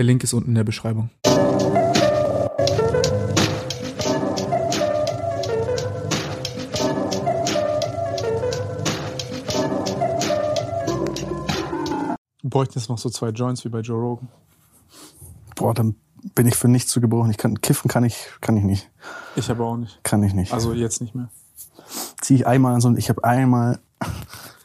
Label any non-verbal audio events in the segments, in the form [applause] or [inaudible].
Der Link ist unten in der Beschreibung. Wir bräuchten jetzt noch so zwei Joints wie bei Joe Rogan. Boah, dann bin ich für nichts zu gebrauchen. Ich kann kiffen kann ich kann ich nicht. Ich aber auch nicht. Kann ich nicht. Also jetzt nicht mehr. Ziehe ich einmal an so ich habe einmal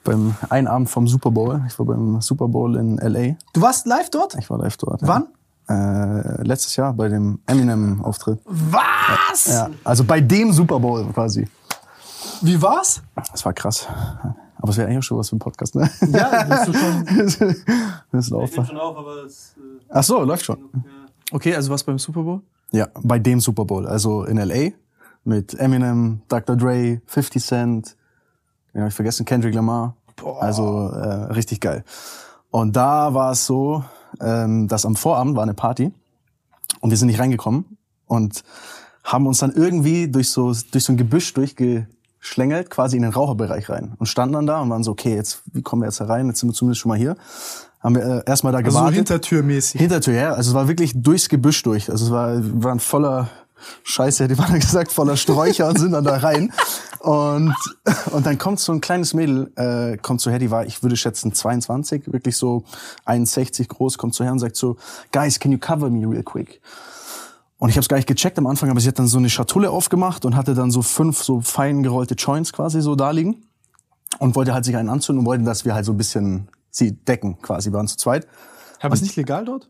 beim einen Abend vom Super Bowl, ich war beim Super Bowl in LA. Du warst live dort? Ich war live dort. Wann? Ja. Äh, letztes Jahr bei dem Eminem Auftritt. Was? Ja, also bei dem Super Bowl quasi. Wie war's? Das war krass. Aber es wäre eigentlich auch schon was für ein Podcast, ne? Ja, bist du schon. [laughs] das läuft schon auf, aber es, äh, Ach so, läuft schon. Okay, also was beim Super Bowl? Ja, bei dem Super Bowl, also in LA mit Eminem, Dr. Dre, 50 Cent, ja, hab ich vergessen, Kendrick Lamar. Also äh, richtig geil. Und da war es so, ähm, dass am Vorabend war eine Party und wir sind nicht reingekommen und haben uns dann irgendwie durch so durch so ein Gebüsch durchgeschlängelt, quasi in den Raucherbereich rein und standen dann da und waren so, okay, jetzt wie kommen wir jetzt herein? Jetzt sind wir zumindest schon mal hier. Haben wir äh, erstmal da Also so gewartet. hintertürmäßig. Hintertür, ja. Also es war wirklich durchs Gebüsch durch. Also es war, wir waren voller Scheiße, hätte man [laughs] gesagt, voller Sträucher und sind dann da rein. Und, und dann kommt so ein kleines Mädel, äh, kommt so her, die war, ich würde schätzen, 22, wirklich so 61 groß, kommt so her und sagt so, Guys, can you cover me real quick? Und ich habe es gar nicht gecheckt am Anfang, aber sie hat dann so eine Schatulle aufgemacht und hatte dann so fünf so fein gerollte Joints quasi so da liegen und wollte halt sich einen anzünden und wollte, dass wir halt so ein bisschen sie decken quasi, wir waren zu zweit. Aber ist nicht legal dort?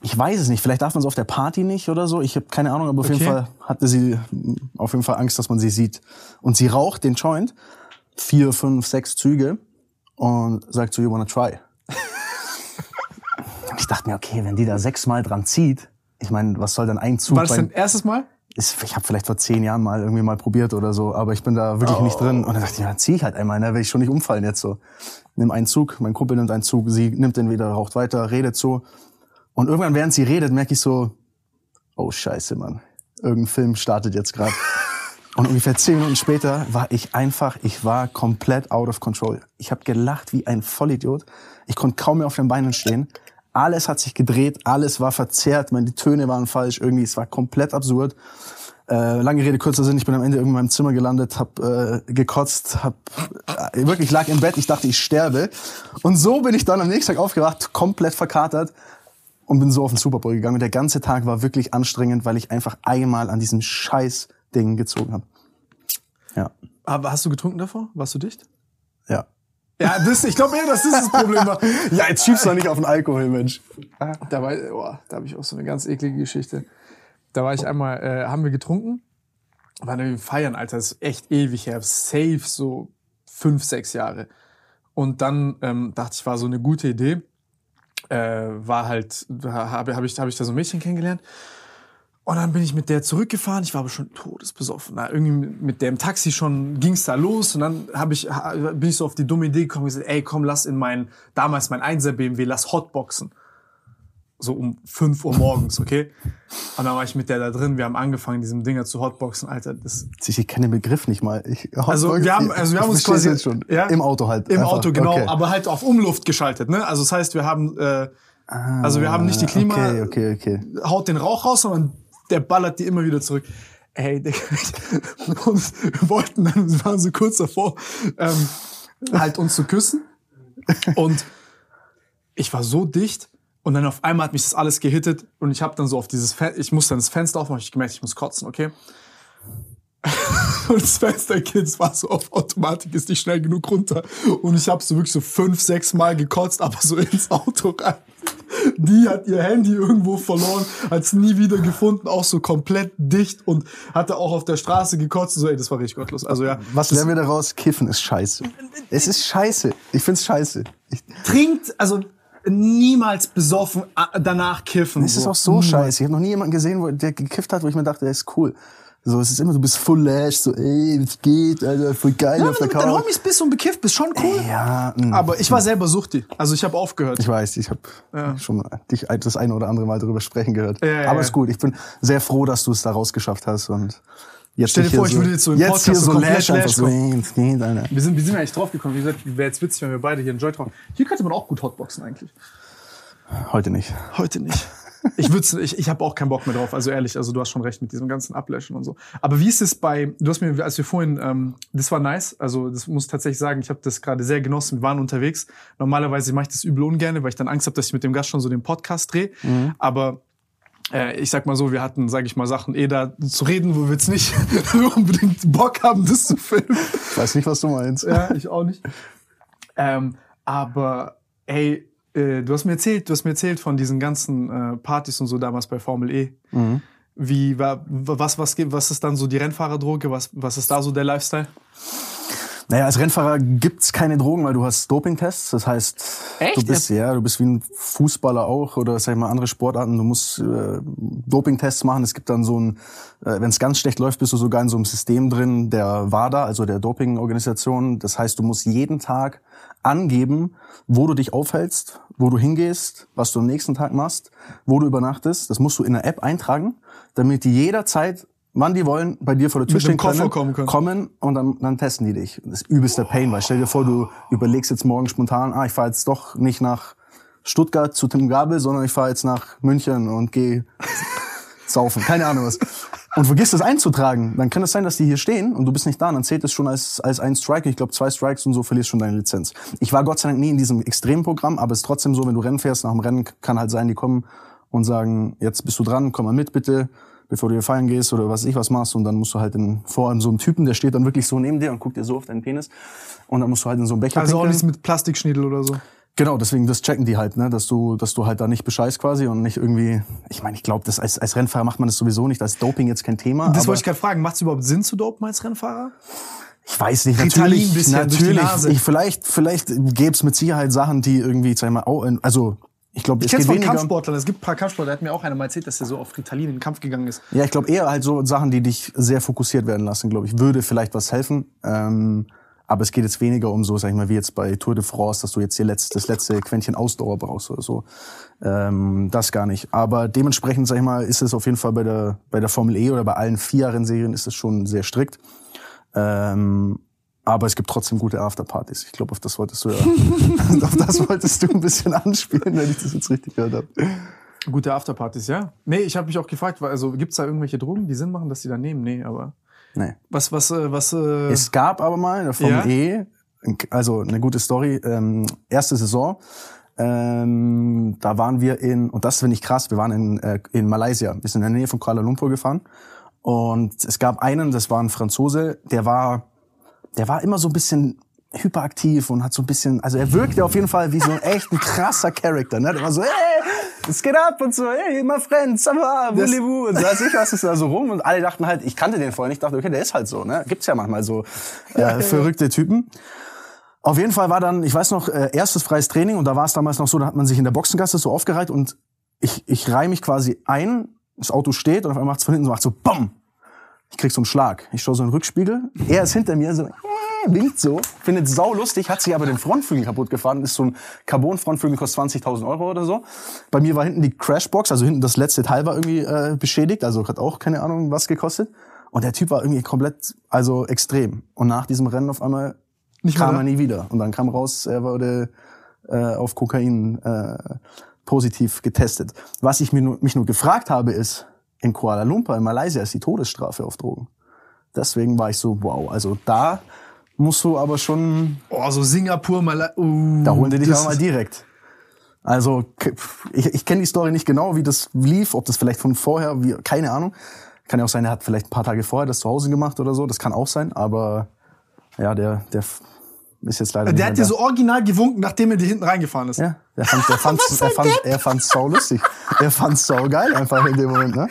Ich weiß es nicht. Vielleicht darf man es auf der Party nicht oder so. Ich habe keine Ahnung, aber auf jeden Okay. Fall hatte sie auf jeden Fall Angst, dass man sie sieht. Und sie raucht den Joint vier, fünf, sechs Züge und sagt so, you wanna try? [laughs] ich dachte mir, okay, wenn die da sechsmal dran zieht, ich meine, was soll denn ein Zug War das dein erstes Mal? ich habe vielleicht vor zehn Jahren mal irgendwie mal probiert oder so, aber ich bin da wirklich nicht drin. Und dann dachte ich, ja, zieh ich halt einmal, ne, will ich schon nicht umfallen jetzt so. Nimm einen Zug, mein Kumpel nimmt einen Zug, sie nimmt den wieder, raucht weiter, redet so. Und irgendwann, während sie redet, merke ich so, oh scheiße, Mann, irgendein Film startet jetzt gerade. [laughs] Und ungefähr zehn Minuten später war ich einfach, ich war komplett out of control. Ich habe gelacht wie ein Vollidiot. Ich konnte kaum mehr auf den Beinen stehen. Alles hat sich gedreht, alles war verzerrt, meine Töne waren falsch, irgendwie, es war komplett absurd. Äh, lange Rede, kurzer Sinn, ich bin am Ende irgendwann in meinem Zimmer gelandet, hab äh, gekotzt, hab äh, wirklich lag im Bett, ich dachte, ich sterbe. Und so bin ich dann am nächsten Tag aufgewacht, komplett verkatert und bin so auf den Super Bowl gegangen. Und der ganze Tag war wirklich anstrengend, weil ich einfach einmal an diesem scheiß Ding gezogen habe. Ja, Aber hast du getrunken davor? Warst du dicht? ja. Ja, das, ich glaube eher, dass das das Problem war. [laughs] Ja, jetzt schiebst du doch nicht auf den Alkohol, Mensch. Da war, oh, da habe ich auch so eine ganz eklige Geschichte. Da war ich einmal, äh, haben wir getrunken, waren irgendwie feiern, Alter, das ist echt ewig her, safe so fünf, sechs Jahre. Und dann ähm, dachte ich, war so eine gute Idee. Äh, war halt, habe hab ich, hab ich da so ein Mädchen kennengelernt. Und dann bin ich mit der zurückgefahren. Ich war aber schon todesbesoffen. Na, irgendwie mit der im Taxi schon ging's da los. Und dann hab ich, bin ich so auf die dumme Idee gekommen und gesagt, ey, komm, lass in mein, damals mein 1er BMW, lass Hotboxen. So um 5 Uhr morgens, okay? Und dann war ich mit der da drin, wir haben angefangen, diesem Dinger zu hotboxen, Alter, das, Ich kenne den Begriff nicht mal. Ich, Also wir haben, also wir haben uns quasi schon. Ja, im Auto halt. Im einfach. Auto genau, Okay. aber halt auf Umluft geschaltet, ne? Also das heißt, wir haben, äh, also wir haben nicht die Klima, Okay, okay, okay. haut den Rauch raus, sondern der ballert die immer wieder zurück. Ey, [laughs] Digga, und wir wollten dann, wir waren so kurz davor, ähm, halt uns zu küssen. Und ich war so dicht und dann auf einmal hat mich das alles gehittet und ich habe dann so auf dieses Fenster, ich musste dann das Fenster aufmachen, ich gemerkt, ich muss kotzen, okay? [laughs] Und das Fenster geht, es war so auf Automatik, ist nicht schnell genug runter. Und ich habe so wirklich so fünf, sechs Mal gekotzt, aber so [laughs] ins Auto rein. Die hat ihr Handy irgendwo verloren, hat es nie wieder gefunden, auch so komplett dicht und hatte auch auf der Straße gekotzt. So, ey, das war richtig gottlos. Also ja, Was lernen wir daraus? Kiffen ist scheiße. Es ist scheiße. Ich find's scheiße. Ich, trinkt, also niemals besoffen danach kiffen. es ist auch so scheiße. Ich habe noch nie jemanden gesehen, wo, der gekifft hat, wo ich mir dachte, der ist cool. So, es ist immer, du bist full lash, so, ey, was geht, Alter, voll geil Ja, auf der wenn du mit deinen Couch. Homies bist und bekifft bist, schon cool. Ja, mh. Aber ich war selber Suchti. Also ich habe aufgehört. Ich weiß, ich habe schon mal dich das eine oder andere Mal darüber sprechen gehört. Ja, ja, Aber ja. ist gut. Ich bin sehr froh, dass du es da rausgeschafft hast und jetzt Stell dir vor, ich würde jetzt so im jetzt Podcast hier so so lash einfach lash so. Wir sind, wir sind eigentlich drauf gekommen. Wie gesagt, wäre jetzt witzig, wenn wir beide hier einen Joint rauchen. Hier könnte man auch gut hotboxen eigentlich. Heute nicht. Heute nicht. Ich würde, ich, ich habe auch keinen Bock mehr drauf. Also ehrlich, also du hast schon recht mit diesem ganzen Ablöschen und so. Aber wie ist es bei? Du hast mir, als wir vorhin, ähm, das war nice. Also das muss ich tatsächlich sagen. Ich habe das gerade sehr genossen. Wir waren unterwegs. Normalerweise mache ich das übel ungern, weil ich dann Angst habe, dass ich mit dem Gast schon so den Podcast drehe. Aber äh, ich sag mal so, wir hatten, sage ich mal, Sachen eh da zu reden, wo wir jetzt nicht [laughs] unbedingt Bock haben, das zu filmen. Ich weiß nicht, was du meinst. Ja, ich auch nicht. Ähm, aber ey, äh, du hast mir erzählt, du hast mir erzählt von diesen ganzen äh, Partys und so damals bei Formel E. Wie war was was was ist dann so die Rennfahrerdroge? Was was ist da so der Lifestyle? Naja, als Rennfahrer gibt's keine Drogen, weil du hast Dopingtests. Das heißt, Echt? du bist ja, du bist wie ein Fußballer auch oder sag ich mal andere Sportarten. Du musst äh, Dopingtests machen. Es gibt dann so ein, äh, wenn es ganz schlecht läuft, bist du sogar in so einem System drin, der WADA, also der Dopingorganisation. Das heißt, du musst jeden Tag angeben, wo du dich aufhältst, wo du hingehst, was du am nächsten Tag machst, wo du übernachtest. Das musst du in der App eintragen, damit die jederzeit, wann die wollen, bei dir vor der Tür Mit stehen können, kommen können. kommen und dann, dann testen die dich. Das ist übelster Pain, weil stell dir vor, du überlegst jetzt morgen spontan, ah, ich fahre jetzt doch nicht nach Stuttgart zu Tim Gabel, sondern ich fahre jetzt nach München und gehe [laughs] saufen. Keine Ahnung was. Und vergisst das einzutragen, dann kann es sein, dass die hier stehen und du bist nicht da, und dann zählt es schon als, als ein Strike. Ich glaube, zwei Strikes und so verlierst schon deine Lizenz. Ich war Gott sei Dank nie in diesem Extremprogramm, aber es ist trotzdem so, wenn du Rennen fährst, nach dem Rennen kann halt sein, die kommen und sagen, jetzt bist du dran, komm mal mit bitte, bevor du hier feiern gehst oder was ich was machst. Und dann musst du halt in, vor so einem Typen, der steht dann wirklich so neben dir und guckt dir so auf deinen Penis. Und dann musst du halt in so einen Becher Also auch pinkeln. nichts mit Plastikschniedel oder so. Genau, deswegen das checken die halt, ne, dass du, dass du halt da nicht bescheißt quasi und nicht irgendwie. Ich meine, ich glaube, das als, als Rennfahrer macht man das sowieso nicht. Ist Doping jetzt kein Thema. Das wollte ich gerade fragen. Macht es überhaupt Sinn zu dopen als Rennfahrer? ich weiß nicht, natürlich, natürlich. Ich, vielleicht, vielleicht gäbe es mit Sicherheit Sachen, die irgendwie, sag ich mal, also ich glaube, es geht von weniger. Kampfsportlern. Es gibt ein paar Kampfsportler. Der hat mir auch einer mal erzählt, dass er so auf Ritalin in den Kampf gegangen ist. Ja, ich glaube eher halt so Sachen, die dich sehr fokussiert werden lassen, glaube ich, würde vielleicht was helfen. Ähm, aber es geht jetzt weniger um so, sag ich mal, wie jetzt bei Tour de France, dass du jetzt hier letzt, das letzte Quäntchen Ausdauer brauchst oder so. Ähm, das gar nicht. Aber dementsprechend, sag ich mal, ist es auf jeden Fall bei der, bei der Formel E oder bei allen vier Rennserien ist es schon sehr strikt. Ähm, aber es gibt trotzdem gute Afterpartys. Ich glaube, auf das wolltest du ja, [laughs] auf das wolltest du ein bisschen anspielen, wenn ich das jetzt richtig gehört habe. Gute Afterpartys, ja. Nee, ich habe mich auch gefragt, also gibt's da irgendwelche Drogen, die Sinn machen, dass die da nehmen? Nee, aber Nee. was, was, äh, was, äh, Es gab aber mal Formel Ja? E, also eine gute Story, ähm, erste Saison, ähm, da waren wir in, und das finde ich krass, wir waren in, äh, in Malaysia, wir sind in der Nähe von Kuala Lumpur gefahren und es gab einen, das war ein Franzose, der war, der war immer so ein bisschen hyperaktiv und hat so ein bisschen, also er wirkte auf jeden Fall wie so ein echt ein krasser Charakter, ne? Der war so, hey, es geht ab und so, hey, my friend, ça va, voulez-vous? Und so weiß ich was ist da so rum und alle dachten halt, ich kannte den vorher nicht, dachte, okay, der ist halt so, ne? Gibt's ja manchmal so äh, verrückte Typen. Auf jeden Fall war dann, ich weiß noch, äh, erstes freies Training und da war es damals noch so, da hat man sich in der Boxengasse so aufgereiht und ich, ich reihe mich quasi ein, das Auto steht und auf einmal macht's von hinten so, macht so BAM! Ich krieg so einen Schlag. Ich schaue so in den Rückspiegel, er ist hinter mir so, winkt so, findet sau lustig, hat sich aber den Frontflügel kaputt gefahren. Ist so ein Carbon-Frontflügel, kostet 20.000 Euro oder so. Bei mir war hinten die Crashbox, also hinten das letzte Teil war irgendwie äh, beschädigt, also hat auch keine Ahnung was gekostet. Und der Typ war irgendwie komplett, also extrem. Und nach diesem Rennen auf einmal Nicht kam er nie wieder. Und dann kam raus, er wurde äh, auf Kokain äh, positiv getestet. Was ich mir nur, mich nur gefragt habe, ist, in Kuala Lumpur, in Malaysia, ist die Todesstrafe auf Drogen. Deswegen war ich so, wow, also da musst du aber schon, Oh, so Singapur, mal. Uh, da holen die dich aber mal direkt. Also ich, ich kenne die Story nicht genau, wie das lief, ob das vielleicht von vorher, wie, keine Ahnung. Kann ja auch sein, er hat vielleicht ein paar Tage vorher das zu Hause gemacht oder so, das kann auch sein, aber ja, der, der ist jetzt leider nicht Der hat dir so original gewunken, nachdem er dir hinten reingefahren ist. Ja, der fand, der [laughs] fand's, er fand, er fand's sau lustig. Er fand's sau geil einfach in dem Moment, ne?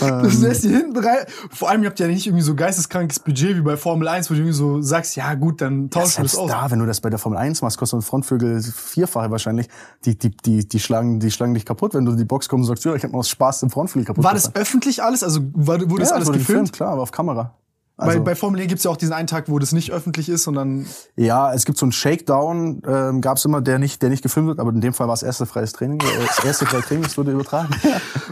Das lässt dir hinten rein. Vor allem, ihr habt ja nicht irgendwie so geisteskrankes Budget wie bei Formel 1, wo du irgendwie so sagst, ja gut, dann Ja, tauschen wir das aus. da, wenn du das bei der Formel 1 machst, kostet ein Frontvögel vierfache wahrscheinlich. Die, die, die, die schlagen, die schlagen dich kaputt, wenn du in die Box kommst und sagst, ja, ich hab mal aus Spaß den Frontflügel kaputt War das öffentlich alles? Also wurde das ja, alles wurde gefilmt? klar, aber auf Kamera. Bei, Also, bei Formel E gibt's ja auch diesen einen Tag, wo das nicht öffentlich ist, sondern ja, es gibt so einen Shakedown, ähm, gab's immer, der nicht, der nicht gefilmt wird, aber in dem Fall war es erste freies Training. äh, Das erste freie Training, das wurde übertragen. [laughs]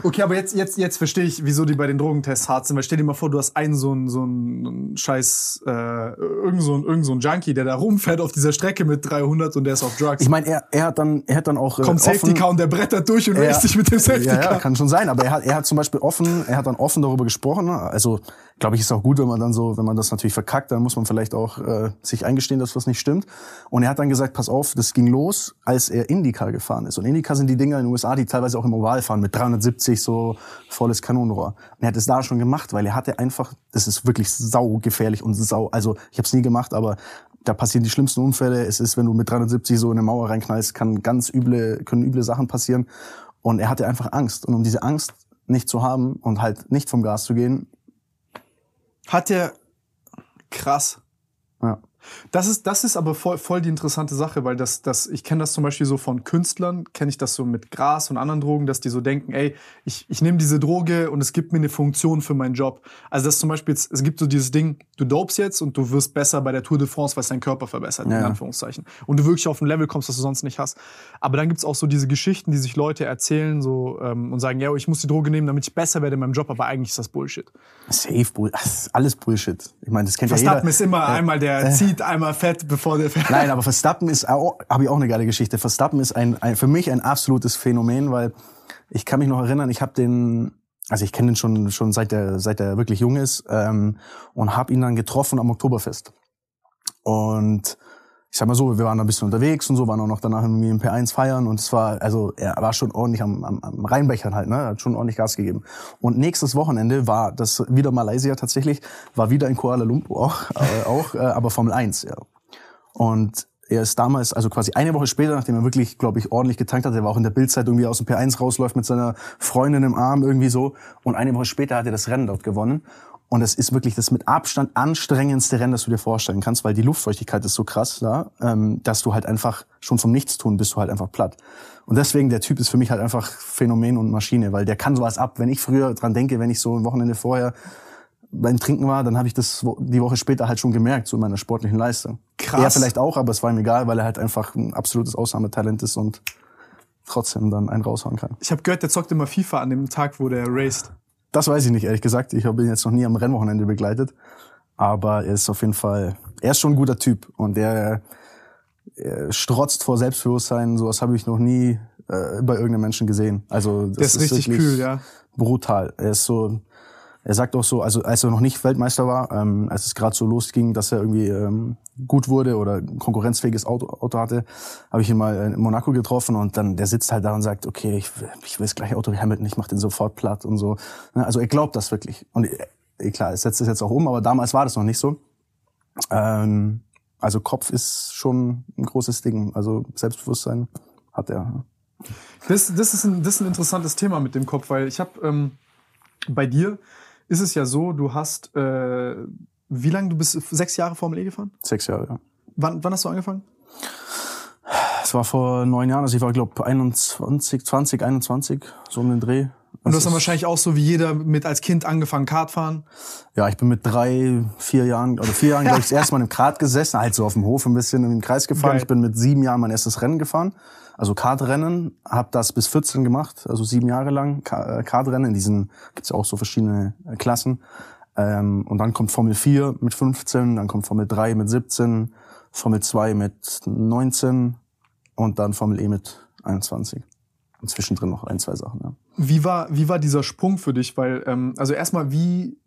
Okay, aber jetzt, jetzt, jetzt verstehe ich, wieso die bei den Drogentests hart sind. Weil stell dir mal vor, du hast einen so einen, so einen scheiß, äh, irgend so einen, irgend so einen Junkie, der da rumfährt auf dieser Strecke mit 300 und der ist auf Drugs. Ich meine, er, er hat dann, er hat dann auch äh, Kommt Safety offen- Car und der brettert durch und raced dich mit dem Safety ja, ja, Car. kann schon sein. Aber er hat, er hat zum Beispiel offen, er hat dann offen darüber gesprochen. Also, glaube ich, ist auch gut, wenn man dann so, wenn man das natürlich verkackt, dann muss man vielleicht auch äh, sich eingestehen, dass was nicht stimmt. Und er hat dann gesagt, pass auf, das ging los, als er IndyCar gefahren ist. Und IndyCar sind die Dinger in den USA, die teilweise auch im Oval fahren, mit 370 so volles Kanonenrohr. Und er hat es da schon gemacht, weil er hatte einfach, das ist wirklich sau gefährlich und sau, also ich habe es nie gemacht, aber da passieren die schlimmsten Unfälle. Es ist, wenn du mit 370 so in eine Mauer reinknallst, kann ganz üble, können üble Sachen passieren. Und er hatte einfach Angst. Und um diese Angst nicht zu haben und halt nicht vom Gas zu gehen, Hat der krass. ja. Das ist, das ist aber voll, voll die interessante Sache, weil das, das, ich kenne das zum Beispiel so von Künstlern, kenne ich das so mit Gras und anderen Drogen, dass die so denken, ey, ich, ich nehme diese Droge und es gibt mir eine Funktion für meinen Job. Also das zum Beispiel, jetzt, es gibt so dieses Ding, du dopest jetzt und du wirst besser bei der Tour de France, weil es deinen Körper verbessert, Ja, in ja. Anführungszeichen. Und du wirklich auf ein Level kommst, das du sonst nicht hast. Aber dann gibt's auch so diese Geschichten, die sich Leute erzählen so ähm, und sagen, ja, ich muss die Droge nehmen, damit ich besser werde in meinem Job, aber eigentlich ist das Bullshit. Safe Bull, das ist alles Bullshit. Ich meine, das kennt ja Verstappen jeder. ist immer einmal, der zieht einmal fett, bevor der fährt. Nein, aber Verstappen ist habe ich auch eine geile Geschichte. Verstappen ist ein, ein für mich ein absolutes Phänomen, weil ich kann mich noch erinnern, ich habe den, also ich kenne den schon schon seit der seit er wirklich jung ist ähm, und habe ihn dann getroffen am Oktoberfest. Und ich sag mal so, wir waren ein bisschen unterwegs und so, waren auch noch danach irgendwie im P1 feiern und es war, also er war schon ordentlich am, am, am Rheinbechern halt, ne, hat schon ordentlich Gas gegeben. Und nächstes Wochenende war das wieder Malaysia tatsächlich, war wieder in Kuala Lumpur auch, äh, auch äh, aber Formel 1, ja. Und er ist damals, also quasi eine Woche später, nachdem er wirklich, glaube ich, ordentlich getankt hat, er war auch in der Bildzeit irgendwie aus dem P1 rausläuft mit seiner Freundin im Arm irgendwie so. Und eine Woche später hat er das Rennen dort gewonnen. Und es ist wirklich das mit Abstand anstrengendste Rennen, das du dir vorstellen kannst, weil die Luftfeuchtigkeit ist so krass da, ähm, dass du halt einfach schon vom Nichtstun bist du halt einfach platt. Und deswegen, der Typ ist für mich halt einfach Phänomen und Maschine, weil der kann sowas ab. Wenn ich früher dran denke, wenn ich so ein Wochenende vorher beim Trinken war, dann habe ich das die Woche später halt schon gemerkt, so in meiner sportlichen Leistung. Krass. Er vielleicht auch, aber es war ihm egal, weil er halt einfach ein absolutes Ausnahmetalent ist und trotzdem dann einen raushauen kann. Ich habe gehört, der zockt immer FIFA an dem Tag, wo der raced. Das weiß ich nicht, ehrlich gesagt. Ich habe ihn jetzt noch nie am Rennwochenende begleitet. Aber er ist auf jeden Fall, er ist schon ein guter Typ und der, er strotzt vor Selbstbewusstsein. Sowas habe ich noch nie äh, bei irgendeinem Menschen gesehen. Also das Der ist richtig wirklich kühl, ja. Brutal. Er ist so, er sagt auch so, also als er noch nicht Weltmeister war, ähm, als es gerade so losging, dass er irgendwie ähm, gut wurde oder ein konkurrenzfähiges Auto, Auto hatte, habe ich ihn mal in Monaco getroffen und dann der sitzt halt da und sagt, okay, ich will, ich will das gleiche Auto wie Hamilton, ich mach den sofort platt und so. Ne, Also er glaubt das wirklich. Und äh, klar, er setzt es jetzt auch um, aber damals war das noch nicht so. Ähm, also Kopf ist schon ein großes Ding. Also Selbstbewusstsein hat er. Das, das, ist ein, das ist ein interessantes Thema mit dem Kopf, weil ich habe ähm, bei dir ist es ja so, du hast äh, wie lange du bist sechs Jahre Formel E gefahren? Sechs Jahre, ja. Wann, wann hast du angefangen? Es war vor neun Jahren, also ich war glaube 21, 20, 21, so um den Dreh. Und du hast dann wahrscheinlich auch so wie jeder mit als Kind angefangen Kartfahren. Ja, ich bin mit drei, vier Jahren, oder vier Jahren, glaube ich, das [laughs] erste Mal im Kart gesessen, halt so auf dem Hof ein bisschen im Kreis gefahren. Geil. Ich bin mit sieben Jahren mein erstes Rennen gefahren, also Kartrennen, habe das bis 14 gemacht, also sieben Jahre lang äh, Kartrennen. In diesen gibt's ja auch so verschiedene äh, Klassen. Ähm, und dann kommt Formel 4 mit 15, dann kommt Formel 3 mit 17, Formel 2 mit 19 und dann Formel E mit 21. Und zwischendrin noch ein, zwei Sachen, ja. Wie war, wie war dieser Sprung für dich? Weil, ähm, also erstmal, wie,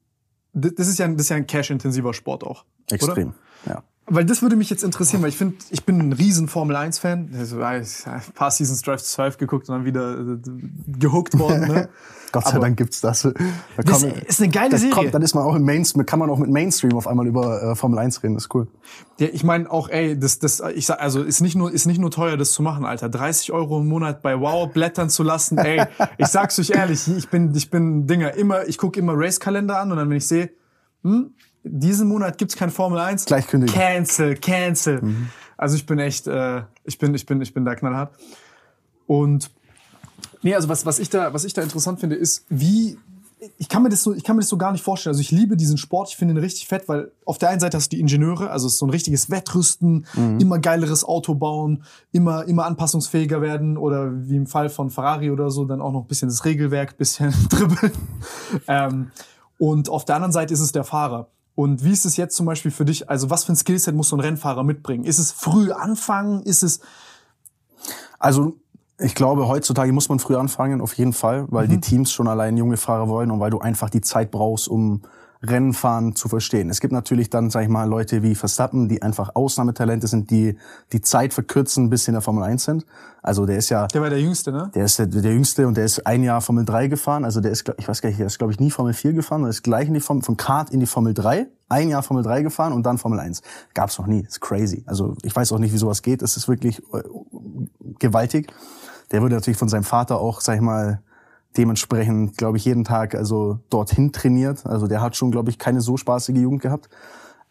das ist ja, das ist ja ein cash-intensiver Sport auch. Extrem, ja. Weil das würde mich jetzt interessieren, weil ich finde, ich bin ein riesen Formel 1 Fan. Also, ich ein paar Seasons Drive to Survive geguckt und dann wieder äh, gehuckt worden. Ne? [laughs] Gott sei Aber- Dank gibt's das. Da Das kommen- ist eine geile Serie. Kommt, dann ist man auch im Mainstream, kann man auch mit Mainstream auf einmal über äh, Formel 1 reden, das ist cool. Ja, ich meine auch, ey, das, das, ich sag, also ist nicht nur, ist nicht nur teuer, das zu machen, Alter. 30 Euro im Monat bei Wow blättern zu lassen, ey. [laughs] ich sag's euch ehrlich, ich bin, ich bin Dinger immer, ich gucke immer Race-Kalender an und dann wenn ich sehe, hm, diesen Monat gibt's kein Formel 1. Gleich kündigen. Cancel, cancel. Also ich bin echt, äh, ich bin, ich bin, ich bin da knallhart. Und Nee, also was, was, ich da, was ich da interessant finde, ist, wie. Ich kann, mir das so, ich kann mir das so gar nicht vorstellen. Also ich liebe diesen Sport, ich finde ihn richtig fett, weil auf der einen Seite hast du die Ingenieure, also es ist so ein richtiges Wettrüsten, immer geileres Auto bauen, immer, immer anpassungsfähiger werden oder wie im Fall von Ferrari oder so, dann auch noch ein bisschen das Regelwerk, ein bisschen [laughs] dribbeln. ähm, und auf der anderen Seite ist es der Fahrer. Und wie ist es jetzt zum Beispiel für dich? Also was für ein Skillset muss so ein Rennfahrer mitbringen? Ist es früh anfangen? Ist es, Also ich glaube, heutzutage muss man früh anfangen, auf jeden Fall, weil Mhm. die Teams schon allein junge Fahrer wollen und weil du einfach die Zeit brauchst, um Rennfahren zu verstehen. Es gibt natürlich dann, sag ich mal, Leute wie Verstappen, die einfach Ausnahmetalente sind, die die Zeit verkürzen, bis sie in der Formel 1 sind. Also der ist ja der war der Jüngste, ne? Der ist der, der Jüngste und der ist ein Jahr Formel 3 gefahren. Also der ist, ich weiß gar nicht, der ist, glaube ich, nie Formel 4 gefahren. Der ist gleich in die Formel, von Kart in die Formel 3. Ein Jahr Formel 3 gefahren und dann Formel 1. Gab's noch nie. ist crazy. Also ich weiß auch nicht, wie sowas geht. Es ist wirklich äh, gewaltig. Der wurde natürlich von seinem Vater auch, sag ich mal, dementsprechend, glaube ich, jeden Tag also dorthin trainiert. Also der hat schon, glaube ich, keine so spaßige Jugend gehabt.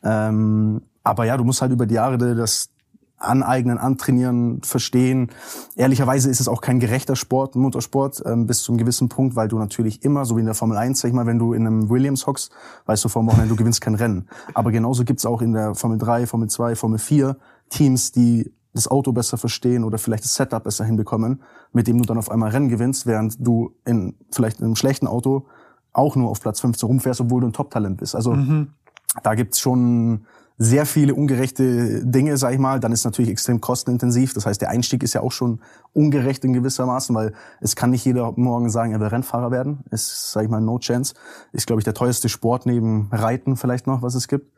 Ähm, aber ja, du musst halt über die Jahre das aneignen, antrainieren, verstehen. Ehrlicherweise ist es auch kein gerechter Sport, Motorsport, ähm, bis zu einem gewissen Punkt, weil du natürlich immer, so wie in der Formel 1, sag ich mal, wenn du in einem Williams hockst, weißt du vor dem Wochenende, du gewinnst kein Rennen. Aber genauso gibt's auch in der Formel 3, Formel 2, Formel 4 Teams, die das Auto besser verstehen oder vielleicht das Setup besser hinbekommen, mit dem du dann auf einmal Rennen gewinnst, während du in vielleicht in einem schlechten Auto auch nur auf Platz 15 rumfährst, obwohl du ein Top-Talent bist. Also da gibt's schon sehr viele ungerechte Dinge, sag ich mal. Dann ist natürlich extrem kostenintensiv. Das heißt, der Einstieg ist ja auch schon ungerecht in gewissermaßen, weil es kann nicht jeder morgen sagen, er will Rennfahrer werden. Ist, sag ich mal, no chance. Ist, glaube ich, der teuerste Sport neben Reiten vielleicht noch, was es gibt.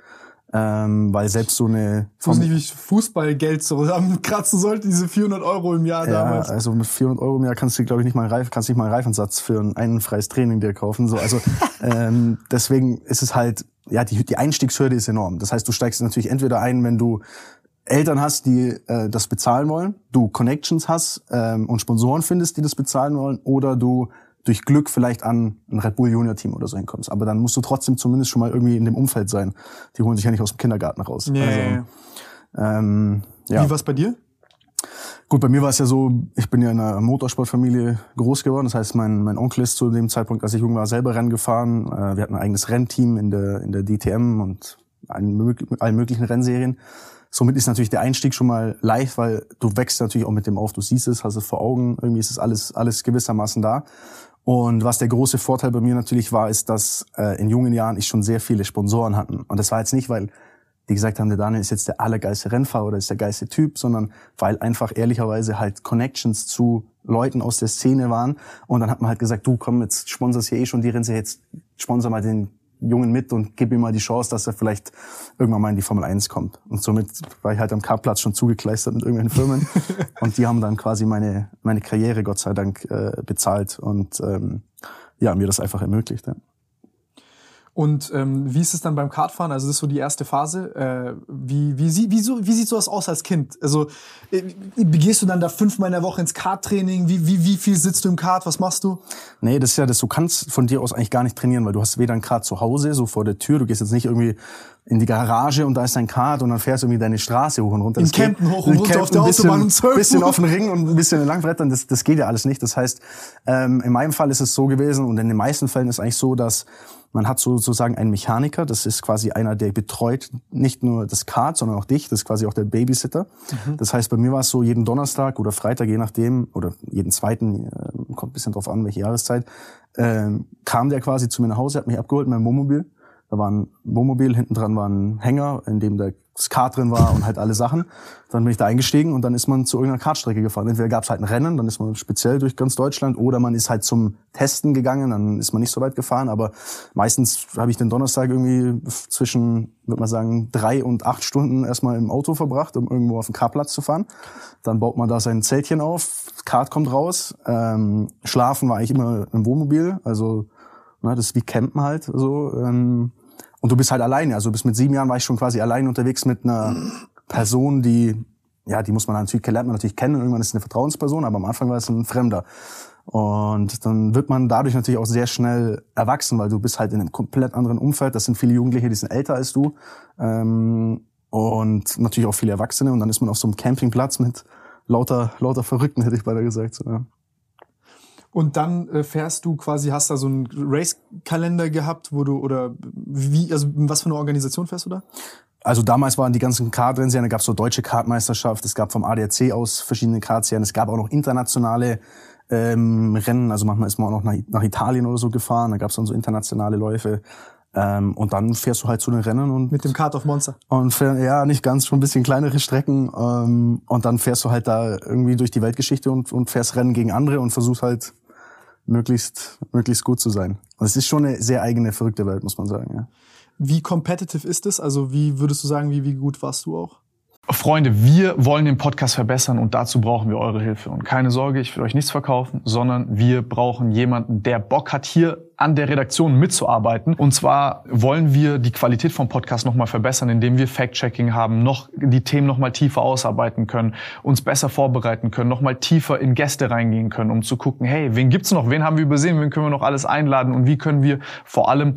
Ähm, weil selbst so eine Ich weiß nicht, wie ich Fußballgeld zusammenkratzen sollte, diese 400 Euro im Jahr Ja, damals. also mit 400 Euro im Jahr kannst du, glaube ich, nicht mal einen Reif, kannst nicht mal einen Reifensatz für ein, ein freies Training dir kaufen. So, also [laughs] ähm, deswegen ist es halt, ja, die, die Einstiegshürde ist enorm. Das heißt, du steigst natürlich entweder ein, wenn du Eltern hast, die äh, das bezahlen wollen, du Connections hast ähm, und Sponsoren findest, die das bezahlen wollen, oder du durch Glück vielleicht an ein Red Bull Junior Team oder so hinkommst. Aber dann musst du trotzdem zumindest schon mal irgendwie in dem Umfeld sein. Die holen sich ja nicht aus dem Kindergarten raus. Ja, also, ähm, ja. Wie war's bei dir? Gut, bei mir war es ja so, ich bin ja in einer Motorsportfamilie groß geworden. Das heißt, mein, mein Onkel ist zu dem Zeitpunkt, als ich jung war, selber Rennen gefahren. Äh, Wir hatten ein eigenes Rennteam in der, in der DTM und allen, allen möglichen Rennserien. Somit ist natürlich der Einstieg schon mal leicht, weil du wächst natürlich auch mit dem auf. Du siehst es, hast es vor Augen. Irgendwie ist es alles, alles gewissermaßen da. Und was der große Vorteil bei mir natürlich war, ist, dass äh, in jungen Jahren ich schon sehr viele Sponsoren hatten. Und das war jetzt nicht, weil die gesagt haben, der Daniel ist jetzt der allergeilste Rennfahrer oder ist der geilste Typ, sondern weil einfach ehrlicherweise halt Connections zu Leuten aus der Szene waren. Und dann hat man halt gesagt, du komm, jetzt sponsorst hier eh schon die Rennserie, jetzt sponsor mal den Jungen mit und gib ihm mal die Chance, dass er vielleicht irgendwann mal in die Formel 1 kommt. Und somit war ich halt am Kartplatz schon zugekleistert mit irgendwelchen Firmen. [laughs] und die haben dann quasi meine, meine Karriere, Gott sei Dank, äh, bezahlt und ähm, ja, mir das einfach ermöglicht. Ja. Und ähm, wie ist es dann beim Kartfahren? Also das ist so die erste Phase. Äh, wie, wie, sie- wie, so, wie sieht sowas aus als Kind? Also äh, gehst du dann da fünfmal in der Woche ins Karttraining? Wie, wie, wie viel sitzt du im Kart? Was machst du? Nee, das ist ja das, du kannst von dir aus eigentlich gar nicht trainieren, weil du hast weder ein Kart zu Hause, so vor der Tür, du gehst jetzt nicht irgendwie in die Garage und da ist dein Kart und dann fährst du irgendwie deine Straße hoch und runter. In Kempten hoch und runter auf der ein bisschen, Autobahn um 12 bisschen auf den Ring und ein bisschen langbrettern, das, das geht ja alles nicht. Das heißt, ähm, in meinem Fall ist es so gewesen und in den meisten Fällen ist es eigentlich so, dass man hat sozusagen einen Mechaniker, das ist quasi einer, der betreut nicht nur das Kart, sondern auch dich, das ist quasi auch der Babysitter. Das heißt, bei mir war es so, jeden Donnerstag oder Freitag, je nachdem, oder jeden zweiten, äh, kommt ein bisschen drauf an, welche Jahreszeit, ähm, kam der quasi zu mir nach Hause, hat mich abgeholt mit meinem Wohnmobil. Da war ein Wohnmobil, hinten dran war ein Hänger, in dem das Kart drin war und halt alle Sachen. Dann bin ich da eingestiegen und dann ist man zu irgendeiner Kartstrecke gefahren. Entweder gab es halt ein Rennen, dann ist man speziell durch ganz Deutschland, oder man ist halt zum Testen gegangen, dann ist man nicht so weit gefahren. Aber meistens habe ich den Donnerstag irgendwie zwischen, würde man sagen, drei und acht Stunden erstmal im Auto verbracht, um irgendwo auf den Kartplatz zu fahren. Dann baut man da sein Zeltchen auf, Kart kommt raus. Ähm, schlafen war eigentlich immer im Wohnmobil, also Ne, das ist wie Campen halt so. Ähm, und du bist halt alleine. Also bis mit sieben Jahren war ich schon quasi allein unterwegs mit einer Person, die, ja, die muss man natürlich, lernt man natürlich kennen. Irgendwann ist es eine Vertrauensperson, aber am Anfang war es ein Fremder. Und dann wird man dadurch natürlich auch sehr schnell erwachsen, weil du bist halt in einem komplett anderen Umfeld. Das sind viele Jugendliche, die sind älter als du. Ähm, und natürlich auch viele Erwachsene. Und dann ist man auf so einem Campingplatz mit lauter, lauter Verrückten, hätte ich beinahe gesagt. So, ja. Und dann äh, fährst du quasi, hast da so einen Race-Kalender gehabt, wo du, oder wie, also was für eine Organisation fährst du da? Also damals waren die ganzen Kartrennserien, da gab es so deutsche Kartmeisterschaft, es gab vom ADAC aus verschiedene Kartserien, es gab auch noch internationale ähm, Rennen, also manchmal ist man auch noch nach, nach Italien oder so gefahren, da gab es dann so internationale Läufe. Ähm, und dann fährst du halt zu den Rennen und Mit dem Kart auf Monster. und fähr, ja, nicht ganz, schon ein bisschen kleinere Strecken. Ähm, und dann fährst du halt da irgendwie durch die Weltgeschichte und, und fährst Rennen gegen andere und versuchst halt möglichst, möglichst gut zu sein. Und es ist schon eine sehr eigene, verrückte Welt, muss man sagen. Ja. Wie competitive ist es? Also wie würdest du sagen, wie, wie gut warst du auch? Freunde, wir wollen den Podcast verbessern und dazu brauchen wir eure Hilfe. Und keine Sorge, ich will euch nichts verkaufen, sondern wir brauchen jemanden, der Bock hat, hier an der Redaktion mitzuarbeiten. Und zwar wollen wir die Qualität vom Podcast nochmal verbessern, indem wir Fact-Checking haben, noch die Themen nochmal tiefer ausarbeiten können, uns besser vorbereiten können, nochmal tiefer in Gäste reingehen können, um zu gucken, hey, wen gibt's noch, wen haben wir übersehen, wen können wir noch alles einladen? Und wie können wir vor allem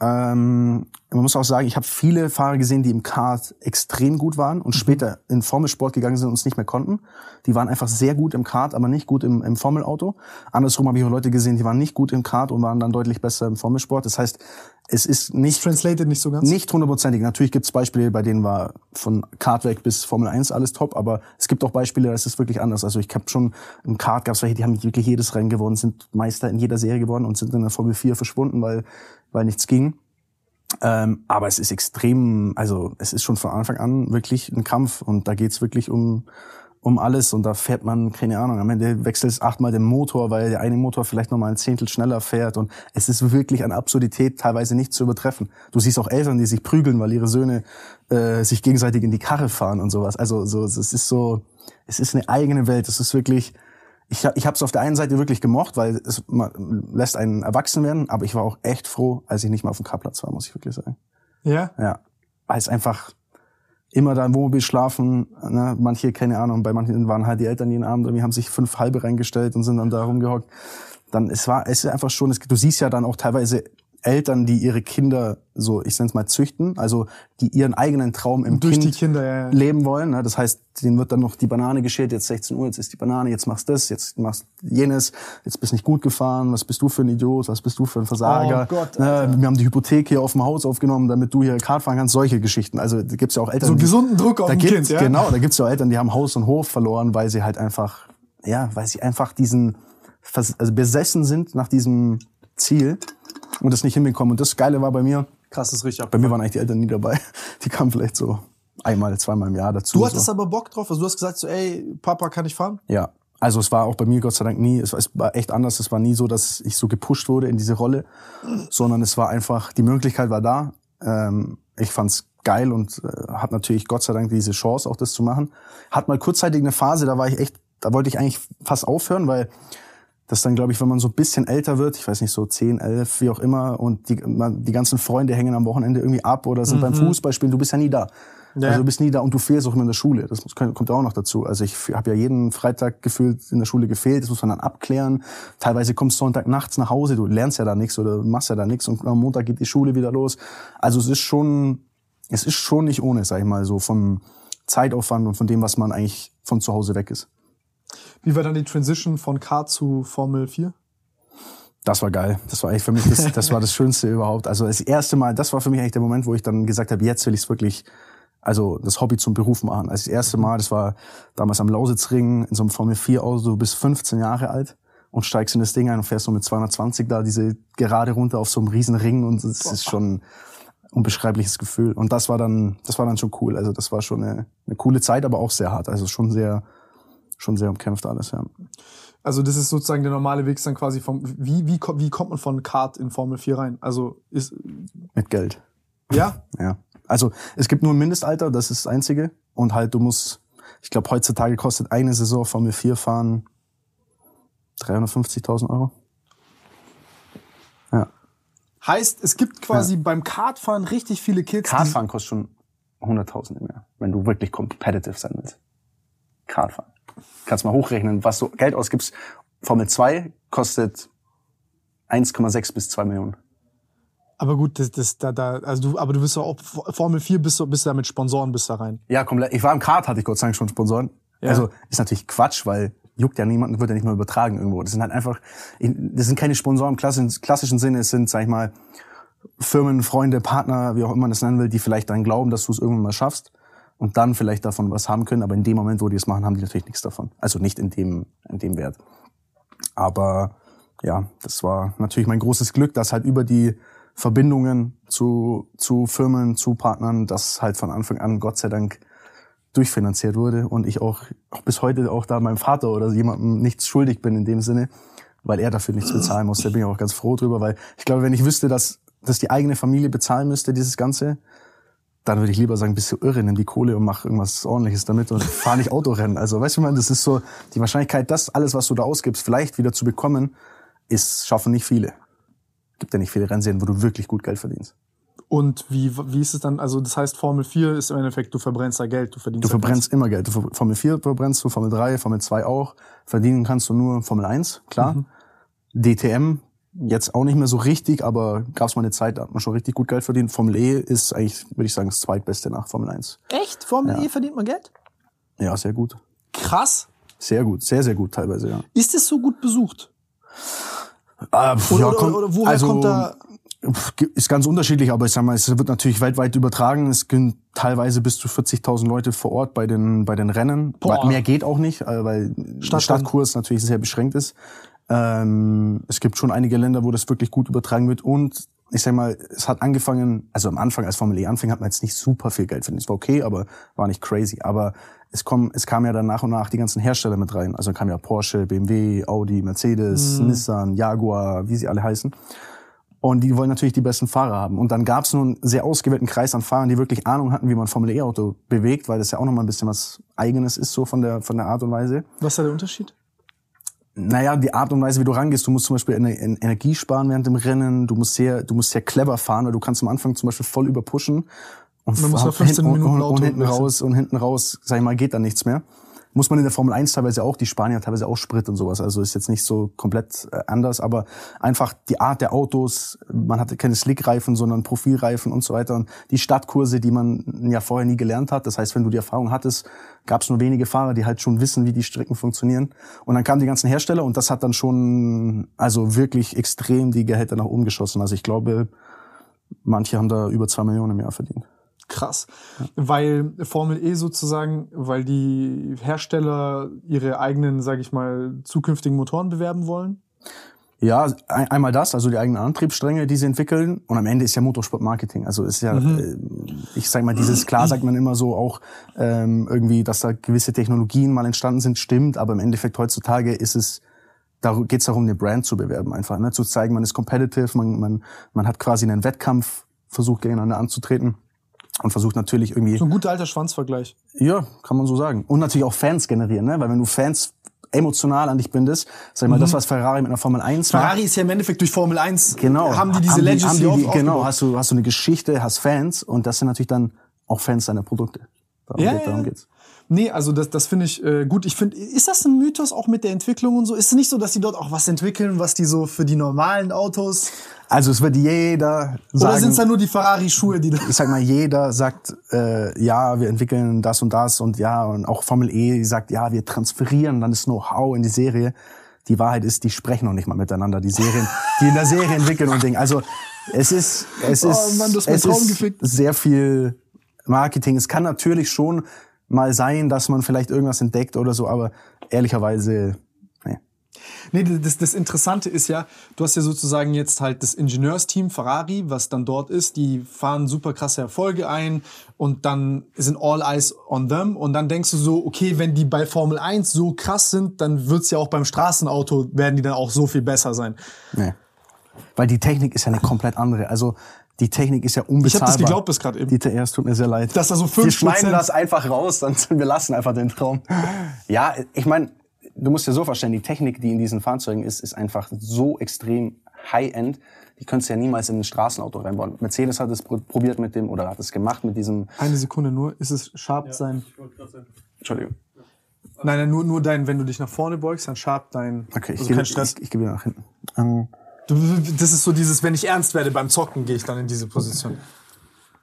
Ähm, man muss auch sagen, ich habe viele Fahrer gesehen, die im Kart extrem gut waren und später in Formelsport gegangen sind und es nicht mehr konnten. Die waren einfach sehr gut im Kart, aber nicht gut im, im Formelauto. Andersrum habe ich auch Leute gesehen, die waren nicht gut im Kart und waren dann deutlich besser im Formelsport. Das heißt, es ist nicht Translated nicht so ganz. nicht hundertprozentig. Natürlich gibt es Beispiele, bei denen war von Kart weg bis Formel 1 alles top, aber es gibt auch Beispiele, da ist es wirklich anders. Also ich habe schon im Kart gab es welche, die haben wirklich jedes Rennen gewonnen, sind Meister in jeder Serie geworden und sind in der Formel 4 verschwunden, weil, weil nichts ging. Ähm, aber es ist extrem, also es ist schon von Anfang an wirklich ein Kampf und da geht's wirklich um um alles und da fährt man, keine Ahnung, am Ende wechselt es achtmal den Motor, weil der eine Motor vielleicht nochmal ein Zehntel schneller fährt und es ist wirklich an Absurdität teilweise nicht zu übertreffen. Du siehst auch Eltern, die sich prügeln, weil ihre Söhne äh, sich gegenseitig in die Karre fahren und sowas. Also so, es ist so, es ist eine eigene Welt. Es ist wirklich, ich, ich habe es auf der einen Seite wirklich gemocht, weil es lässt einen erwachsen werden, aber ich war auch echt froh, als ich nicht mehr auf dem Karplatz war, muss ich wirklich sagen. Ja? Ja, weil es einfach immer da im Wohnmobil schlafen. Ne? Manche, keine Ahnung, bei manchen waren halt die Eltern jeden Abend irgendwie haben sich fünf halbe reingestellt und sind dann da rumgehockt. Dann es war es ist einfach schon, es, du siehst ja dann auch teilweise Eltern, die ihre Kinder so, ich nenne es mal züchten, also die ihren eigenen Traum im Durch Kind die Kinder, ja, ja. leben wollen. Ne? Das heißt, denen wird dann noch die Banane geschält, jetzt 16 Uhr, jetzt ist die Banane, jetzt machst das, jetzt machst jenes, jetzt bist nicht gut gefahren, was bist du für ein Idiot, was bist du für ein Versager. Oh Gott, ne? Wir haben die Hypothek hier auf dem Haus aufgenommen, damit du hier Kart fahren kannst, solche Geschichten. Also da gibt's ja auch Eltern, So die- gesunden Druck auf da Kind, ja? Genau, da gibt's ja auch Eltern, die haben Haus und Hof verloren, weil sie halt einfach, ja, weil sie einfach diesen, also besessen sind nach diesem Ziel und das nicht hinbekommen. Und das Geile war bei mir, Krass, das ist richtig bei mir waren eigentlich die Eltern nie dabei. [laughs] Die kamen vielleicht so einmal, zweimal im Jahr dazu. Du hattest so. aber Bock drauf, also du hast gesagt so, ey, Papa, kann ich fahren? Ja, also es war auch bei mir Gott sei Dank nie, es war, es war echt anders. Es war nie so, dass ich so gepusht wurde in diese Rolle, [clears throat] sondern es war einfach, die Möglichkeit war da. Ähm, ich fand's geil und äh, hat natürlich Gott sei Dank diese Chance, auch das zu machen. Hat mal kurzzeitig eine Phase, da war ich echt, da wollte ich eigentlich fast aufhören, weil das dann, glaube ich, wenn man so ein bisschen älter wird, ich weiß nicht, so 10, 11, wie auch immer, und die, man, die ganzen Freunde hängen am Wochenende irgendwie ab oder sind beim Fußballspielen, du bist ja nie da. Ja. Also du bist nie da und du fehlst auch immer in der Schule. Das muss, kommt auch noch dazu. Also ich habe ja jeden Freitag gefühlt in der Schule gefehlt. Das muss man dann abklären. Teilweise kommst du Sonntag nachts nach Hause. Du lernst ja da nichts oder machst ja da nichts und am Montag geht die Schule wieder los. Also es ist schon, es ist schon nicht ohne, sag ich mal, so vom Zeitaufwand und von dem, was man eigentlich von zu Hause weg ist. Wie war dann die Transition von Kart zu Formel 4? Das war geil. Das war eigentlich für mich das, das war das Schönste überhaupt. Also das erste Mal, das war für mich eigentlich der Moment, wo ich dann gesagt habe, jetzt will ich es wirklich, also das Hobby zum Beruf machen. Also das erste Mal, das war damals am Lausitzring in so einem Formel 4 Auto, du bist 15 Jahre alt und steigst in das Ding ein und fährst so mit 220 da diese gerade runter auf so einem riesen Ring und es ist schon ein unbeschreibliches Gefühl. Und das war dann, das war dann schon cool. Also das war schon eine, eine coole Zeit, aber auch sehr hart. Also schon sehr, schon sehr umkämpft alles, ja. Also das ist sozusagen der normale Weg dann quasi vom, wie, wie, wie kommt man von Kart in Formel 4 rein? Also ist, Mit Geld. ja? Ja. Also es gibt nur ein Mindestalter, das ist das Einzige. Und halt, du musst, ich glaube, heutzutage kostet eine Saison Formel 4 fahren 350.000 Euro. Ja. Heißt, es gibt quasi beim Kartfahren richtig viele Kids. Kartfahren kostet schon 100.000 im Jahr, wenn du wirklich competitive sein willst. Kartfahren. Kannst mal hochrechnen, was du Geld ausgibst. Formel 2 kostet 1,6 bis 2 Millionen. Aber gut, das, das, da, da, also du, aber du bist ja auch, Formel 4 bist du, bist du da mit Sponsoren bis da rein. Ja, komplett. Ich war im Kart, hatte ich Gott sei Dank schon Sponsoren. Ja. Also ist natürlich Quatsch, weil juckt ja niemanden, wird ja nicht mal übertragen irgendwo. Das sind halt einfach, das sind keine Sponsoren im klassischen, klassischen Sinne. Es sind, sag ich mal, Firmen, Freunde, Partner, wie auch immer man das nennen will, die vielleicht dann glauben, dass du es irgendwann mal schaffst und dann vielleicht davon was haben können. Aber in dem Moment, wo die es machen, haben die natürlich nichts davon. Also nicht in dem, in dem Wert. Aber ja, das war natürlich mein großes Glück, dass halt über die Verbindungen zu, zu Firmen, zu Partnern, das halt von Anfang an Gott sei Dank durchfinanziert wurde und ich auch, auch bis heute auch da meinem Vater oder jemandem nichts schuldig bin in dem Sinne, weil er dafür nichts bezahlen muss. Da bin ich auch ganz froh drüber, weil ich glaube, wenn ich wüsste, dass, dass die eigene Familie bezahlen müsste, dieses Ganze, dann würde ich lieber sagen, bist du irre, nimm die Kohle und mach irgendwas ordentliches damit und fahr nicht Autorennen. Also weißt du, man, das ist so, die Wahrscheinlichkeit, das alles, was du da ausgibst, vielleicht wieder zu bekommen, ist, schaffen nicht viele. Gibt ja nicht viele Rennserien, wo du wirklich gut Geld verdienst. Und wie, wie ist es dann, also das heißt, Formel 4 ist im Endeffekt, du verbrennst da Geld, du verdienst Du verbrennst immer Geld. Du Formel 4 verbrennst du, Formel 3, Formel 2 auch. Verdienen kannst du nur Formel 1, klar. Mhm. DTM jetzt auch nicht mehr so richtig, aber gab es mal eine Zeit, da hat man schon richtig gut Geld verdient. Formel E ist eigentlich, würde ich sagen, das zweitbeste nach Formel 1. Geld. Echt? Formel Ja. E verdient man Geld? Ja, sehr gut. Krass. Sehr gut, sehr, sehr gut teilweise, ja. Ist es so gut besucht? Äh, Oder, ja, oder, kommt- oder woher also, kommt da, Ist ganz unterschiedlich, aber ich sag mal, es wird natürlich weltweit übertragen. Es sind teilweise bis zu 40.000 Leute vor Ort bei den, bei den Rennen. Boah. Mehr geht auch nicht, äh, weil der. Stadtkurs natürlich sehr beschränkt ist. Ähm, es gibt schon einige Länder, wo das wirklich gut übertragen wird und ich sag mal, es hat angefangen, also am Anfang, als Formel E anfing, hat man jetzt nicht super viel Geld verdient. Es war okay, aber war nicht crazy. Aber es kam, es kam ja dann nach und nach die ganzen Hersteller mit rein. Also kam ja Porsche, BMW, Audi, Mercedes, Nissan, Jaguar, wie sie alle heißen. Und die wollen natürlich die besten Fahrer haben. Und dann gab es nur einen sehr ausgewählten Kreis an Fahrern, die wirklich Ahnung hatten, wie man Formel E-Auto bewegt, weil das ja auch nochmal ein bisschen was Eigenes ist, so von der, von der Art und Weise. was ist da der Unterschied? Naja, die Art und Weise, wie du rangehst, du musst zum Beispiel Ener- En- Energie sparen während dem Rennen, du musst sehr, du musst sehr clever fahren, weil du kannst am Anfang zum Beispiel voll überpushen und, muss fahr- nach 15 hinten- Minuten und, und hinten raus und hinten raus, sag ich mal, geht da nichts mehr. Muss man in der Formel 1 teilweise auch, die Spanier teilweise auch Sprit und sowas. Also ist jetzt nicht so komplett äh, anders, aber einfach die Art der Autos, man hatte keine Slickreifen, sondern Profilreifen und so weiter. Und die Stadtkurse, die man ja vorher nie gelernt hat. Das heißt, wenn du die Erfahrung hattest, gab es nur wenige Fahrer, die halt schon wissen, wie die Strecken funktionieren. Und dann kamen die ganzen Hersteller und das hat dann schon also wirklich extrem die Gehälter nach oben geschossen. Also ich glaube, manche haben da über zwei Millionen im Jahr verdient. Krass. Weil Formel E sozusagen, weil die Hersteller ihre eigenen, sage ich mal, zukünftigen Motoren bewerben wollen? Ja, ein, einmal das, also die eigenen Antriebsstränge, die sie entwickeln. Und am Ende ist ja Motorsport Marketing. Also ist ja, äh, ich sag mal, dieses klar sagt man immer so auch ähm, irgendwie, dass da gewisse Technologien mal entstanden sind, stimmt. Aber im Endeffekt heutzutage ist es da geht es darum, eine Brand zu bewerben, einfach ne? zu zeigen, man ist competitive, man, man, man hat quasi einen Wettkampf versucht gegeneinander anzutreten und versucht natürlich irgendwie So ein guter alter Schwanzvergleich. ja, kann man so sagen. Und natürlich auch Fans generieren, ne? Weil wenn du Fans emotional an dich bindest, sag ich mal, das, was Ferrari mit einer Formel 1 macht, Ferrari ist ja im Endeffekt durch Formel 1, genau, haben die diese haben Legacy haben die, die, Genau, hast du, hast du eine Geschichte, hast Fans und das sind natürlich dann auch Fans deiner Produkte. Darum, Ja, geht, darum ja. geht's. Nee, also das, das finde ich äh, gut. Ich finde, ist das ein Mythos auch mit der Entwicklung und so? Ist es nicht so, dass die dort auch was entwickeln, was die so für die normalen Autos? Also es wird jeder Oder sagen, sind es dann nur die Ferrari-Schuhe, die da. ich sag mal, jeder sagt, äh, ja, wir entwickeln das und das und ja, und auch Formel E sagt, ja, wir transferieren dann das Know-how in die Serie. Die Wahrheit ist, die sprechen noch nicht mal miteinander, die Serien, die in der Serie entwickeln und Ding. Also es ist, es Oh ist, Mann, hast meinen es ist sehr viel Marketing. Es kann natürlich schon mal sein, dass man vielleicht irgendwas entdeckt oder so, aber ehrlicherweise, nee. Das, das Interessante ist ja, du hast ja sozusagen jetzt halt das Ingenieursteam Ferrari, was dann dort ist, die fahren super krasse Erfolge ein und dann sind all eyes on them und dann denkst du so, okay, wenn die bei Formel 1 so krass sind, dann wird's ja auch beim Straßenauto, werden die dann auch so viel besser sein. Nee. Weil die Technik ist ja eine komplett andere. Also die Technik ist ja Ich unbezahlbar. habe das geglaubt bis gerade eben. Dieter, ja, es tut mir sehr leid. Dass da so Wir 5% schneiden das einfach raus, dann [laughs] wir lassen einfach den Traum. Ja, ich meine, du musst dir so verstehen, die Technik, die in diesen Fahrzeugen ist, ist einfach so extrem high-end. Die könntest du ja niemals in ein Straßenauto reinbauen. Mercedes hat es pro- probiert mit dem, oder hat es gemacht mit diesem, Eine Sekunde nur, ist es sharp sein? Entschuldigung. Nein, nein, nur, nur dein, wenn du dich nach vorne beugst, dann sharp dein, Okay, ich, also gebe, kein Stress. ich, ich gebe wieder nach hinten. Ähm, Du, das ist so dieses, wenn ich ernst werde beim Zocken, gehe ich dann in diese Position.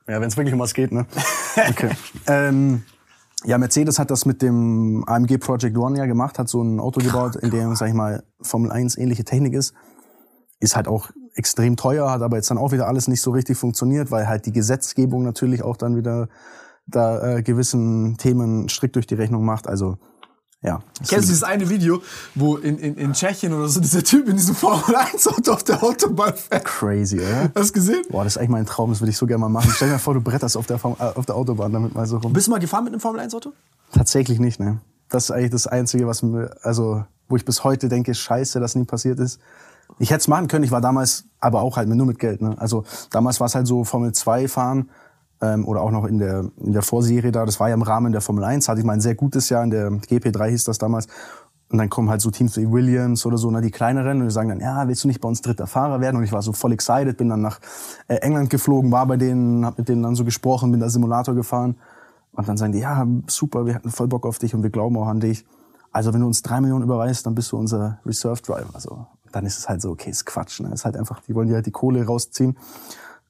Ja, wenn es wirklich um was geht, ne? [laughs] Okay. ähm, ja, Mercedes hat das mit dem AMG Project One ja gemacht, hat so ein Auto gebaut, in dem, sag ich mal, Formel 1 ähnliche Technik ist. Ist halt auch extrem teuer, hat aber jetzt dann auch wieder alles nicht so richtig funktioniert, weil halt die Gesetzgebung natürlich auch dann wieder da äh, gewissen Themen strikt durch die Rechnung macht. Also ja. Kennst du dieses eine Video, wo in, in, in Tschechien oder so dieser Typ in diesem Formel 1 Auto auf der Autobahn fährt? Crazy, oder? Hast du gesehen? Boah, das ist eigentlich mein Traum, das würde ich so gerne mal machen. Stell dir mal vor, du bretterst auf der, Form- äh, auf der Autobahn damit mal so rum. Bist du mal gefahren mit einem Formel 1 Auto? Tatsächlich nicht, ne. Das ist eigentlich das Einzige, was mir, also, wo ich bis heute denke, scheiße, dass nie passiert ist. Ich hätte es machen können, ich war damals, aber auch halt nur mit Geld, ne. Also, damals war es halt so Formel 2 fahren, ähm, oder auch noch in der, in der Vorserie da, das war ja im Rahmen der Formel 1, hatte ich mal ein sehr gutes Jahr, in der GP3 hieß das damals. Und dann kommen halt so Teams wie Williams oder so, ne, die kleineren, und die sagen dann, ja, willst du nicht bei uns dritter Fahrer werden? Und ich war so voll excited, bin dann nach äh, England geflogen, war bei denen, hab mit denen dann so gesprochen, bin da Simulator gefahren. Und dann sagen die, ja, super, wir hatten voll Bock auf dich und wir glauben auch an dich. Also wenn du uns drei Millionen überweist, dann bist du unser Reserve Driver. Also dann ist es halt so, okay, ist Quatsch. Ne? Ist halt einfach, die wollen dir halt die Kohle rausziehen.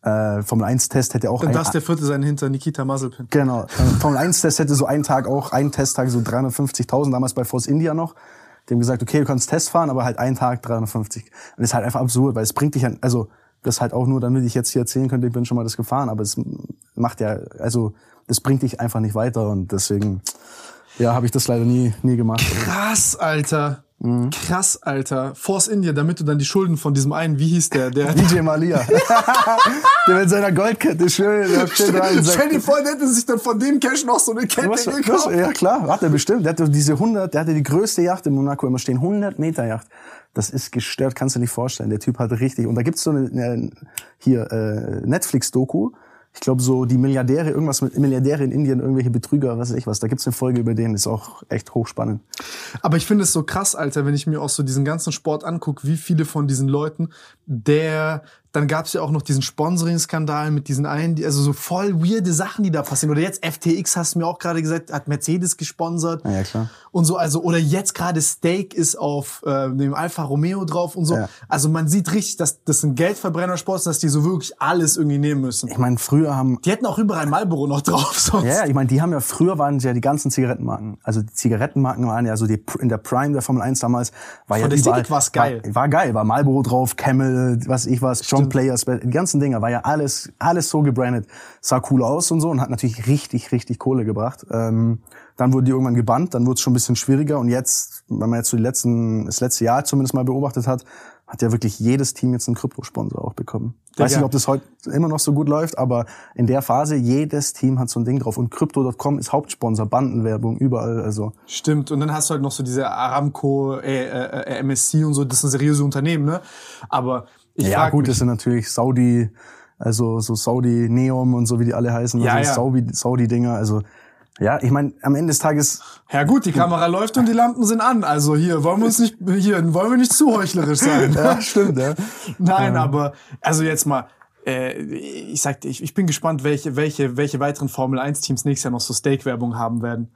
Äh, Formel 1 Test hätte auch Und ein, das der vierte sein hinter Nikita Mazepin. Genau. Äh, Formel 1 Test hätte so einen Tag auch, einen Testtag so 350.000, damals bei Force India noch. Die haben gesagt, okay, du kannst Test fahren, aber halt einen Tag 350. Und das ist halt einfach absurd, weil es bringt dich an, also das halt auch nur, damit ich jetzt hier erzählen könnte, ich bin schon mal das gefahren, aber es macht ja, also das bringt dich einfach nicht weiter und deswegen, ja, habe ich das leider nie, nie gemacht. Krass, Alter. Krass, Alter. Force India, damit du dann die Schulden von diesem einen, wie hieß der? der [laughs] DJ Malia. [laughs] der mit seiner Goldkette schön, sagt, Stell dir vor, der hätte sich dann von dem Cash noch so eine Kette Was, was, gekauft. ja klar, hat er bestimmt. Der hatte diese 100, der hatte die größte Yacht in Monaco immer stehen, 100 Meter Yacht. Das ist gestört, kannst du nicht vorstellen. Der Typ hat richtig. Und da gibt's so eine, eine hier äh, Netflix-Doku. Ich glaube so die Milliardäre, irgendwas mit Milliardäre in Indien, irgendwelche Betrüger, was weiß ich was. Da gibt's eine Folge über den, ist auch echt hochspannend. Aber ich finde es so krass, Alter, wenn ich mir auch so diesen ganzen Sport angucke, wie viele von diesen Leuten der Dann gab's ja auch noch diesen Sponsoring-Skandal mit diesen einen, die, also so voll weirde Sachen, die da passieren. Oder jetzt FTX, hast du mir auch gerade gesagt, hat Mercedes gesponsert. Ja, klar. Und so, also, oder jetzt gerade Steak ist auf äh, dem Alfa Romeo drauf und so. Ja. Also man sieht richtig, dass das ein Geldverbrennersport ist, dass die so wirklich alles irgendwie nehmen müssen. Ich meine, früher haben Die hätten auch überall Marlboro noch drauf, [laughs] sonst. Ja, ja, ich meine, die haben ja früher waren ja die ganzen Zigarettenmarken. Also die Zigarettenmarken waren ja so die in der Prime der Formel 1 damals war ja Von der überall, war's geil. War, war geil, war Marlboro drauf, Camel, was ich was, John Players, die ganzen Dinger, war ja alles alles so gebrandet, sah cool aus und so und hat natürlich richtig richtig Kohle gebracht. Ähm, dann wurde die irgendwann gebannt, dann wurde es schon ein bisschen schwieriger und jetzt, wenn man jetzt so die letzten das letzte Jahr zumindest mal beobachtet hat, hat ja wirklich jedes Team jetzt einen Kryptosponsor auch bekommen. Ich weiß Digga. nicht, ob das heute immer noch so gut läuft, aber in der Phase, jedes Team hat so ein Ding drauf. Und Crypto.com ist Hauptsponsor, Bandenwerbung, überall. Also Stimmt. Und dann hast du halt noch so diese Aramco, äh, äh, äh, MSC und so, das sind seriöse Unternehmen, ne? Aber ich ja gut, mich, das sind natürlich Saudi, also so Saudi Neom und so wie die alle heißen, Ja, also ja. Saudi, Saudi-Dinger. Also ja, ich meine, am Ende des Tages, ja gut, die Kamera läuft und die Lampen sind an. Also hier, wollen wir uns nicht, hier, wollen wir nicht zu heuchlerisch sein. [laughs] ja, stimmt, ja. Nein, aber, also jetzt mal, äh, ich sag dir, ich, ich bin gespannt, welche, welche, welche weiteren Formel 1 Teams nächstes Jahr noch so Steak-Werbung haben werden.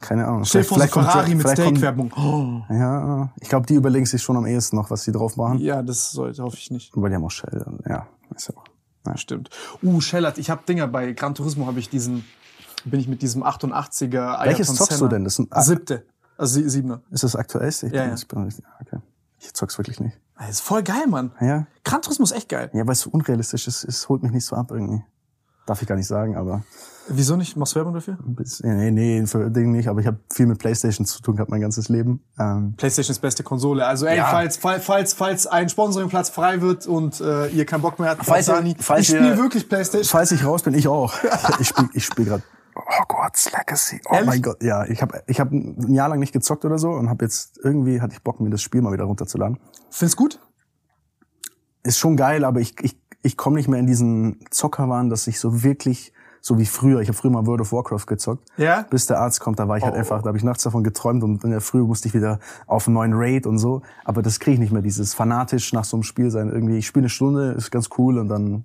Keine Ahnung. Stell dir vor, so kommt- Ferrari mit kommt- Steak-Werbung. Oh, Ja, ich glaube, die überlegen sich schon am ehesten noch, was sie drauf machen. ja, das sollte, hoffe ich nicht. Weil die haben auch Shell. Ja, ist ja auch. Stimmt. Uh, Shellert, ich habe Dinger bei Gran Turismo habe ich diesen, bin ich mit diesem 88er Welches Ayrton zockst Senna. du denn? Das sind, ah, Siebte. Also sie- siebener. ist das aktuellste? Ich Ja, ja. Okay. ich zock's wirklich nicht. Das ist voll geil, Mann. Ja, Gran Turismo ist echt geil. Ja, weil es so unrealistisch ist, es holt mich nicht so ab irgendwie. Darf ich gar nicht sagen, aber Wieso nicht? Machst du Werbung dafür? nee, nee, für Ding nicht, aber ich habe viel mit Playstation zu tun gehabt mein ganzes Leben. Ähm, PlayStation ist beste Konsole. Also ey, Ja. falls, falls, falls, falls ein Sponsoringplatz frei wird und äh, ihr keinen Bock mehr habt, Falls ihr- Sani, falls ich spiele wirklich PlayStation. falls ich raus bin, ich auch. ich [laughs] spiele ich spiel gerade Hogwarts Legacy. Oh Ehrlich? mein Gott, ja, ich habe ich hab ein Jahr lang nicht gezockt oder so und habe jetzt irgendwie hatte ich Bock mir das Spiel mal wieder runterzuladen. Find's gut? Ist schon geil, aber ich ich ich komme nicht mehr in diesen Zockerwahn, dass ich so wirklich so wie früher, ich habe früher mal World of Warcraft gezockt. Ja? Bis der Arzt kommt, da war ich halt Oh. einfach, da habe ich nachts davon geträumt und in der Früh musste ich wieder auf einen neuen Raid und so. Aber das kriege ich nicht mehr, dieses fanatisch nach so einem Spiel sein. Irgendwie, ich spiele eine Stunde, ist ganz cool und dann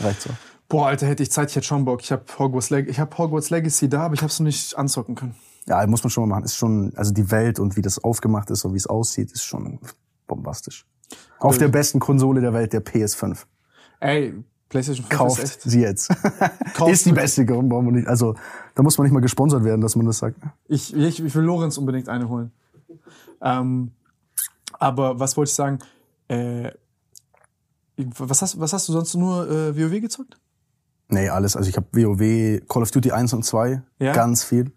reicht's so. Boah, Alter, hätte ich Zeit, ich hätte schon Bock. Ich habe Hogwarts, Leg ich hab Hogwarts Legacy da, aber ich habe es noch nicht anzocken können. Ja, muss man schon mal machen. Ist schon, also die Welt und wie das aufgemacht ist und wie es aussieht, ist schon bombastisch. Auf der besten Konsole der Welt, der PS5. Ey, PlayStation 5 Kauft ist echt. sie jetzt. [laughs] Kauft ist die beste, warum brauchen wir nicht? Also, da muss man nicht mal gesponsert werden, dass man das sagt. Ich, ich, ich will Lorenz unbedingt eine holen. Ähm, aber was wollte ich sagen? Äh, was, hast, was hast du sonst nur äh, WoW gezockt? Nee, alles. Also ich habe WoW, Call of Duty 1 und 2, Ja? ganz viel.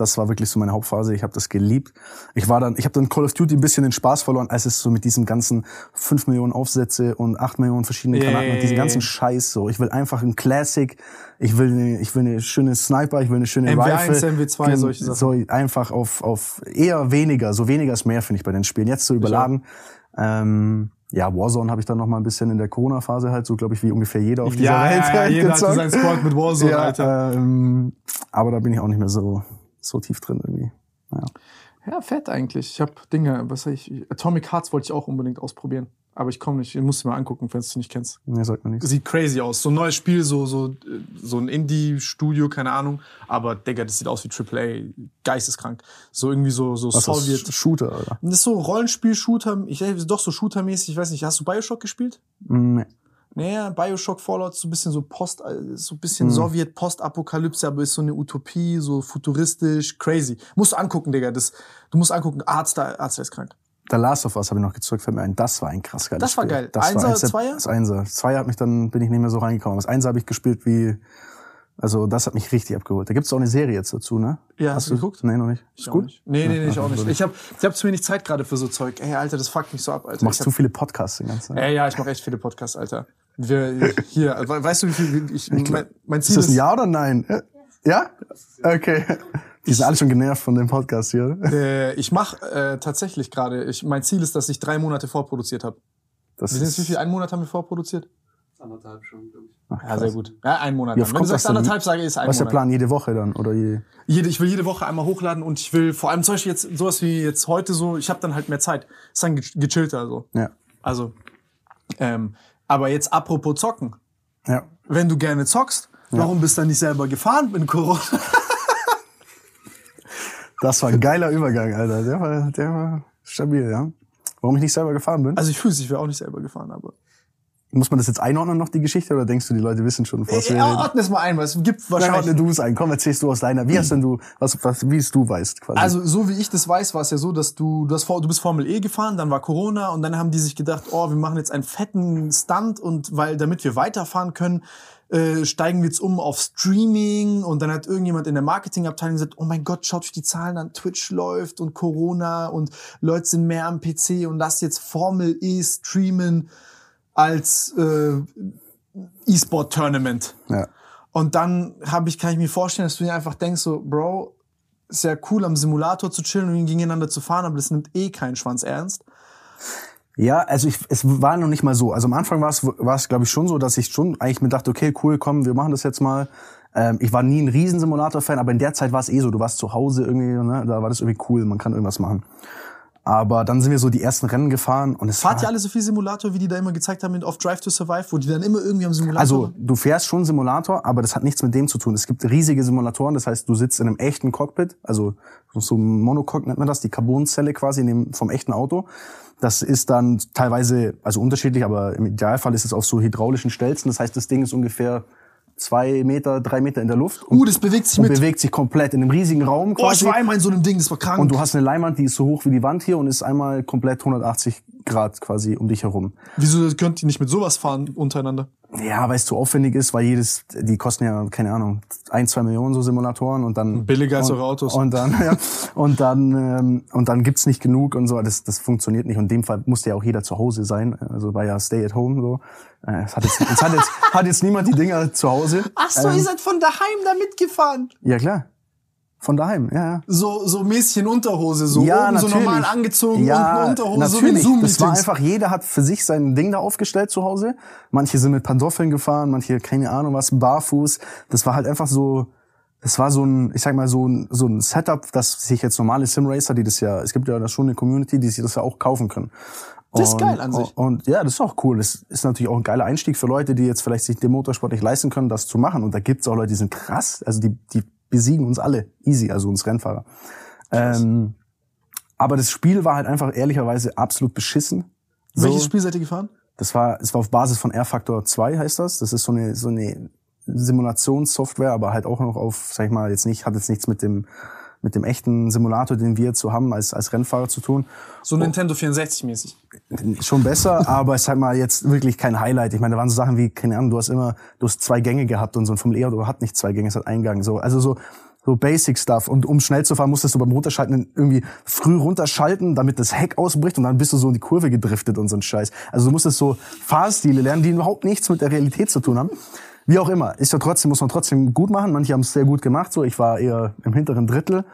Das war wirklich so meine Hauptphase. Ich habe das geliebt. Ich war dann, ich habe dann Call of Duty ein bisschen den Spaß verloren, als es so mit diesem ganzen 5 Millionen Aufsätze und 8 Millionen verschiedene Granaten ja, und diesen ganzen. Scheiß so. Ich will einfach ein Classic. Ich will eine, ich will eine schöne Sniper, ich will eine schöne MW1, Rifle. MW2, Gen- solche Sachen. So einfach auf, auf eher weniger, so weniger ist mehr, finde ich, bei den Spielen. Jetzt so überladen. Ähm, ja, Warzone habe ich dann noch mal ein bisschen in der Corona-Phase halt, so glaube ich, wie ungefähr jeder auf dieser Ja, Welt ja, ja, halt jeder hatte gezockt. seinen Squad mit Warzone, Ja, Alter. ähm, aber da bin ich auch nicht mehr so, so tief drin irgendwie. Ja. Ja, fett eigentlich. Ich habe Dinge, was sag ich, Atomic Hearts wollte ich auch unbedingt ausprobieren. Aber ich komme nicht, ich muss mal angucken, wenn du es nicht kennst. Nee, sagt man nichts. Sieht crazy aus. So ein neues Spiel, so, so, äh, so ein Indie-Studio, keine Ahnung. Aber, Digga, das sieht aus wie AAA. Geisteskrank. So irgendwie so, so Was Sowjet. ist Shooter, oder? Das ist so Rollenspiel-Shooter. Ich doch so Shooter-mäßig. Ich weiß nicht, hast du Bioshock gespielt? Nee. Naja, Bioshock Fallout ist so ein bisschen so Post, äh, so ein bisschen Hm. Sowjet, Postapokalypse, aber ist so eine Utopie, so futuristisch, crazy. Musst du angucken, Digga. Das, du musst angucken, Arzt, Arzt ist krank. The Last of Us habe ich noch gezockt, fällt mir ein. Das war ein krass geiles Das war Spiel. geil. Das Einser, war eins Zweier? Das Einser. Zweier hat mich dann, bin ich nicht mehr so reingekommen. Das Einser habe ich gespielt wie, also das hat mich richtig abgeholt. Da gibt's auch eine Serie jetzt dazu, ne? Ja, hast du geguckt? Nee, noch nicht. Ist Ich auch gut? Nicht. Nee, nee, nee, ich auch nicht. Ich habe ich hab zu wenig Zeit gerade für so Zeug. Ey, Alter, das fuckt mich so ab, Alter. Du machst ich zu hab, viele Podcasts den ganzen Tag. ey, ja, ich mache echt viele Podcasts, Alter. Wir, hier, we- weißt du, wie viel, ich, mein, mein Ziel Ist das ist, ein Ja oder Nein? Ja? Okay. Die sind alle schon genervt von dem Podcast hier. äh, ich mache äh, tatsächlich gerade, ich, mein Ziel ist, dass ich drei Monate vorproduziert habe. Das jetzt, wie viel, einen Monat haben wir vorproduziert? Anderthalb schon, glaube ich. Ach, Ja, sehr gut. Ja, ein Monat. Oft Wenn du sagst anderthalb, sage ich, ist ein Was ist der Monat. Plan? Jede Woche dann? Oder je? Jede, ich will jede Woche einmal hochladen und ich will vor allem zum Beispiel jetzt sowas wie jetzt heute so, ich habe dann halt mehr Zeit. Ist dann ge- gechillter so. Ja. Also, ähm, Aber jetzt apropos zocken. Ja. Wenn du gerne zockst, warum bist du dann nicht selber gefahren mit Corona? [laughs] Das war ein geiler Übergang, Alter. Der war, der war stabil, ja. Warum ich nicht selber gefahren bin? Also ich fühle ich wäre auch nicht selber gefahren, aber. Muss man das jetzt einordnen noch, die Geschichte, oder denkst du, die Leute wissen schon, was wir Ja, ordne es mal ein, weil es gibt Nein, ordne wahrscheinlich. du es ein. Komm, erzählst du aus deiner. Wie hast denn du, was, was, wie es du weißt, quasi? Also so wie ich das weiß, war es ja so, dass du du, hast, du bist Formel E gefahren, dann war Corona und dann haben die sich gedacht, oh, wir machen jetzt einen fetten Stunt und weil damit wir weiterfahren können, äh, steigen wir jetzt um auf Streaming und dann hat irgendjemand in der Marketingabteilung gesagt, oh mein Gott, schaut euch die Zahlen an, Twitch läuft und Corona und Leute sind mehr am PC und lasst jetzt Formel E streamen als äh, E-Sport-Tournament. ja. Und dann habe ich, kann ich mir vorstellen, dass du dir einfach denkst, so, Bro, ist ja cool, am Simulator zu chillen und gegeneinander zu fahren, aber das nimmt eh keinen Schwanz ernst. Ja, also ich, es war noch nicht mal so. Also am Anfang war es, war es glaube ich schon so, dass ich schon eigentlich mir dachte, okay, cool, komm, wir machen das jetzt mal. Ähm, ich war nie ein Riesensimulator-Fan, aber in der Zeit war es eh so, du warst zu Hause irgendwie, ne, da war das irgendwie cool, man kann irgendwas machen. Aber dann sind wir so die ersten Rennen gefahren und es Fahrt ihr alle so viel Simulator, wie die da immer gezeigt haben auf Drive to Survive, wo die dann immer irgendwie am Simulator Also du fährst schon Simulator, aber das hat nichts mit dem zu tun. Es gibt riesige Simulatoren, das heißt, du sitzt in einem echten Cockpit, also so ein Monocoque nennt man das, die Carbonzelle quasi in dem, vom echten Auto. Das ist dann teilweise, also unterschiedlich, aber im Idealfall ist es auf so hydraulischen Stelzen. Das heißt, das Ding ist ungefähr zwei Meter, drei Meter in der Luft und, Uh, das bewegt sich und mit. bewegt sich komplett in einem riesigen Raum Oh, ich quasi. war einmal in so einem Ding, das war krank. und du hast eine Leinwand, die ist so hoch wie die Wand hier und ist einmal komplett 180 Grad quasi um dich herum. Wieso könnt ihr nicht mit sowas fahren untereinander? Ja, weil es zu aufwendig ist, weil jedes, die kosten ja, keine Ahnung, ein, zwei Millionen so Simulatoren und dann. Billiger als eure Autos. Und dann, [laughs] ja, und dann, ähm, und dann gibt's nicht genug und so, das, das funktioniert nicht. Und in dem Fall musste ja auch jeder zu Hause sein. Also war ja Stay at Home so. Äh, Es hat jetzt, es hat jetzt, hat jetzt niemand die Dinger zu Hause. Ach so, Ähm, ihr seid von daheim da mitgefahren. Ja, klar. Von daheim, ja, ja. So, so in Unterhose, so ja, oben so natürlich. normal angezogen, ja, unten Unterhose, so natürlich. Zoom-Meetings. das war einfach, jeder hat für sich sein Ding da aufgestellt zu Hause. Manche sind mit Pantoffeln gefahren, manche, keine Ahnung was, barfuß. Das war halt einfach so, das war so ein, ich sag mal, so ein, so ein Setup, dass sich jetzt normale Simracer, die das ja, es gibt ja da schon eine Community, die sich das ja auch kaufen können. Das ist Und- geil an sich. Und ja, das ist auch cool. Das ist natürlich auch ein geiler Einstieg für Leute, die jetzt vielleicht sich den Motorsport nicht leisten können, das zu machen. Und da gibt's auch Leute, die sind krass. Also die, die besiegen uns alle easy, also uns Rennfahrer. Ähm, aber das Spiel war halt einfach ehrlicherweise absolut beschissen. So, Welches Spiel seid ihr gefahren? Das war, es war auf Basis von R-Factor 2 heißt das. Das ist so eine, so eine Simulationssoftware, aber halt auch noch auf, sag ich mal, jetzt nicht, hat jetzt nichts mit dem, mit dem echten Simulator, den wir jetzt so haben, als, als Rennfahrer zu tun. So Nintendo 64 mäßig. Schon besser, [laughs] aber es hat mal jetzt wirklich kein Highlight. Ich meine, da waren so Sachen wie, keine Ahnung, du hast immer, du hast zwei Gänge gehabt und so ein Formel E-Auto hat nicht zwei Gänge, es hat einen Gang. So, also so, so Basic Stuff. Und um schnell zu fahren, musstest du beim Runterschalten irgendwie früh runterschalten, damit das Heck ausbricht und dann bist du so in die Kurve gedriftet und so ein Scheiß. Also du musstest so Fahrstile lernen, die überhaupt nichts mit der Realität zu tun haben. Wie auch immer, ist ja trotzdem, muss man trotzdem gut machen. Manche haben es sehr gut gemacht. So, ich war eher im hinteren Drittel.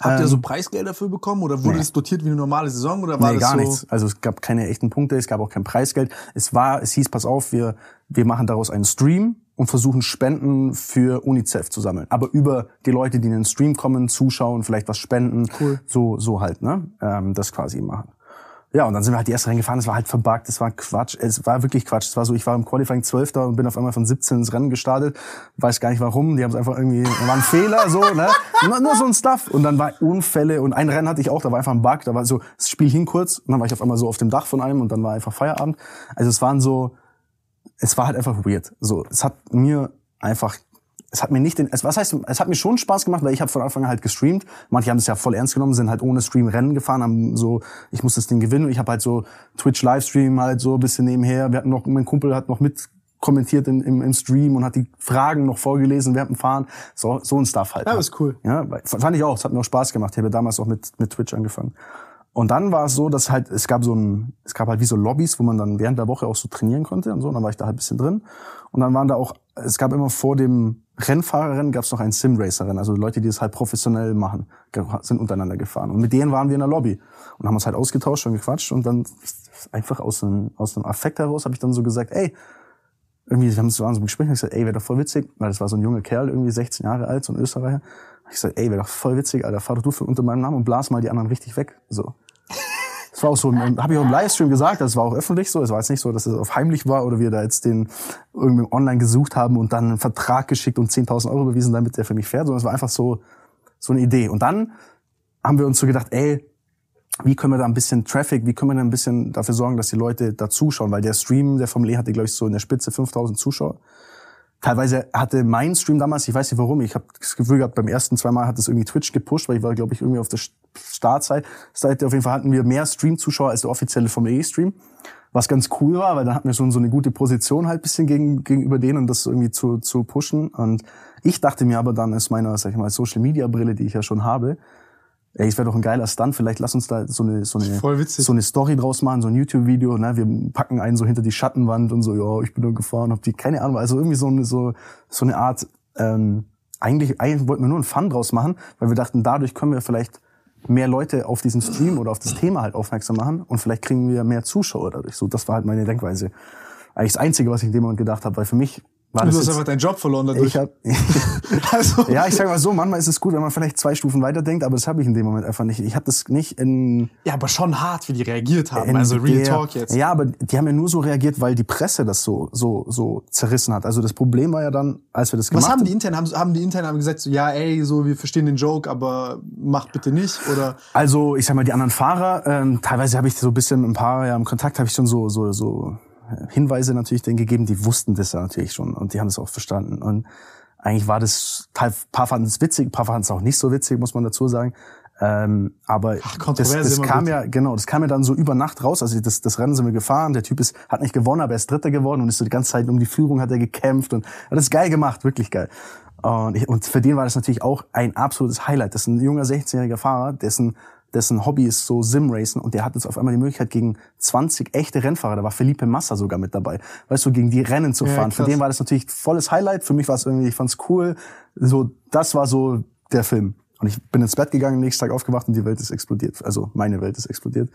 Habt ihr so Preisgeld dafür bekommen oder wurde nee. das dotiert wie eine normale Saison oder war Nee, das gar so? nichts. Also es gab keine echten Punkte, es gab auch kein Preisgeld. Es war, es hieß, pass auf, wir, wir machen daraus einen Stream und versuchen Spenden für UNICEF zu sammeln. Aber über die Leute, die in den Stream kommen, zuschauen, vielleicht was spenden. Cool. So, so halt, ne? Ähm, das quasi machen. Ja, und dann sind wir halt die erste Rennen gefahren, es war halt verbuggt, es war Quatsch, es war wirklich Quatsch. Es war so, ich war im Qualifying 12. und bin auf einmal von 17 ins Rennen gestartet, weiß gar nicht warum, die haben es einfach irgendwie, war ein Fehler, so, ne? Nur, nur so ein Stuff. Und dann war Unfälle und ein Rennen hatte ich auch, da war einfach ein Bug, da war so, das Spiel hing kurz und dann war ich auf einmal so auf dem Dach von einem und dann war einfach Feierabend. Also es waren so, es war halt einfach weird. So, es hat mir einfach es hat mir nicht den, es, was heißt, es hat mir schon Spaß gemacht, weil ich habe von Anfang an halt gestreamt. Manche haben es ja voll ernst genommen, sind halt ohne Stream Rennen gefahren, haben so, ich muss das Ding gewinnen. Und ich habe halt so Twitch Livestream halt so ein bisschen nebenher. Wir hatten noch, mein Kumpel hat noch mit kommentiert in, im, im Stream und hat die Fragen noch vorgelesen während dem Fahren. So, so ein Stuff halt. Ja, ist cool. Ja, fand ich auch. Es hat mir auch Spaß gemacht. Ich habe ja damals auch mit, mit Twitch angefangen. Und dann war es so, dass halt, es gab so ein, es gab halt wie so Lobbys, wo man dann während der Woche auch so trainieren konnte und so. Und dann war ich da halt ein bisschen drin. Und dann waren da auch, es gab immer vor dem Rennfahrerrennen gab es noch ein Simracer-Rennen. Also Leute, die das halt professionell machen, sind untereinander gefahren. Und mit denen waren wir in der Lobby und haben uns halt ausgetauscht und gequatscht. Und dann einfach aus einem, aus einem Affekt heraus habe ich dann so gesagt, ey, irgendwie, wir haben so waren so im Gespräch, ich gesagt, ey, wäre doch voll witzig, weil das war so ein junger Kerl, irgendwie 16 Jahre alt, so ein Österreicher. Ich gesagt, ey, wäre doch voll witzig, Alter, fahr doch du für unter meinem Namen und blas mal die anderen richtig weg. So. Das war auch so, habe ich auch im Livestream gesagt, das war auch öffentlich so. Es war jetzt nicht so, dass es auf heimlich war oder wir da jetzt den irgendwie online gesucht haben und dann einen Vertrag geschickt und 10.000 Euro bewiesen, damit der für mich fährt, sondern es war einfach so, so eine Idee. Und dann haben wir uns so gedacht, ey, wie können wir da ein bisschen Traffic, wie können wir da ein bisschen dafür sorgen, dass die Leute da zuschauen, weil der Stream, der vom Lee hatte, glaube ich, so in der Spitze 5000 Zuschauer. Teilweise hatte mein Stream damals, ich weiß nicht warum, ich habe das Gefühl gehabt, beim ersten zweimal hat es irgendwie Twitch gepusht, weil ich war, glaube ich, irgendwie auf der Startzeit. Seite auf jeden Fall hatten wir mehr Stream-Zuschauer als der offizielle Formel E-Stream. Was ganz cool war, weil da hatten wir schon so eine gute Position halt bisschen gegen, gegenüber denen und das irgendwie zu, zu pushen. Und ich dachte mir aber dann aus meiner, sag ich mal, Social-Media-Brille, die ich ja schon habe, ey, es wäre doch ein geiler Stunt, vielleicht lass uns da so eine, so eine, so eine Story draus machen, so ein YouTube-Video, ne? Wir packen einen so hinter die Schattenwand und so, ja, ich bin nur gefahren, hab die, keine Ahnung, also irgendwie so eine, so, so eine Art, ähm, eigentlich, eigentlich wollten wir nur einen Fun draus machen, weil wir dachten, dadurch können wir vielleicht mehr Leute auf diesen Stream oder auf das Thema halt aufmerksam machen und vielleicht kriegen wir mehr Zuschauer dadurch. So, das war halt meine Denkweise. Eigentlich das Einzige, was ich in dem Moment gedacht habe, weil für mich war Du hast einfach deinen Job verloren dadurch. ich hab, [laughs] [laughs] also, ja, ich sag mal so, manchmal ist es gut, wenn man vielleicht zwei Stufen weiterdenkt, aber das habe ich in dem Moment einfach nicht. Ich habe das nicht in, ja, aber schon hart, wie die reagiert haben. also Real der, Talk jetzt. Ja, aber die haben ja nur so reagiert, weil die Presse das so so so zerrissen hat. Also das Problem war ja dann, als wir das Was gemacht haben die intern? Haben, haben die intern haben gesagt, so, ja, ey, so, wir verstehen den Joke, aber macht bitte nicht? Oder Also ich sag mal, die anderen Fahrer, ähm, teilweise habe ich so ein bisschen mit ein paar ja, im Kontakt, habe ich schon so so so Hinweise natürlich denen gegeben, die wussten das ja natürlich schon und die haben es auch verstanden. Und eigentlich war das, ein paar fanden es witzig, ein paar fanden es auch nicht so witzig, muss man dazu sagen. Ähm, aber das, Kontroverse das immer kam gut. ja, genau, das kam ja dann so über Nacht raus. Also das, das Rennen sind wir gefahren, der Typ ist, hat nicht gewonnen, aber er ist Dritter geworden und ist so die ganze Zeit um die Führung hat er gekämpft und hat das geil gemacht, wirklich geil. Und, ich, und für den war das natürlich auch ein absolutes Highlight. Das ist ein junger 16-jähriger Fahrer, dessen dessen Hobby ist so Simracen und der hat jetzt auf einmal die Möglichkeit gegen 20 echte Rennfahrer, da war Felipe Massa sogar mit dabei, weißt du, gegen die Rennen zu Ja, fahren. Für krass. den war das natürlich volles Highlight, für mich war es irgendwie, ich fand's cool, so, das war so der Film. Und ich bin ins Bett gegangen, nächsten Tag aufgewacht und die Welt ist explodiert, also meine Welt ist explodiert.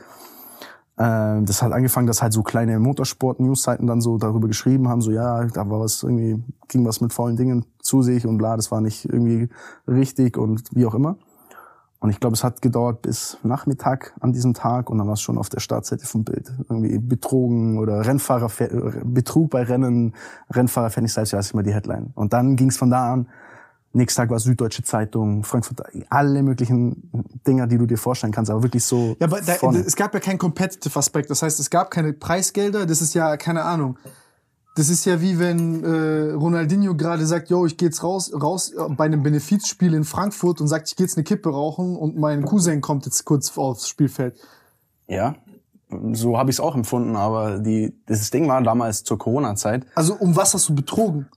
Ähm, das hat angefangen, dass halt so kleine Motorsport-News-Seiten dann so darüber geschrieben haben, so ja, da war was irgendwie, ging was mit faulen Dingen zu sich und bla, das war nicht irgendwie richtig und wie auch immer. Und ich glaube, es hat gedauert bis Nachmittag an diesem Tag und dann war es schon auf der Startseite vom Bild. Irgendwie betrogen oder Rennfahrer, Betrug bei Rennen, Rennfahrer fände ich selbst, ja, ist immer die Headline. Und dann ging es von da an. Nächsten Tag war Süddeutsche Zeitung, Frankfurt, alle möglichen Dinger, die du dir vorstellen kannst, aber wirklich so. Ja, aber da, vorne. es gab ja keinen Competitive Aspekt. Das heißt, es gab keine Preisgelder. Das ist ja, keine Ahnung. Das ist ja wie wenn äh, Ronaldinho gerade sagt, yo, ich geh jetzt raus, raus äh, bei einem Benefizspiel in Frankfurt und sagt, ich geh jetzt eine Kippe rauchen und mein Cousin kommt jetzt kurz aufs Spielfeld. Ja, so habe ich es auch empfunden, aber die, dieses Ding war damals zur Corona-Zeit. Also um was hast du betrogen?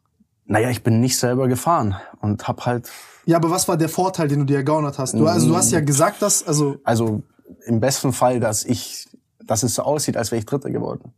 Naja, ich bin nicht selber gefahren und hab halt, Ja, aber was war der Vorteil, den du dir ergaunert hast? Du, also du hast ja gesagt, dass, also also im besten Fall, dass ich, dass es so aussieht, als wäre ich Dritter geworden.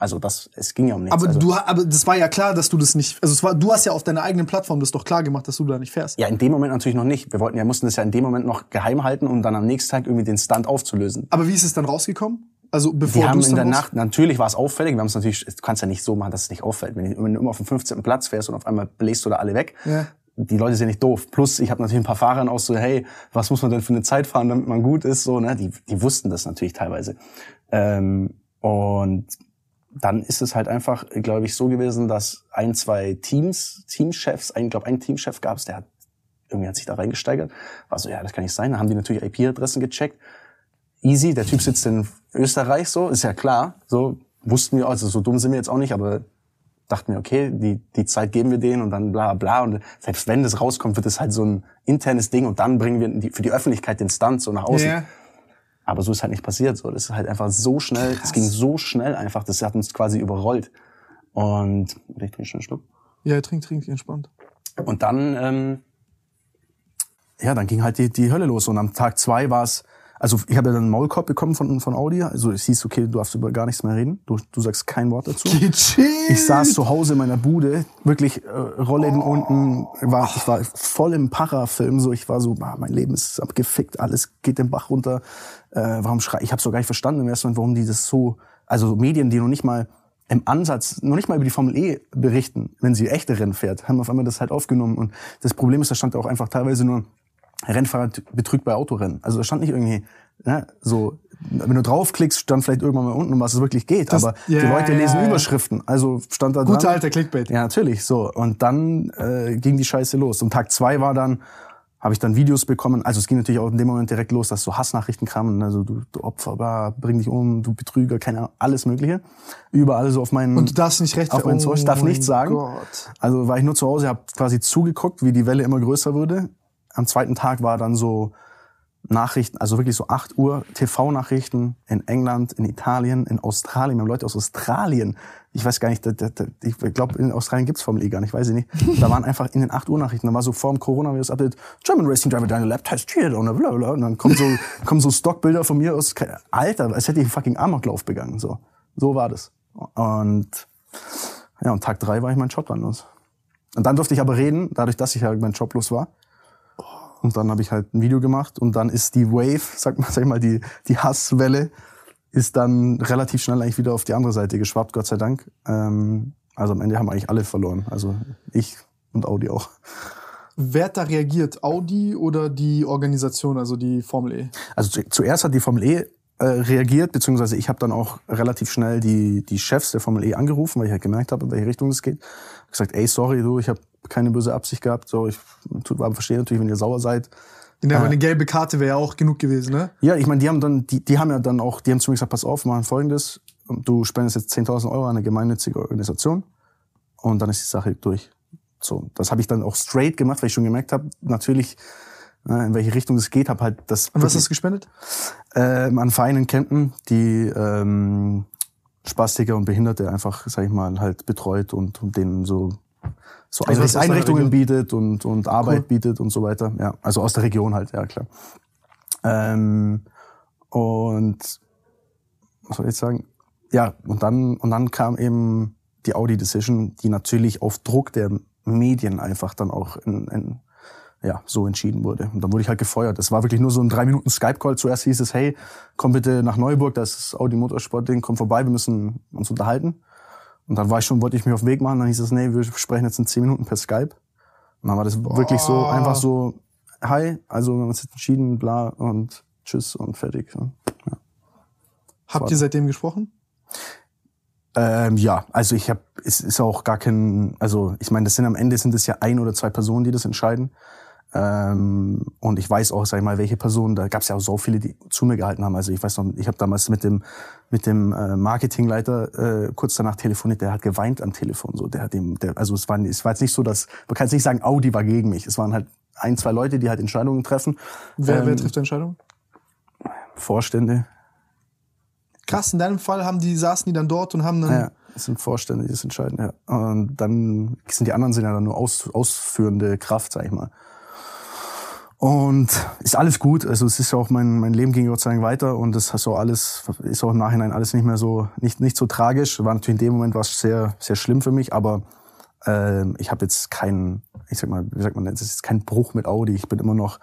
Also das, es ging ja um nichts. Aber also, du, aber das war ja klar, dass du das nicht, also es war, du hast ja auf deiner eigenen Plattform das doch klar gemacht, dass du da nicht fährst. ja, in dem Moment natürlich noch nicht. Wir wollten ja, mussten das ja in dem Moment noch geheim halten, um dann am nächsten Tag irgendwie den Stunt aufzulösen. Aber wie ist es dann rausgekommen? Also bevor Die haben in der Nacht, natürlich war es auffällig, wir haben es natürlich, du kannst ja nicht so machen, dass es nicht auffällt. Wenn du wenn du immer auf dem 15. Platz fährst und auf einmal bläst du da alle weg, Ja. die Leute sind nicht doof. Plus, ich habe natürlich ein paar Fahrern auch so, hey, was muss man denn für eine Zeit fahren, damit man gut ist, so, ne? Die, die wussten das natürlich teilweise. Ähm, und dann ist es halt einfach, glaube ich, so gewesen, dass ein, zwei Teams, Teamchefs, ich glaube, ein Teamchef gab es, der hat irgendwie hat sich da reingesteigert. War so, ja, das kann nicht sein. Dann haben die natürlich IP-Adressen gecheckt. Easy, der Typ sitzt in Österreich so, ist ja klar. So wussten wir, also so dumm sind wir jetzt auch nicht, aber dachten wir, okay, die, die Zeit geben wir denen und dann bla bla. Und selbst wenn das rauskommt, wird es halt so ein internes Ding und dann bringen wir die, für die Öffentlichkeit den Stunt so nach außen. Ja. Aber so ist halt nicht passiert. So, das ist halt einfach so schnell. Es ging so schnell einfach. Das hat uns quasi überrollt. Und ich trinke schon einen Schluck. Ja, trink, trink, entspannt. Und dann, ähm, ja, dann ging halt die, die Hölle los. Und am Tag zwei war es, also ich habe ja dann einen Maulkorb bekommen von, von Audi. Also es hieß, okay, du darfst über gar nichts mehr reden. Du, du sagst kein Wort dazu. Ich saß zu Hause in meiner Bude, wirklich äh, Rollläden unten, war, ich war voll im Parafilm, so ich war so, ah, mein Leben ist abgefickt, alles geht den Bach runter. Äh, warum schrei ich habe so gar nicht verstanden im ersten Moment, warum die das so, also Medien, die noch nicht mal im Ansatz, noch nicht mal über die Formel E berichten, wenn sie echte Rennen fährt, haben auf einmal das halt aufgenommen und das Problem ist, da stand auch einfach teilweise nur Rennfahrer betrügt bei Autorennen. Also da stand nicht irgendwie, ne, so, wenn du draufklickst, stand vielleicht irgendwann mal unten, um was es wirklich geht. Das- aber ja, die Leute ja, lesen ja. Überschriften. Also stand da Guter dran. alter Clickbait. Ja, natürlich, so. Und dann äh, ging die Scheiße los. Und Tag zwei war dann, habe ich dann Videos bekommen. Also es ging natürlich auch in dem Moment direkt los, dass so Hassnachrichten kamen. Also du, du Opfer, bla, bring dich um, du Betrüger, keine Ahnung, alles Mögliche. Überall so auf meinen Und du darfst nicht recht auf meinen Zoll. Ich darf nichts sagen. Gott. Also war ich nur zu Hause, habe quasi zugeguckt, wie die Welle immer größer wurde. Am zweiten Tag war dann so Nachrichten, also wirklich so 8 Uhr TV-Nachrichten in England, in Italien, in Australien. Wir haben Leute aus Australien. Ich weiß gar nicht, da, da, ich glaube, in Australien gibt's Formel E gar nicht, weiß ich nicht. Da waren einfach in den 8 Uhr Nachrichten, da war so vor dem Coronavirus-Update, German Racing Driver, deine Lab Test here, und bla, bla. Und dann kommen so, [laughs] kommen so Stockbilder von mir aus, Alter, als hätte ich einen fucking Amoklauf begangen, so. So war das. Und, ja, und Tag drei war ich mein Job dann los. Und dann durfte ich aber reden, dadurch, dass ich ja mein Job los war. Und dann habe ich halt ein Video gemacht und dann ist die Wave, [laughs] sag mal, sag ich mal, die, die Hasswelle ist dann relativ schnell eigentlich wieder auf die andere Seite geschwappt, Gott sei Dank. Ähm, also am Ende haben eigentlich alle verloren. Also ich und Audi auch. Wer hat da reagiert? Audi oder die Organisation, also die Formel E? Also zu, zuerst hat die Formel E äh, reagiert, beziehungsweise ich habe dann auch relativ schnell die, die Chefs der Formel E angerufen, weil ich halt gemerkt habe, in welche Richtung es geht. Hab gesagt, ey, sorry, du, ich habe keine böse Absicht gehabt. So, ich verstehe natürlich, wenn ihr sauer seid. Ja, aber eine gelbe Karte wäre ja auch genug gewesen, ne? Ja, ich meine, die haben dann, die, die haben ja dann auch, die haben zu mir gesagt, pass auf, machen folgendes, du spendest jetzt 10.000 Euro an eine gemeinnützige Organisation und dann ist die Sache durch. So, das habe ich dann auch straight gemacht, weil ich schon gemerkt habe, natürlich, äh, in welche Richtung es geht, habe halt das Und was hast du gespendet? ähm, an Vereinen in Kempten, die ähm, Spastiker und Behinderte einfach, sag ich mal, halt betreut und, und denen so so Also was Einricht Einrichtungen bietet und, und Arbeit Cool. bietet und so weiter. Ja, also aus der Region halt, ja klar. Ähm, und was soll ich jetzt sagen? Ja, und dann und dann kam eben die Audi Decision, die natürlich auf Druck der Medien einfach dann auch in, in ja, so entschieden wurde. Und dann wurde ich halt gefeuert. Es war wirklich nur so ein drei Minuten Skype-Call. Zuerst hieß es, hey, komm bitte nach Neuburg, das ist Audi Motorsport-Ding, komm vorbei, wir müssen uns unterhalten. Und dann war ich schon, wollte ich mich auf den Weg machen, dann hieß es, nee, wir sprechen jetzt in zehn Minuten per Skype. Und dann war das wirklich so, einfach so, hi, also wir haben uns jetzt entschieden, bla, und tschüss und fertig. Ja. Habt war- ihr seitdem gesprochen? Ähm, ja, also ich habe, es ist auch gar kein, also ich meine, das sind am Ende sind es ja ein oder zwei Personen, die das entscheiden. Ähm, und ich weiß auch, sag ich mal, welche Personen, da gab es ja auch so viele, die zu mir gehalten haben. Also ich weiß noch, ich habe damals mit dem mit dem äh, Marketingleiter äh, kurz danach telefoniert, der hat geweint am Telefon. So, der hat dem, der, also es war, es war jetzt nicht so, dass man kann jetzt nicht sagen, Audi war gegen mich. Es waren halt ein, zwei Leute, die halt Entscheidungen treffen. Wer, wer Ähm, trifft die Entscheidung? Vorstände, Krass, in deinem Fall haben die, saßen die dann dort und haben dann. Ja, es sind Vorstände, die das entscheiden, ja. Und dann sind die anderen sind ja dann nur aus, ausführende Kraft, sag ich mal. Und ist alles gut. Also es ist ja auch mein, mein Leben ging Gott sei Dank weiter und das ist auch alles, ist auch im Nachhinein alles nicht mehr so, nicht, nicht so tragisch. War natürlich in dem Moment was sehr, sehr schlimm für mich, aber ähm, ich habe jetzt keinen, ich sag mal, wie sagt man, das ist jetzt kein Bruch mit Audi. Ich bin immer noch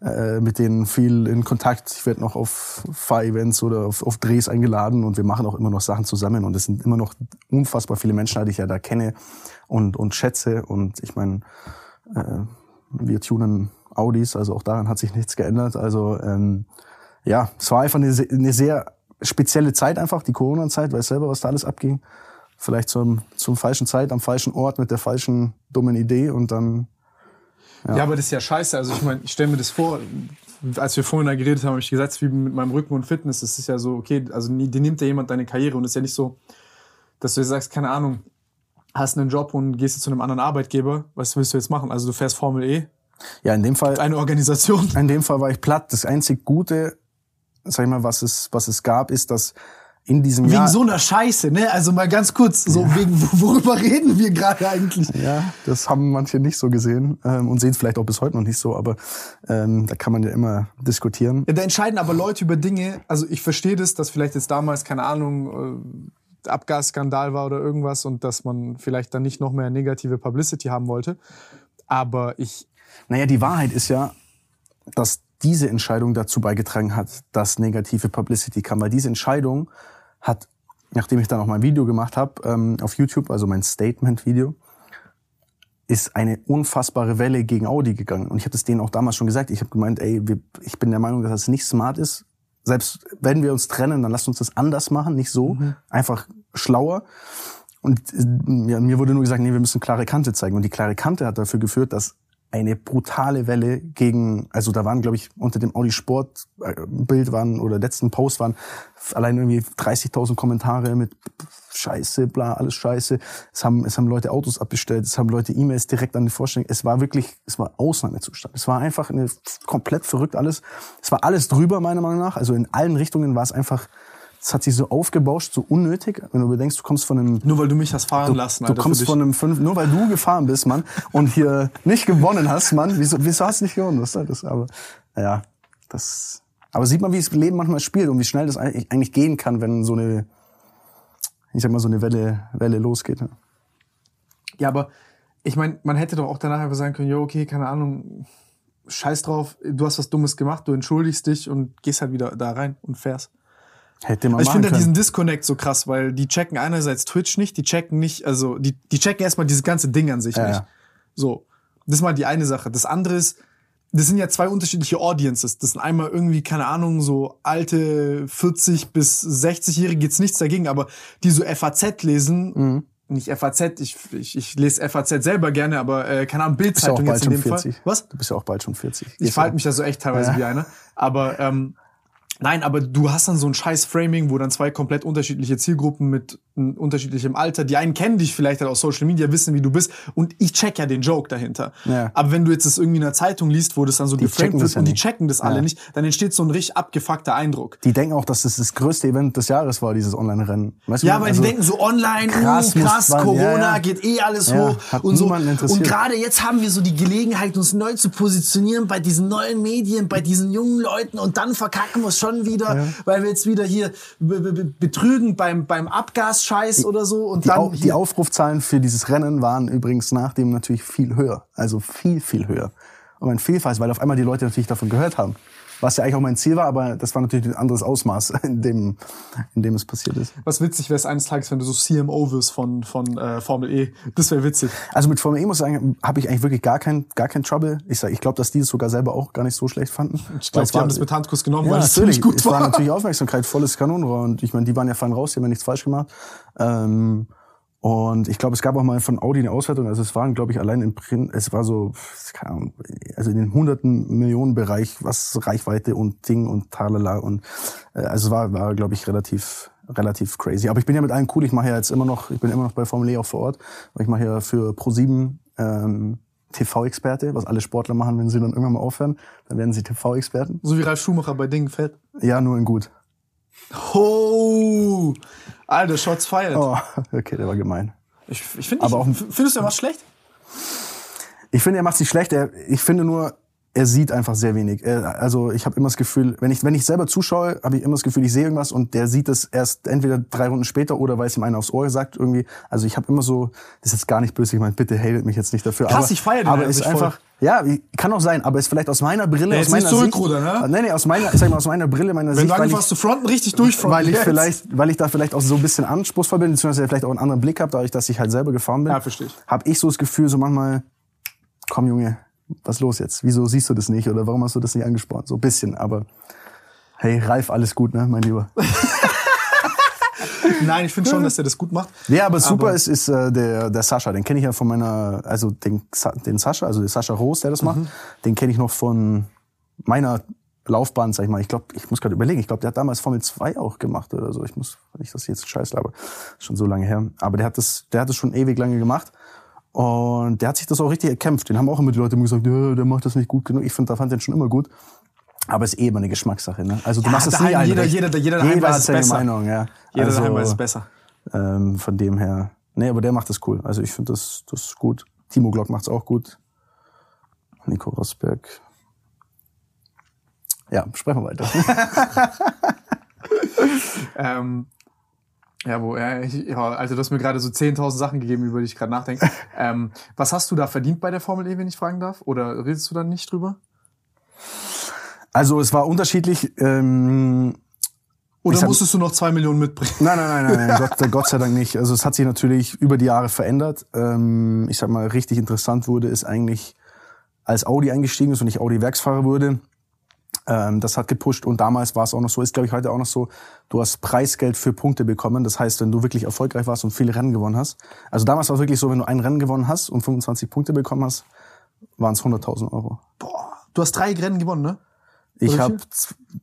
äh, mit denen viel in Kontakt. Ich werde noch auf Fahr-Events oder auf, auf Drehs eingeladen und wir machen auch immer noch Sachen zusammen. Und es sind immer noch unfassbar viele Menschen, die ich ja da kenne und, und schätze. Und ich meine, äh, wir tunen Audis, also auch daran hat sich nichts geändert. Also ähm, ja, es war einfach eine, eine sehr spezielle Zeit einfach, die Corona-Zeit, weiß selber, was da alles abging. Vielleicht zum, zum falschen Zeit, am falschen Ort, mit der falschen dummen Idee und dann Ja. aber das ist ja scheiße. Also ich meine, ich stelle mir das vor, als wir vorhin da geredet haben, habe ich gesagt, wie mit meinem Rücken und Fitness, das ist ja so, okay, also dir nimmt ja jemand deine Karriere und es ist ja nicht so, dass du jetzt sagst, keine Ahnung, hast einen Job und gehst zu einem anderen Arbeitgeber, was willst du jetzt machen? Also du fährst Formel E, ja, in dem Fall eine Organisation. [laughs] In dem Fall war ich platt. Das einzig Gute, sag ich mal, was es, was es gab, ist, dass in diesem Wegen Jahr. so einer Scheiße, ne? Also mal ganz kurz, so wegen, worüber reden wir gerade eigentlich? ja, das haben manche nicht so gesehen ähm, und sehen es vielleicht auch bis heute noch nicht so, aber ähm, da kann man ja immer diskutieren. Ja, da entscheiden aber Leute über Dinge, also ich verstehe das, dass vielleicht jetzt damals, keine Ahnung, äh, Abgasskandal war oder irgendwas und dass man vielleicht dann nicht noch mehr negative Publicity haben wollte. Aber ich, Naja, die Wahrheit ist ja, dass diese Entscheidung dazu beigetragen hat, dass negative Publicity kam, weil diese Entscheidung hat, nachdem ich dann auch mein Video gemacht habe ähm, auf YouTube, also mein Statement-Video, ist eine unfassbare Welle gegen Audi gegangen. Und ich habe das denen auch damals schon gesagt. Ich habe gemeint, ey, wir, ich bin der Meinung, dass das nicht smart ist. Selbst wenn wir uns trennen, dann lasst uns das anders machen, nicht so. Einfach schlauer. Und äh, ja, mir wurde nur gesagt, nee, wir müssen klare Kante zeigen. Und die klare Kante hat dafür geführt, dass eine brutale Welle gegen, also da waren, glaube ich, unter dem Audi Sport äh, Bild waren oder letzten Post waren allein irgendwie 30.000 Kommentare mit Scheiße, bla, alles Scheiße. Es haben, es haben Leute Autos abbestellt, es haben Leute E-Mails direkt an die Vorstellung. Es war wirklich, es war Ausnahmezustand. Es war einfach eine, komplett verrückt alles. Es war alles drüber, meiner Meinung nach. Also in allen Richtungen war es einfach, es hat sich so aufgebauscht, so unnötig. Wenn du bedenkst, du kommst von einem Nur weil du mich hast fahren Du, lassen, du Alter, kommst für dich. von einem fünf, nur weil du gefahren bist, Mann, und hier nicht gewonnen hast, Mann. Wieso, wieso hast du nicht gewonnen? Was soll das? Aber, ja, das, aber sieht man, wie das Leben manchmal spielt und wie schnell das eigentlich eigentlich gehen kann, wenn so eine, ich sag mal, so eine Welle, Welle losgeht. ne? Ja, aber ich meine, man hätte doch auch danach einfach sagen können, jo, okay, keine Ahnung, scheiß drauf, du hast was Dummes gemacht, du entschuldigst dich und gehst halt wieder da rein und fährst. Hätte man Also ich finde diesen Disconnect so krass, weil die checken einerseits Twitch nicht, die checken nicht, also die, die checken erstmal dieses ganze Ding an sich Ja, nicht. ja. So, das ist mal die eine Sache. Das andere ist, das sind ja zwei unterschiedliche Audiences. Das sind einmal irgendwie, keine Ahnung, so alte 40 bis 60-Jährige, geht's nichts dagegen, aber die so FAZ lesen, Mhm. nicht FAZ, ich, ich, ich lese FAZ selber gerne, aber äh, keine Ahnung, ja Bildzeitung jetzt in dem 40. Fall. Was? Du bist ja auch bald schon 40. Ich verhalte mich da so echt teilweise wie einer. Aber ähm, nein, aber du hast dann so ein scheiß Framing, wo dann zwei komplett unterschiedliche Zielgruppen mit unterschiedlichem Alter, die einen kennen dich vielleicht halt aus Social Media, wissen, wie du bist. Und ich check ja den Joke dahinter. Ja. Aber wenn du jetzt das irgendwie in einer Zeitung liest, wo das dann so geframed checken wird ja und die nicht. checken das alle Ja. nicht, dann entsteht so ein richtig abgefuckter Eindruck. Die denken auch, dass das das größte Event des Jahres war, dieses Online-Rennen. Weißt du, Ja, weil also- die denken so online, krass krass, uh, krass man- Corona, geht eh alles hoch hat und so. Und gerade jetzt haben wir so die Gelegenheit, uns neu zu positionieren bei diesen neuen Medien, bei diesen jungen Leuten und dann verkacken wir es schon wieder, weil wir jetzt wieder hier be- be- be- betrügen beim, beim Abgasscheiß oder so und Die, dann Au die Aufrufzahlen für dieses Rennen waren übrigens nach dem natürlich viel höher. Also viel, viel höher. Und ein Vielfalt, weil auf einmal die Leute natürlich davon gehört haben. Was ja eigentlich auch mein Ziel war, aber das war natürlich ein anderes Ausmaß, [laughs] in dem, in dem es passiert ist. was witzig wäre es eines Tages, wenn du so CMO wirst von, von äh, Formel E. Das wäre witzig. Also mit Formel E muss ich sagen, habe ich eigentlich wirklich gar kein, gar kein Trouble. Ich sag, ich glaube, dass die es sogar selber auch gar nicht so schlecht fanden. Ich glaube, die haben das mit Handkuss genommen, Ja, weil es natürlich. ziemlich gut es war war. natürlich Aufmerksamkeit, volles Kanonenrohr. Und ich meine, die waren ja fein raus, die haben ja nichts falsch gemacht. Ähm, und ich glaube, es gab auch mal von Audi eine Auswertung. Also es waren, glaube ich, allein im Print, es war so, Ahnung, also in den hunderten Millionen Bereich, was Reichweite und Ding und Talala und äh, also es war, war glaube ich, relativ relativ crazy. Aber ich bin ja mit allen cool. Ich mache ja jetzt immer noch, ich bin immer noch bei Formel E auch vor Ort. Weil ich mache ja für Pro7 ähm, TV-Experte, was alle Sportler machen, wenn sie dann irgendwann mal aufhören. Dann werden sie TV-Experten. So wie Ralf Schumacher bei Dingen fett. Ja, nur in gut. Oh, Alter, Shots feiert. Oh, [laughs] okay, der war gemein. Ich, ich finde, Aber auch- findest du was schlecht? Ich finde, er macht sich schlecht. Er, ich finde nur, er sieht einfach sehr wenig. Er, also ich habe immer das Gefühl, wenn ich wenn ich selber zuschaue, habe ich immer das Gefühl, ich sehe irgendwas und der sieht es erst entweder drei Runden später oder weil es ihm einer aufs Ohr sagt irgendwie. Also ich habe immer so, das ist jetzt gar nicht böse, ich meine, bitte hatet mich jetzt nicht dafür. Krass, aber, ich feier den Aber ist einfach, ja, kann auch sein, aber ist vielleicht aus meiner Brille, Ja, aus meiner zurückrudern, Sicht, ne? Nee, nee, aus meiner, sag mal, aus meiner Brille, meiner Wenn Sicht, du angefangen ich, hast zu fronten, richtig durchfronten. weil ich jetzt. vielleicht, weil ich da vielleicht auch so ein bisschen anspruchsvoll bin, beziehungsweise vielleicht auch einen anderen Blick habe, dadurch, dass ich halt selber gefahren bin. Ja, verstehe ich. Habe ich so das Gefühl, so manchmal, komm Junge, was ist los jetzt? Wieso siehst du das nicht? Oder warum hast du das nicht angesprochen? So ein bisschen, aber hey, Ralf, alles gut, ne, mein Lieber. [laughs] Nein, ich finde schon, dass er das gut macht. Ja, aber super Aber- ist, ist äh, der, der Sascha. Den kenne ich ja von meiner, also den, den Sascha, also den Sascha Roos, der das macht. Mhm. Den kenne ich noch von meiner Laufbahn, sag ich mal. Ich glaube, ich muss gerade überlegen. Ich glaube, der hat damals Formel 2 auch gemacht oder so. Ich muss, dass ich jetzt scheiß laber. Schon so lange her. Aber der hat das, der hat das schon ewig lange gemacht. Und der hat sich das auch richtig erkämpft. Den haben auch immer die Leute immer gesagt, ja, der macht das nicht gut genug. Ich finde, da fand den schon immer gut. Aber es ist eh immer eine Geschmackssache. Ne? Also du Ja, machst es daheim, nie jeder- recht. jeder- jeder daheim jeder weiß hat es seine besser. Meinung, ja. Jeder also, daheim weiß es besser. ähm, von dem her. Nee, aber der macht das cool. Also ich finde das, das gut. Timo Glock macht's auch gut. Nico Rosberg. Ja, sprechen wir weiter. [laughs] Ähm, ja, wo, ja, ich, ja, also du hast mir gerade so 10.000 Sachen gegeben, über die ich gerade nachdenke. [laughs] ähm, was hast du da verdient bei der Formel E, wenn ich fragen darf? Oder redest du da nicht drüber? Also es war unterschiedlich. Ähm, Oder hab- musstest du noch zwei Millionen mitbringen? Nein, nein, nein, nein, nein [laughs] Gott, Gott sei Dank nicht. Also es hat sich natürlich über die Jahre verändert. Ähm, ich sag mal, richtig interessant wurde, ist eigentlich, als Audi eingestiegen ist und ich Audi-Werksfahrer wurde. Ähm, das hat gepusht und damals war es auch noch so, ist glaube ich heute auch noch so, du hast Preisgeld für Punkte bekommen. Das heißt, wenn du wirklich erfolgreich warst und viele Rennen gewonnen hast. Also damals war es wirklich so, wenn du ein Rennen gewonnen hast und 25 Punkte bekommen hast, waren es 100.000 Euro. Boah. Du hast drei Rennen gewonnen, ne? Ich habe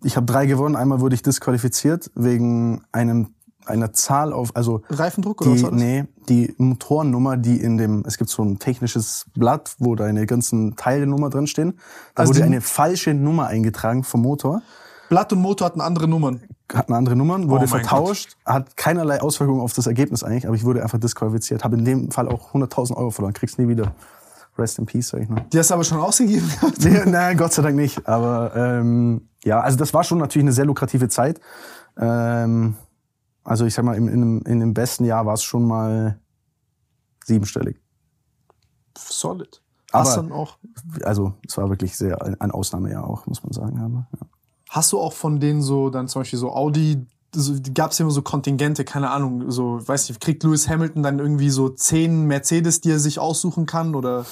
ich hab drei gewonnen. Einmal wurde ich disqualifiziert wegen einem einer Zahl auf, also Reifendruck oder was die, war das? nee, die Motorennummer, die in dem, es gibt so ein technisches Blatt, wo deine ganzen Teilnummer drin stehen. Da Also wurde eine falsche Nummer eingetragen vom Motor, Blatt und Motor hatten andere Nummern. hat eine andere Nummer, wurde Oh vertauscht, hat keinerlei Auswirkungen auf das Ergebnis eigentlich, aber ich wurde einfach disqualifiziert. Habe in dem Fall auch 100.000 Euro verloren, kriegst nie wieder. Rest in peace, sag ich nur. Die hast du aber schon ausgegeben. [laughs] Nee, nein, Gott sei Dank nicht. Aber ähm, ja, also das war schon natürlich eine sehr lukrative Zeit. Ähm, also ich sag mal, in, dem, in dem besten Jahr war es schon mal siebenstellig. Solid. Aber- Hast, dann auch, Also es war wirklich sehr ein, Ausnahmejahr auch, muss man sagen. Aber, ja. hast du auch von denen so, dann zum Beispiel so Audi, so, gab es immer so Kontingente, keine Ahnung, so, weiß nicht, kriegt Lewis Hamilton dann irgendwie so zehn Mercedes, die er sich aussuchen kann? Oder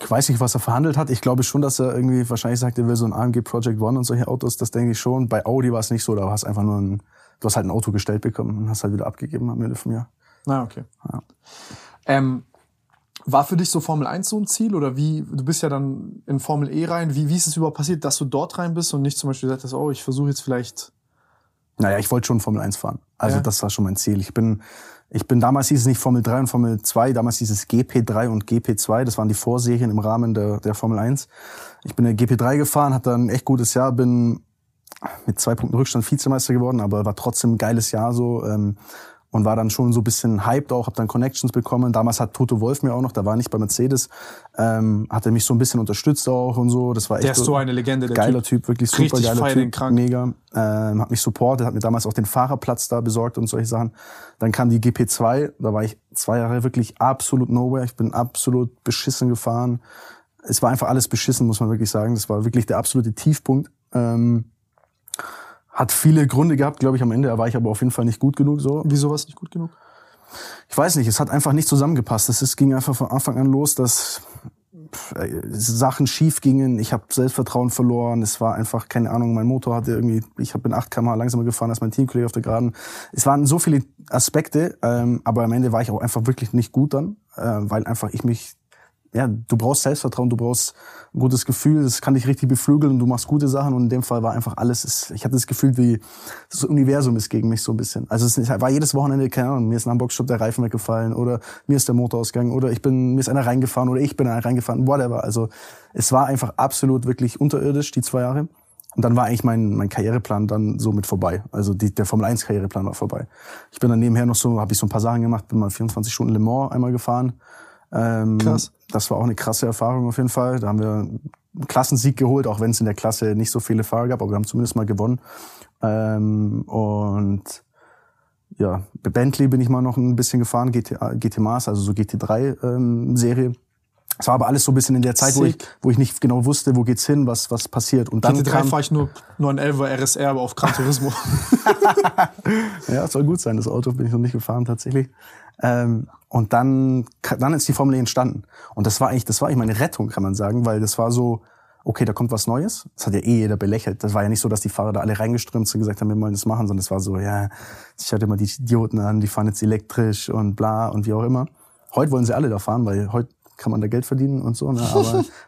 Ich weiß nicht, was er verhandelt hat. Ich glaube schon, dass er irgendwie wahrscheinlich sagt, er will so ein AMG Project One und solche Autos. Das denke ich schon. Bei Audi war es nicht so. Da hast einfach nur ein, du hast halt ein Auto gestellt bekommen und hast halt wieder abgegeben am Ende vom Jahr. Na, okay. Ja. Ähm, war für dich so Formel 1 so ein Ziel oder wie, du bist ja dann in Formel E rein, wie, wie ist es überhaupt passiert, dass du dort rein bist und nicht zum Beispiel gesagt hast, oh, ich versuche jetzt vielleicht, Naja, ich wollte schon Formel 1 fahren. Also Ja. das war schon mein Ziel. Ich bin, ich bin damals hieß es nicht Formel 3 und Formel 2, damals hieß es GP3 und GP2. Das waren die Vorserien im Rahmen der, der Formel 1. Ich bin der GP3 gefahren, hatte ein echt gutes Jahr, bin mit zwei Punkten Rückstand Vizemeister geworden, aber war trotzdem ein geiles Jahr so. Ähm, und war dann schon so ein bisschen hyped auch, habe dann Connections bekommen. Damals hat Toto Wolf mir auch noch, da war nicht bei Mercedes, ähm, hat er mich so ein bisschen unterstützt auch und so. Das war echt der ist so eine Legende, der geiler Typ. Typ, wirklich super Richtig geiler Typ, krank. mega. Ähm, hat mich supportet, hat mir damals auch den Fahrerplatz da besorgt und solche Sachen. Dann kam die GP2, da war ich zwei Jahre wirklich absolut nowhere. Ich bin absolut beschissen gefahren. Es war einfach alles beschissen, muss man wirklich sagen. Das war wirklich der absolute Tiefpunkt. Ähm, hat viele Gründe gehabt, glaube ich, am Ende war ich aber auf jeden Fall nicht gut genug so. Wieso war es nicht gut genug? Ich weiß nicht, es hat einfach nicht zusammengepasst. Es ist- ging einfach von Anfang an los, dass äh, Sachen schief gingen. Ich habe Selbstvertrauen verloren. Es war einfach, keine Ahnung, mein Motor hatte irgendwie, ich bin 8 km langsamer gefahren als mein Teamkollege auf der Geraden. Es waren so viele Aspekte, ähm, aber am Ende war ich auch einfach wirklich nicht gut dann, äh, weil einfach ich mich ja, du brauchst Selbstvertrauen, du brauchst ein gutes Gefühl, das kann dich richtig beflügeln und du machst gute Sachen und in dem Fall war einfach alles, es- ich hatte das Gefühl, wie das Universum ist gegen mich so ein bisschen. Also es war jedes Wochenende, keine Ahnung, mir ist dem Boxshop der Reifen weggefallen oder mir ist der Motor ausgegangen oder ich bin, mir ist einer reingefahren oder ich bin einer reingefahren, whatever. Also es war einfach absolut wirklich unterirdisch, die zwei Jahre. Und dann war eigentlich mein, mein Karriereplan dann so mit vorbei. Also die, der Formel 1 Karriereplan war vorbei. Ich bin dann nebenher noch so, habe ich so ein paar Sachen gemacht, bin mal 24 Stunden Le Mans einmal gefahren. Ähm, Krass. Das war auch eine krasse Erfahrung auf jeden Fall. Da haben wir einen Klassensieg geholt, auch wenn es in der Klasse nicht so viele Fahrer gab, aber wir haben zumindest mal gewonnen. Ähm, und ja, bei Bentley bin ich mal noch ein bisschen gefahren, GTA, GT Mars, also so GT3-Serie. Es war aber alles so ein bisschen in der Zeit, wo ich, wo ich nicht genau wusste, wo geht's hin, was, was passiert. Und dann GT3 kam, fahre ich nur 911er RSR, aber auf Gran Turismo. [laughs] Ja, soll gut sein. Das Auto bin ich noch nicht gefahren tatsächlich. Ähm, und dann, dann ist die Formel E entstanden. Und das war eigentlich, das war eigentlich meine Rettung, kann man sagen, weil das war so, okay, da kommt was Neues. Das hat ja eh jeder belächelt. Das war ja nicht so, dass die Fahrer da alle reingeströmt sind und gesagt haben, wir wollen das machen, sondern es war so, ja, ich hatte immer die Idioten an, die fahren jetzt elektrisch und bla und wie auch immer. Heute wollen sie alle da fahren, weil heute kann man da Geld verdienen und so. Ne?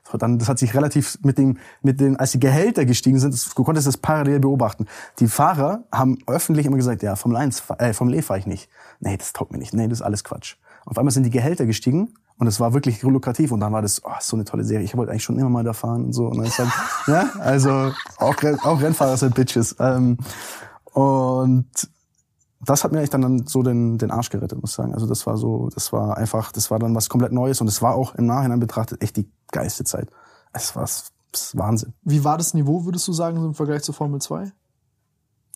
Aber [laughs] dann, das hat sich relativ mit dem, mit den, als die Gehälter gestiegen sind, das, du konntest das parallel beobachten. Die Fahrer haben öffentlich immer gesagt, ja, Formel 1, fahr- äh, Formel E fahre ich nicht. Nee, das taugt mir nicht. Nee, das ist alles Quatsch. Auf einmal sind die Gehälter gestiegen und es war wirklich lukrativ und dann war das oh, so eine tolle Serie. Ich wollte eigentlich schon immer mal da fahren und so. Und dann ist dann, [laughs] ja, also auch, auch Rennfahrer sind Bitches. Ähm, und das hat mir eigentlich dann so den, den Arsch gerettet, muss ich sagen. Also das war so, das war einfach, das war dann was komplett Neues und es war auch im Nachhinein betrachtet echt die geilste Zeit. Es war Wahnsinn. Wie war das Niveau, würdest du sagen, im Vergleich zur Formel 2?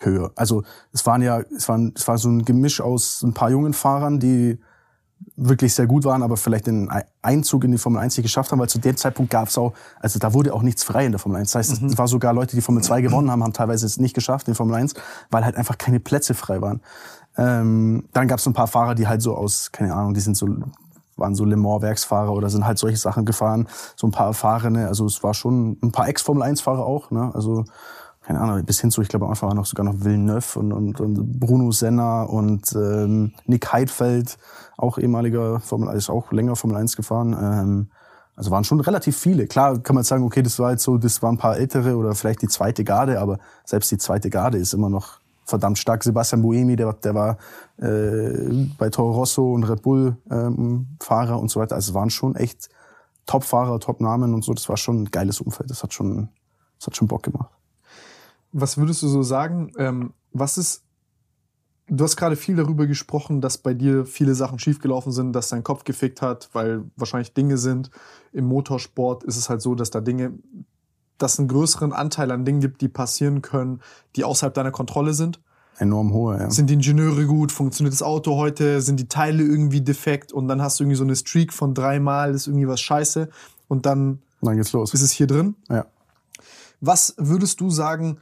Höher. Also es waren ja, es waren, es war so ein Gemisch aus ein paar jungen Fahrern, die wirklich sehr gut waren, aber vielleicht den Ei- Einzug in die Formel 1 nicht geschafft haben, weil zu dem Zeitpunkt gab's auch, also da wurde auch nichts frei in der Formel 1. Das heißt, es war sogar Leute, die Formel 2 gewonnen haben, haben teilweise es nicht geschafft in Formel 1, weil halt einfach keine Plätze frei waren. Ähm, dann gab's ein paar Fahrer, die halt so aus, keine Ahnung, die sind so waren so Le Mans Werksfahrer oder sind halt solche Sachen gefahren, so ein paar erfahrene, also es war schon ein paar Ex-Formel 1 Fahrer auch, ne? Also keine Ahnung, bis hin zu, ich glaube Anfang war noch sogar noch Villeneuve und, und, und Bruno Senna und ähm, Nick Heidfeld, auch ehemaliger Formel 1, auch länger Formel 1 gefahren. Ähm, also waren schon relativ viele. Klar kann man sagen, okay, das war jetzt so, das waren ein paar ältere oder vielleicht die zweite Garde, aber selbst die zweite Garde ist immer noch verdammt stark. Sebastian Buemi, der, der war äh, bei Toro Rosso und Red Bull ähm, Fahrer und so weiter. Also waren schon echt Top-Fahrer, Top-Namen und so. Das war schon ein geiles Umfeld. Das hat schon, das hat schon Bock gemacht. Was würdest du so sagen? Ähm, was ist, du hast gerade viel darüber gesprochen, dass bei dir viele Sachen schiefgelaufen sind, dass dein Kopf gefickt hat, weil wahrscheinlich Dinge sind. Im Motorsport ist es halt so, dass da Dinge, dass es einen größeren Anteil an Dingen gibt, die passieren können, die außerhalb deiner Kontrolle sind. Enorm hohe, ja. Sind die Ingenieure gut? Funktioniert das Auto heute? Sind die Teile irgendwie defekt? Und dann hast du irgendwie so eine Streak von dreimal, ist irgendwie was scheiße. Und dann dann geht's los. ist es hier drin. Ja. Was würdest du sagen?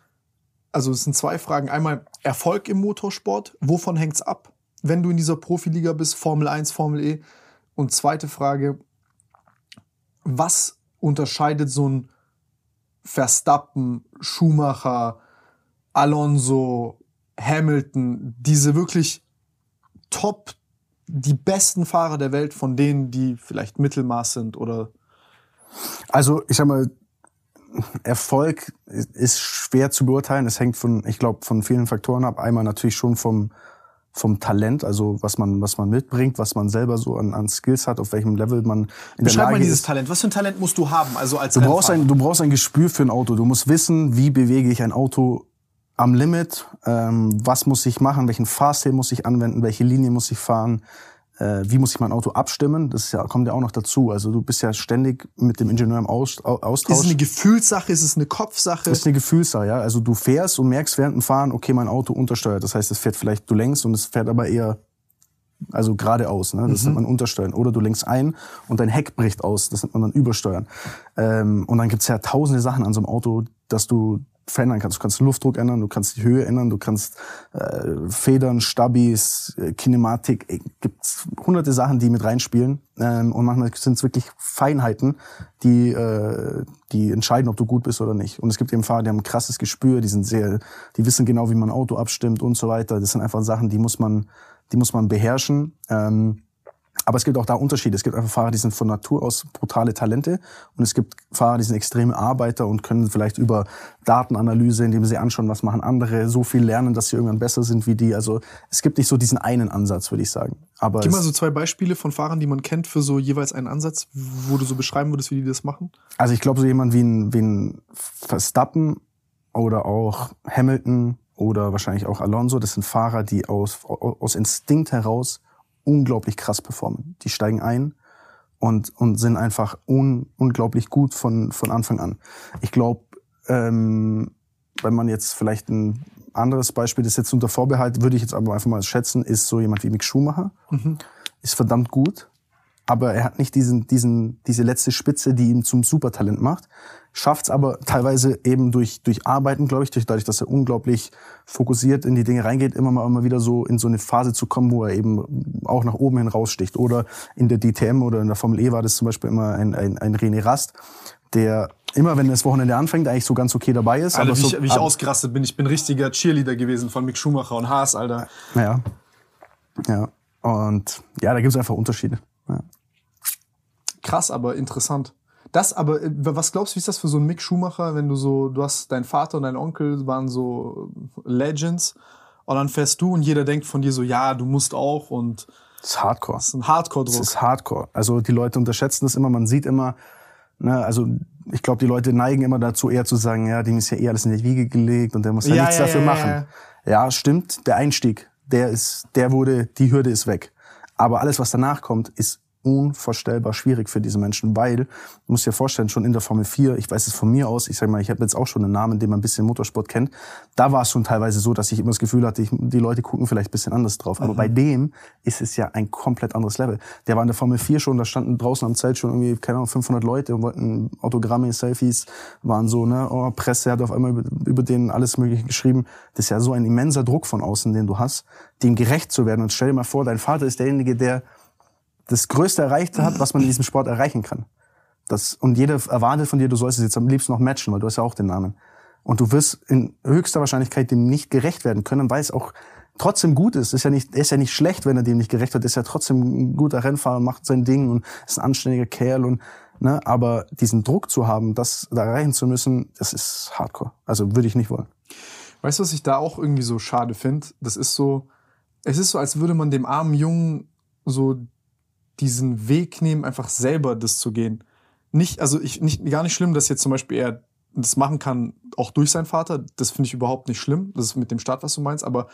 Also es sind zwei Fragen. Einmal Erfolg im Motorsport. Wovon hängt's ab, wenn du in dieser Profiliga bist? Formel 1, Formel E. Und zweite Frage. Was unterscheidet so ein Verstappen, Schumacher, Alonso, Hamilton, diese wirklich top, die besten Fahrer der Welt von denen, die vielleicht Mittelmaß sind oder Also, ich sag mal, Erfolg ist schwer zu beurteilen. Es hängt von, ich glaube, von vielen Faktoren ab. Einmal natürlich schon vom, vom Talent, also was man, was man mitbringt, was man selber so an, an Skills hat, auf welchem Level man in der Beschreib Lage mal dieses ist. Talent. Was für ein Talent musst du haben? Also als Du brauchst, ein, du brauchst ein Gespür für ein Auto. Du musst wissen, wie bewege ich ein Auto am Limit, ähm, was muss ich machen, welchen Fahrstil muss ich anwenden, welche Linie muss ich fahren, wie muss ich mein Auto abstimmen. Das ist ja, kommt ja auch noch dazu. Also du bist ja ständig mit dem Ingenieur im Aus, Au- Ist Austausch. es eine Gefühlssache? Ist es eine Kopfsache? Das ist eine Gefühlssache, ja. Also du fährst und merkst während dem Fahren, okay, mein Auto untersteuert. Das heißt, es fährt vielleicht, du lenkst und es fährt aber eher, also geradeaus, ne? Das nennt man untersteuern. Oder du lenkst ein und dein Heck bricht aus. Das nennt man dann übersteuern. Ähm, und dann gibt's ja tausende Sachen an so einem Auto, dass du verändern kannst. Du kannst den Luftdruck ändern, du kannst die Höhe ändern, du kannst äh, Federn, Stabis, äh, Kinematik, äh, gibt's hunderte Sachen, die mit reinspielen. Ähm, und manchmal sind es wirklich Feinheiten, die, äh, die entscheiden, ob du gut bist oder nicht. Und es gibt eben Fahrer, die haben ein krasses Gespür, die sind sehr, die wissen genau, wie man Auto abstimmt und so weiter. Das sind einfach Sachen, die muss man, die muss man beherrschen. Ähm, aber es gibt auch da Unterschiede. Es gibt einfach Fahrer, die sind von Natur aus brutale Talente und es gibt Fahrer, die sind extreme Arbeiter und können vielleicht über Datenanalyse, indem sie anschauen, was machen andere, so viel lernen, dass sie irgendwann besser sind wie die. Also es gibt nicht so diesen einen Ansatz, würde ich sagen. Aber Gib mal so zwei Beispiele von Fahrern, die man kennt für so jeweils einen Ansatz, wo du so beschreiben würdest, wie die das machen. also ich glaube, so jemand wie ein, wie ein Verstappen oder auch Hamilton oder wahrscheinlich auch Alonso, das sind Fahrer, die aus, aus Instinkt heraus unglaublich krass performen. Die steigen ein und, und sind einfach un, unglaublich gut von, von Anfang an. Ich glaube, ähm, wenn man jetzt vielleicht ein anderes Beispiel, das jetzt unter Vorbehalt, würde ich jetzt aber einfach mal schätzen, ist so jemand wie Mick Schumacher. Ist verdammt gut, aber er hat nicht diesen, diesen, diese letzte Spitze, die ihn zum Supertalent macht. Schafft es aber teilweise eben durch, durch Arbeiten, glaube ich, durch, dadurch, dass er unglaublich fokussiert in die Dinge reingeht, immer mal immer wieder so in so eine Phase zu kommen, wo er eben auch nach oben hin raussticht. Oder in der DTM oder in der Formel E war das zum Beispiel immer ein, ein, ein René Rast, der immer, wenn das Wochenende anfängt, eigentlich so ganz okay dabei ist. Alter, wie, so, ich, wie ich aber- ausgerastet bin. Ich bin richtiger Cheerleader gewesen von Mick Schumacher und Haas, Alter. Ja. Ja. Und ja, da gibt es einfach Unterschiede. Ja. Krass, aber interessant. Das aber, äh, was glaubst du, wie ist das für so einen Mick Schumacher, wenn du so, du hast dein Vater und dein Onkel waren so Legends und dann fährst du und jeder denkt von dir so, ja, du musst auch und Das ist Hardcore. das ist ein Das Hardcore-Druck. ist Hardcore. Also die Leute unterschätzen das immer. Man sieht immer, ne, also ich glaube, die Leute neigen immer dazu, eher zu sagen, ja, dem ist ja eh alles in die Wiege gelegt und der muss ja, Ja, nichts ja, dafür ja, machen. ja, Ja, stimmt. Der Einstieg, der ist, der wurde, die Hürde ist weg. Aber alles, was danach kommt, ist unvorstellbar schwierig für diese Menschen, weil, du musst dir vorstellen, schon in der Formel 4, ich weiß es von mir aus, ich sag mal, ich habe jetzt auch schon einen Namen, den man ein bisschen Motorsport kennt, da war es schon teilweise so, dass ich immer das Gefühl hatte, ich, die Leute gucken vielleicht ein bisschen anders drauf. Aber bei dem ist es ja ein komplett anderes Level. Der war in der Formel 4 schon, da standen draußen am Zelt schon irgendwie, keine Ahnung, 500 Leute und wollten Autogramme, Selfies, waren so, ne, oh, Presse hat auf einmal über, über den alles Mögliche geschrieben. Das ist ja so ein immenser Druck von außen, den du hast, dem gerecht zu werden. Und stell dir mal vor, dein Vater ist derjenige, der das Größte erreicht hat, was man in diesem Sport erreichen kann. Das, und jeder erwartet von dir, du sollst es jetzt am liebsten noch matchen, weil du hast ja auch den Namen. Und du wirst in höchster Wahrscheinlichkeit dem nicht gerecht werden können, weil es auch trotzdem gut ist. Ist ja nicht, ist ja nicht schlecht, wenn er dem nicht gerecht wird. Ist ja trotzdem ein guter Rennfahrer, macht sein Ding und ist ein anständiger Kerl und, ne, aber diesen Druck zu haben, das da erreichen zu müssen, das ist hardcore. Also würde ich nicht wollen. Weißt du, was ich da auch irgendwie so schade finde? Das ist so, es ist so, als würde man dem armen Jungen so diesen Weg nehmen, einfach selber das zu gehen. Nicht, also ich, nicht, gar nicht schlimm, dass jetzt zum Beispiel er das machen kann, auch durch seinen Vater. Das finde ich überhaupt nicht schlimm. Das ist mit dem Start, was du meinst. Aber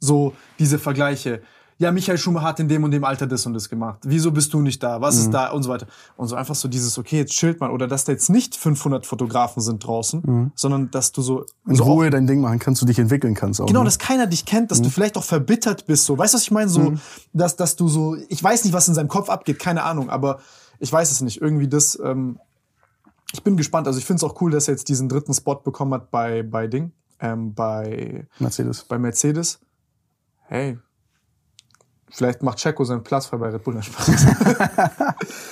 so diese Vergleiche. Ja, Michael Schumacher hat in dem und dem Alter das und das gemacht. Wieso bist du nicht da? Was ist da? Und so weiter. Und so einfach so dieses, okay, jetzt chillt mal. Oder dass da jetzt nicht 500 Fotografen sind draußen, sondern dass du so... In so Ruhe dein Ding machen kannst, du dich entwickeln kannst auch. Genau, ne? dass keiner dich kennt, dass du vielleicht auch verbittert bist. So, weißt du, was ich meine? So, dass, dass du so, ich weiß nicht, was in seinem Kopf abgeht, keine Ahnung, aber ich weiß es nicht. Irgendwie das, ähm, ich bin gespannt. Also ich finde es auch cool, dass er jetzt diesen dritten Spot bekommen hat bei, bei Ding, ähm, bei, Mercedes. bei Mercedes. Hey, vielleicht macht Checo seinen Platz frei bei Red Bull. Spaß.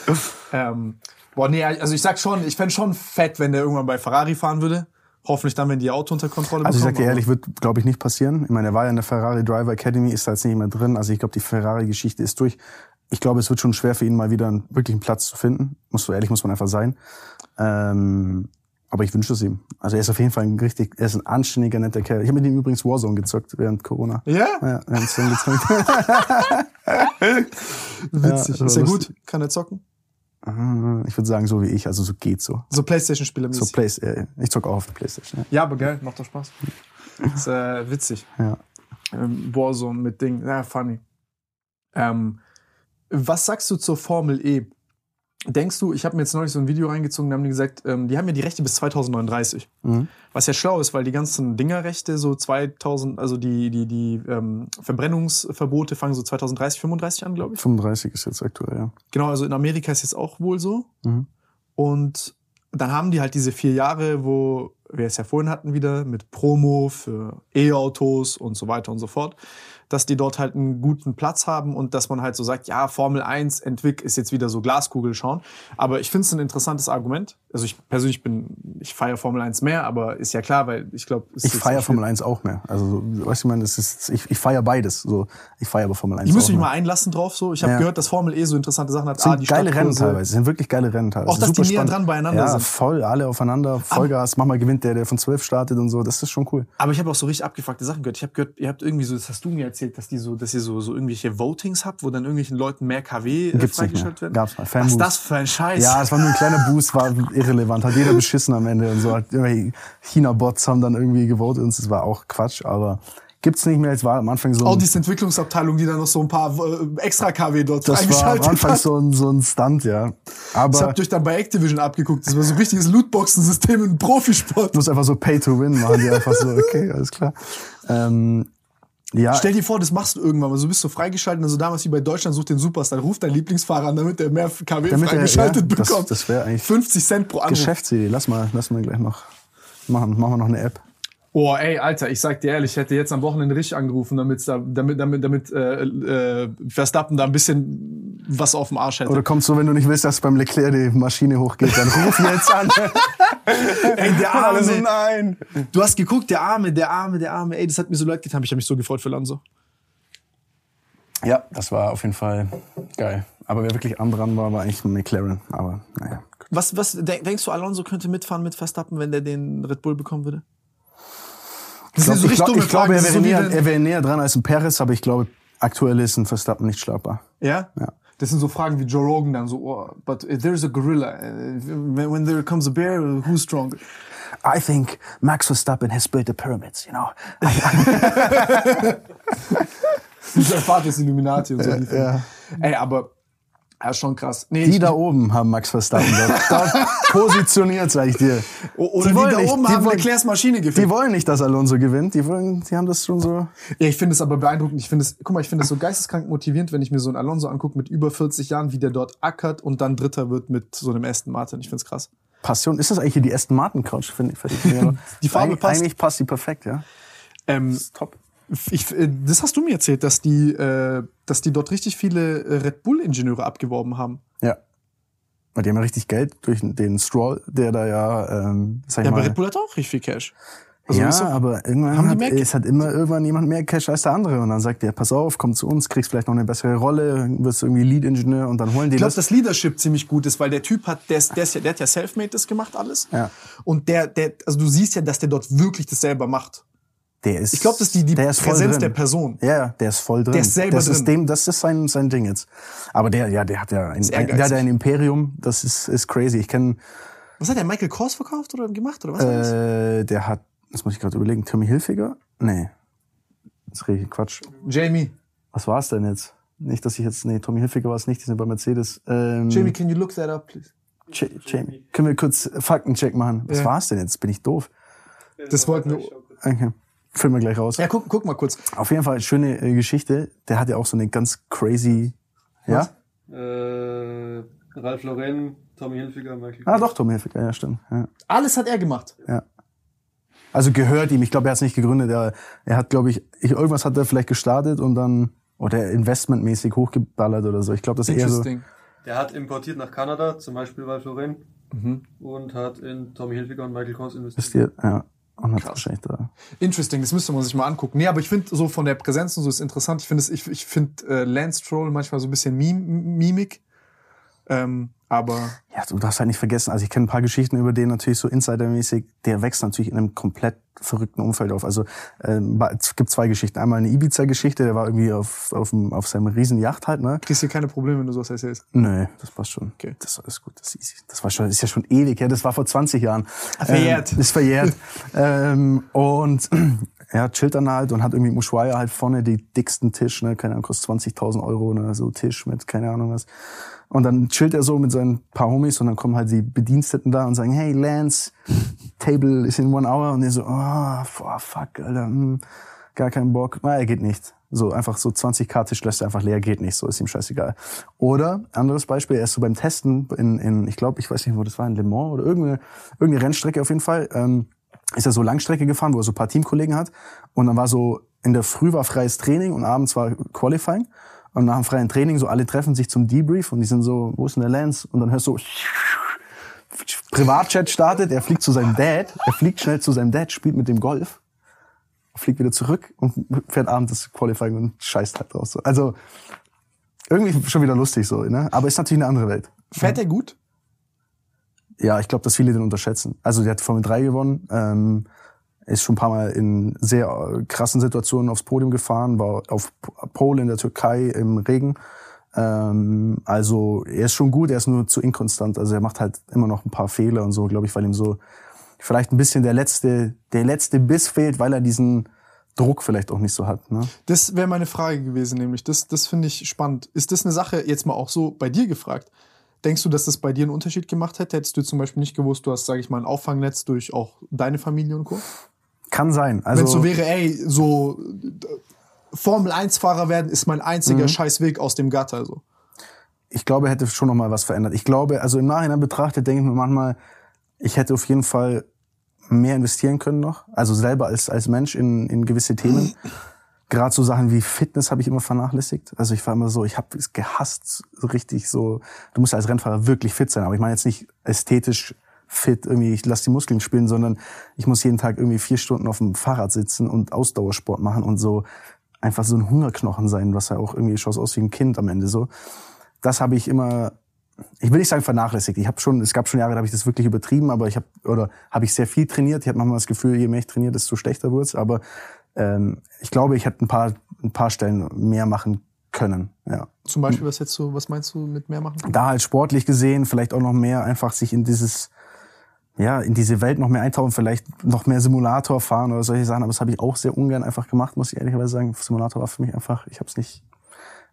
[laughs] ähm, boah, nee, also ich sag schon, ich fände schon fett, wenn der irgendwann bei Ferrari fahren würde. Hoffentlich dann, wenn die Auto unter Kontrolle Also ich sag bekommen. dir ehrlich, wird, glaube ich, nicht passieren. Ich meine, er war ja in der Ferrari Driver Academy, ist da jetzt nicht mehr drin. Also ich glaube, die Ferrari-Geschichte ist durch. Ich glaube, es wird schon schwer für ihn, mal wieder einen wirklichen Platz zu finden. Muss so ehrlich, muss man einfach sein. Ähm, aber ich wünsche es ihm. Also er ist auf jeden Fall ein richtig, er ist ein anständiger, netter Kerl. Ich habe mit ihm übrigens Warzone gezockt während Corona. Ja? Ja, wir haben zusammen gezockt. [laughs] Witzig. Ja, ist ja lustig. gut. Kann er zocken? ich würde sagen, so wie ich. Also so geht so. So Playstation-Spieler So Play äh, ich zock auch auf der Playstation. Ja. Ja, aber geil, macht doch Spaß. ist äh, witzig. Ja. Ähm, Warzone mit Ding. Ja, funny. Ähm, was sagst du zur Formel E? Denkst du, ich habe mir jetzt neulich so ein Video reingezogen, da haben die gesagt, ähm, die haben ja die Rechte bis 2039. Mhm. Was ja schlau ist, weil die ganzen Dingerrechte so 2000, also die, die, die ähm, Verbrennungsverbote fangen so 2030, 35 an, glaube ich. 35 ist jetzt aktuell, ja. Genau, also in Amerika ist jetzt auch wohl so. Mhm. Und dann haben die halt diese vier Jahre, wo wir es ja vorhin hatten wieder, mit Promo für E-Autos und so weiter und so fort, dass die dort halt einen guten Platz haben und dass man halt so sagt, ja, Formel 1 entwick ist jetzt wieder so Glaskugel schauen. Aber ich finde es ein interessantes Argument. Also ich persönlich bin, ich feiere Formel 1 mehr, aber ist ja klar, weil ich glaube, Ich feiere Formel 1 auch mehr. Also, so, weißt du, ich meine, das ist, ich, ich feiere beides. So, ich feiere aber Formel 1 Ich muss mich mal einlassen drauf so. Ich habe Ja. gehört, dass Formel E so interessante Sachen hat. Es sind Ah, die geile Rennen Stadtkurse. teilweise. Es sind wirklich geile Rennen teilweise. Auch, dass die Super näher spannend. dran beieinander ja, sind. voll, alle aufeinander, Vollgas. Manchmal gewinnt der, der von 12 startet und so. Das ist schon cool. Aber ich habe auch so richtig abgefuckte Sachen gehört. Ich habe gehört, ihr habt irgendwie so, das hast du mir erzählt, dass die so, dass ihr so, so irgendwelche Votings habt, wo dann irgendwelchen Leuten mehr KW äh, Gibt's freigeschaltet werden. Gab's mal. Was ist das für ein Scheiß? Ja, es war nur ein kleiner Boost, war irrelevant. Hat jeder beschissen am Ende und so. China-Bots haben dann irgendwie gewotet und es war auch Quatsch, aber gibt's nicht mehr. Es war am Anfang so. ein- Audis Entwicklungsabteilung, die dann noch so ein paar äh, extra KW dort das war am freigeschaltet Anfang hat. so ein, so ein Stunt, ja. Das Aber habt ihr euch dann bei Activision abgeguckt. Das war so ein richtiges Lootboxen-System im Profisport. muss einfach so Pay to Win machen, die einfach so, okay, alles klar. Ähm, ja, Stell dir vor, das machst du irgendwann mal. So bist du freigeschaltet, also damals wie bei Deutschland sucht den Superstar, ruf deinen Lieblingsfahrer an, damit er mehr KW Damit er- freigeschaltet ja, das- bekommt. das wär eigentlich 50 Cent pro Anruf. Geschäftsidee. Lass mal, lass mal gleich noch machen. Machen wir noch eine App. Oh, ey, Alter, ich sag dir ehrlich, ich hätte jetzt am Wochenende richtig angerufen, damit, da, damit, damit, damit äh, äh, Verstappen da ein bisschen was auf dem Arsch hätte. Oder kommt so, wenn du nicht willst, dass beim Leclerc die Maschine hochgeht, dann ruf jetzt an. [laughs] ey, der Arme. nein. Du hast geguckt, der Arme, der Arme, der Arme. Ey, das hat mir so leid getan. Ich habe mich so gefreut für Lanzo. Ja, das war auf jeden Fall geil. Aber wer wirklich arm dran war, war eigentlich McLaren. Aber naja. Was, was denk, denkst du, Alonso könnte mitfahren mit Verstappen, wenn der den Red Bull bekommen würde? Das Ich, glaub, sind so ich, glaub, ich glaube, er Das ist wäre, so näher, er wäre näher dran als ein Perez, aber ich glaube, aktuell ist ein Verstappen nicht schlagbar. Ja? Ja. Das sind so Fragen wie Joe Rogan dann so, oh, but there's a gorilla. Uh, When there comes a bear, who's stronger? I think Max Verstappen has built the pyramids, you know. [laughs] Dieser Vater ist Illuminati und so. ja. Ey, aber Ja, schon krass. Nee, Die da oben haben Max Verstappen dort, [laughs] positioniert, sag ich dir. Oder die, wollen da nicht- oben die haben wollen- Leclercs Maschine Die gefickt. wollen nicht, dass Alonso gewinnt. Die wollen, die haben das schon so. Ja, ich finde es aber beeindruckend. Ich finde es, guck mal, ich finde es so geisteskrank motivierend, wenn ich mir so einen Alonso angucke mit über 40 Jahren, wie der dort ackert und dann Dritter wird mit so einem Aston Martin. Ich finde es krass. Passion. Ist das eigentlich hier die Aston Martin Couch? Finde ich. Finde ich [laughs] Die Farbe eigentlich, passt. Eigentlich passt die perfekt, ja. Ähm, Top. Ich, äh, das hast du mir erzählt, dass die, äh, dass die dort richtig viele äh, Red Bull-Ingenieure abgeworben haben. Ja. Weil die haben ja richtig Geld durch den Stroll, der da ja, ähm, sag ich Ja, aber mal. Red Bull hat auch richtig viel Cash. Also ja, doch- aber irgendwann Haben die hat, es hat immer irgendwann jemand mehr Cash als der andere und dann sagt der, pass auf, komm zu uns, kriegst vielleicht noch eine bessere Rolle, wirst irgendwie Lead-Ingenieur und dann holen die Ich glaube, das. dass Leadership ziemlich gut ist, weil der Typ hat, der, ist, der, ist ja, der hat ja Selfmade das gemacht alles. Ja. Und der, der, also du siehst ja, dass der dort wirklich das selber macht. Der ist, Ich glaube, das ist die, die der ist voll Präsenz drin. der Person. Ja, der ist voll drin. Der ist selber das Ist drin. dem, das ist sein, sein Ding jetzt. Aber der, ja, der hat ja ein, der ehrgeizig. hat ja ein Imperium, das ist, ist crazy. Ich kenne, Was hat der Michael Kors verkauft oder gemacht oder was war das? äh, der hat, das muss ich gerade überlegen, Tommy Hilfiger? Nee. Das rede ich Quatsch. Jamie. Was war es denn jetzt? Nicht, dass ich jetzt, nee, Tommy Hilfiger war es nicht, die sind bei Mercedes. Ähm, Jamie, can you look that up, please? Ch Jamie. Können wir kurz Faktencheck machen? Was Ja. war es denn jetzt? Bin ich doof? Das wollten wir. Okay. Filmen wir gleich raus. Ja, guck, guck mal kurz. Auf jeden Fall schöne äh, Geschichte. Der hat ja auch so eine ganz crazy, ja? Äh, Ralf Lauren, Tommy Hilfiger, Michael Ah, doch, Tommy Hilfiger, ja, stimmt. Ja. Alles hat er gemacht. Also gehört ihm. Ich glaube, er hat es nicht gegründet. Er, er hat, glaube ich, ich, irgendwas hat er vielleicht gestartet und dann oder investmentmäßig hochgeballert oder so. Ich glaube, das ist eher so. Interesting. Der hat importiert nach Kanada, zum Beispiel Ralf Lauren. Mhm. Und hat in Tommy Hilfiger und Michael Kors investiert. Ja. Und hat wahrscheinlich da. Interesting, das müsste man sich mal angucken. Nee, aber ich finde so von der Präsenz und so ist interessant. Ich finde es, ich, ich finde äh, Lance Stroll manchmal so ein bisschen Mim Mimik. Ähm, aber Ja, du darfst halt nicht vergessen, also ich kenne ein paar Geschichten über den natürlich so insidermäßig, der wächst natürlich in einem komplett verrückten Umfeld auf. Also ähm, es gibt zwei Geschichten. Einmal eine Ibiza-Geschichte, der war irgendwie auf, auf, dem, auf seinem riesen Yacht halt, ne? kriegst hier keine Probleme, wenn du sowas erzählst. Nee, das passt schon. Okay. Das ist alles gut, das ist easy. Das war schon, ist ja schon ewig, ja, das war vor 20 Jahren. Verjährt. Ähm, ist verjährt. [laughs] ähm, und er chillt dann halt und hat irgendwie im Ushuaia halt vorne die dicksten Tisch, ne, keine Ahnung, kostet 20.000 Euro, ne, so Tisch mit, keine Ahnung was. Und dann chillt er so mit seinen paar Homies und dann kommen halt die Bediensteten da und sagen, hey Lance, Table is in one hour. Und er so, oh, fuck, Alter, hm, gar keinen Bock. Na, er geht nicht. So, einfach so 20k Tisch lässt er einfach leer, geht nicht, so ist ihm scheißegal. Oder, anderes Beispiel, er ist so beim Testen in, in ich glaube, ich weiß nicht, wo das war, in Le Mans oder irgendeine, irgendeine Rennstrecke auf jeden Fall, ähm, ist er so Langstrecke gefahren, wo er so paar Teamkollegen hat. Und dann war so, in der Früh war freies Training und abends war Qualifying. Und nach dem freien Training, so alle treffen sich zum Debrief und die sind so, wo ist denn der Lance? Und dann hörst du, Privatchat startet, er fliegt zu seinem Dad, er fliegt schnell zu seinem Dad, spielt mit dem Golf, fliegt wieder zurück und fährt abends das Qualifying und scheißt halt draus. Also irgendwie schon wieder lustig so, ne? Aber ist natürlich eine andere Welt. Fährt er gut? Ja, ich glaube, dass viele den unterschätzen. Also der hat Formel 3 gewonnen, ähm, ist schon ein paar Mal in sehr äh, krassen Situationen aufs Podium gefahren, war auf Pole in der Türkei im Regen. Ähm, also er ist schon gut, er ist nur zu inkonstant. Also er macht halt immer noch ein paar Fehler und so, glaube ich, weil ihm so vielleicht ein bisschen der letzte, der letzte Biss fehlt, weil er diesen Druck vielleicht auch nicht so hat. Ne? Das wäre meine Frage gewesen, nämlich. Das, das finde ich spannend. Ist das eine Sache, jetzt mal auch so bei dir gefragt? Denkst du, dass das bei dir einen Unterschied gemacht hätte? Hättest du zum Beispiel nicht gewusst, du hast, sage ich mal, ein Auffangnetz durch auch deine Familie und Co.? Kann sein. Also Wenn es so wäre, ey, so äh, Formel-1-Fahrer werden ist mein einziger Mhm. Scheißweg aus dem Gatter. So. ich glaube, hätte schon noch mal was verändert. Ich glaube, also im Nachhinein betrachtet, denke ich mir manchmal, ich hätte auf jeden Fall mehr investieren können noch. Also selber als, als Mensch in, in gewisse Themen. Gerade so Sachen wie Fitness habe ich immer vernachlässigt. Also ich war immer so, ich habe es gehasst, so richtig so. Du musst als Rennfahrer wirklich fit sein. Aber ich meine jetzt nicht ästhetisch fit, irgendwie, ich lass die Muskeln spielen, sondern ich muss jeden Tag irgendwie vier Stunden auf dem Fahrrad sitzen und Ausdauersport machen und so einfach so ein Hungerknochen sein, was ja auch irgendwie schaut aus wie ein Kind am Ende so das habe ich immer, ich will nicht sagen vernachlässigt. Ich habe schon, es gab schon Jahre, da habe ich das wirklich übertrieben, aber ich habe oder habe ich sehr viel trainiert. Ich habe manchmal das Gefühl, je mehr ich trainiere, desto schlechter wird's. Aber ähm, ich glaube, ich hätte ein paar, ein paar Stellen mehr machen können. Ja. Zum Beispiel, was jetzt so, was meinst du mit mehr machen? Da halt sportlich gesehen, vielleicht auch noch mehr einfach sich in dieses ja, in diese Welt noch mehr eintauchen, vielleicht noch mehr Simulator fahren oder solche Sachen, aber das habe ich auch sehr ungern einfach gemacht, muss ich ehrlicherweise sagen. Simulator war für mich einfach, ich habe es nicht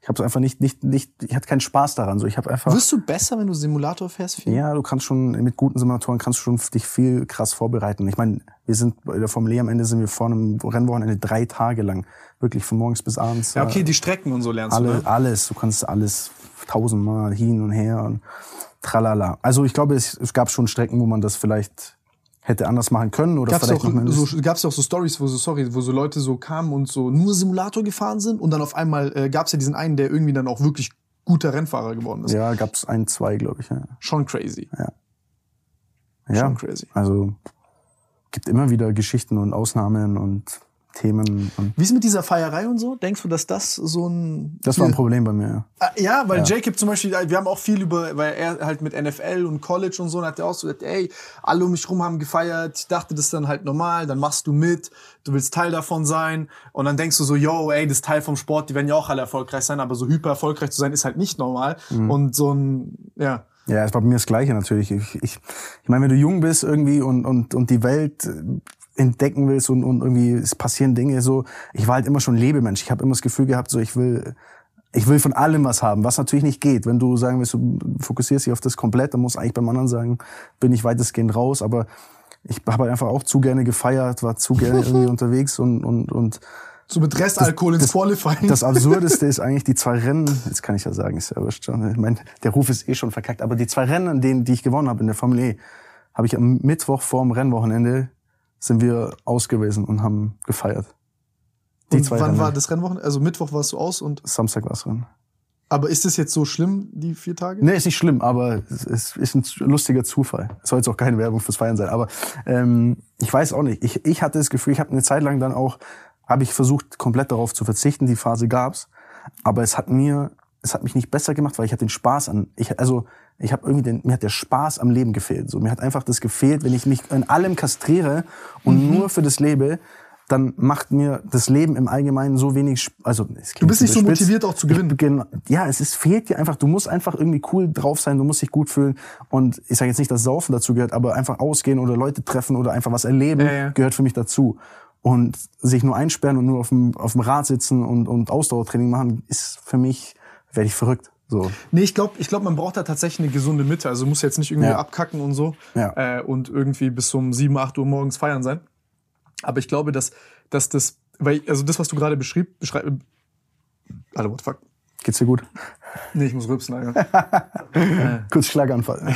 Ich habe einfach nicht, nicht, nicht, ich hatte keinen Spaß daran. So, ich habe einfach. Wirst du besser, wenn du Simulator fährst? Viel? Ja, du kannst schon mit guten Simulatoren kannst du schon dich viel krass vorbereiten. Ich meine, wir sind bei der Formel E am Ende sind wir vor einem Rennwochenende drei Tage lang wirklich von morgens bis abends. Ja, okay, äh, die Strecken und so lernst alle, du. Ne? alles. Du kannst alles tausendmal hin und her und tralala. Also ich glaube, es, es gab schon Strecken, wo man das vielleicht hätte anders machen können oder Gab's vielleicht auch, noch so, gab's auch so Stories, wo so sorry, wo so Leute so kamen und so nur Simulator gefahren sind und dann auf einmal äh, gab's ja diesen einen, der irgendwie dann auch wirklich guter Rennfahrer geworden ist. Ja, gab's ein, zwei, glaube ich. Ja. Schon crazy. ja. Schon crazy. Also gibt immer wieder Geschichten und Ausnahmen und Themen. Wie ist mit dieser Feierei und so? Denkst du, dass das so ein das war ein Problem bei mir. ja. Ah, Ja, weil Jacob zum Beispiel, wir haben auch viel über, weil er halt mit NFL und College und so, und hat er auch so gesagt, ey, alle um mich rum haben gefeiert, ich dachte, das ist dann halt normal, dann machst du mit, du willst Teil davon sein, und dann denkst du so, yo, ey, das ist Teil vom Sport, die werden ja auch alle erfolgreich sein, aber so hyper erfolgreich zu sein, ist halt nicht normal. Und so ein, ja. Ja, es war bei mir das Gleiche natürlich. Ich, ich, ich meine, wenn du jung bist irgendwie und, und, und die Welt entdecken willst und, und irgendwie es passieren Dinge so, ich war halt immer schon Lebemensch. Ich habe immer das Gefühl gehabt, so ich will ich will von allem was haben, was natürlich nicht geht. Wenn du sagen willst, du fokussierst dich auf das komplett, dann musst du eigentlich beim anderen sagen, bin ich weitestgehend raus, aber ich habe halt einfach auch zu gerne gefeiert, war zu gerne [laughs] irgendwie unterwegs und und und So mit Restalkohol ins Qualifying. das Absurdeste [laughs] ist eigentlich die zwei Rennen, jetzt kann ich ja sagen, ist ja wurscht schon. Ich mein, der Ruf ist eh schon verkackt, aber die zwei Rennen, an denen, die ich gewonnen habe in der Formel E, habe ich am Mittwoch vorm Rennwochenende sind wir aus gewesen und haben gefeiert. Die und zwei wann Rennen. war das Rennwochenende? Also Mittwoch warst du aus und, Samstag war's Rennen. aber ist das jetzt so schlimm, die vier Tage? Nee, ist nicht schlimm, aber es es ist ein lustiger Zufall. Es soll jetzt auch keine Werbung fürs Feiern sein, aber ähm, ich weiß auch nicht. Ich, ich hatte das Gefühl, ich habe eine Zeit lang dann auch, habe ich versucht, komplett darauf zu verzichten. Die Phase gab's, aber es hat mir, es hat mich nicht besser gemacht, weil ich hatte den Spaß an, ich, also ich habe irgendwie den, mir hat der Spaß am Leben gefehlt. So mir hat einfach das gefehlt, wenn ich mich in allem kastriere und Mhm. nur für das lebe. Dann macht mir das Leben im Allgemeinen so wenig, also es Du bist nicht so überspitzt. motiviert, auch zu gewinnen. Genau. Ja, es ist, fehlt dir einfach. Du musst einfach irgendwie cool drauf sein, du musst dich gut fühlen. Und ich sage jetzt nicht, dass Saufen dazu gehört, aber einfach ausgehen oder Leute treffen oder einfach was erleben, Ja, ja. gehört für mich dazu. Und sich nur einsperren und nur auf dem, auf dem Rad sitzen und, und Ausdauertraining machen, ist für mich, werde ich verrückt. So. Nee, ich glaube, ich glaub, man braucht da tatsächlich eine gesunde Mitte. Also muss jetzt nicht irgendwie Ja. abkacken und so Ja. äh, und irgendwie bis um 7, 8 Uhr morgens feiern sein. Aber ich glaube, dass, dass das, weil, also das, was du gerade beschrieb, beschreib, Alter, what the fuck? Geht's dir gut? Nee, ich muss rübsen, Alter. [laughs] Kurz Schlaganfall. [laughs]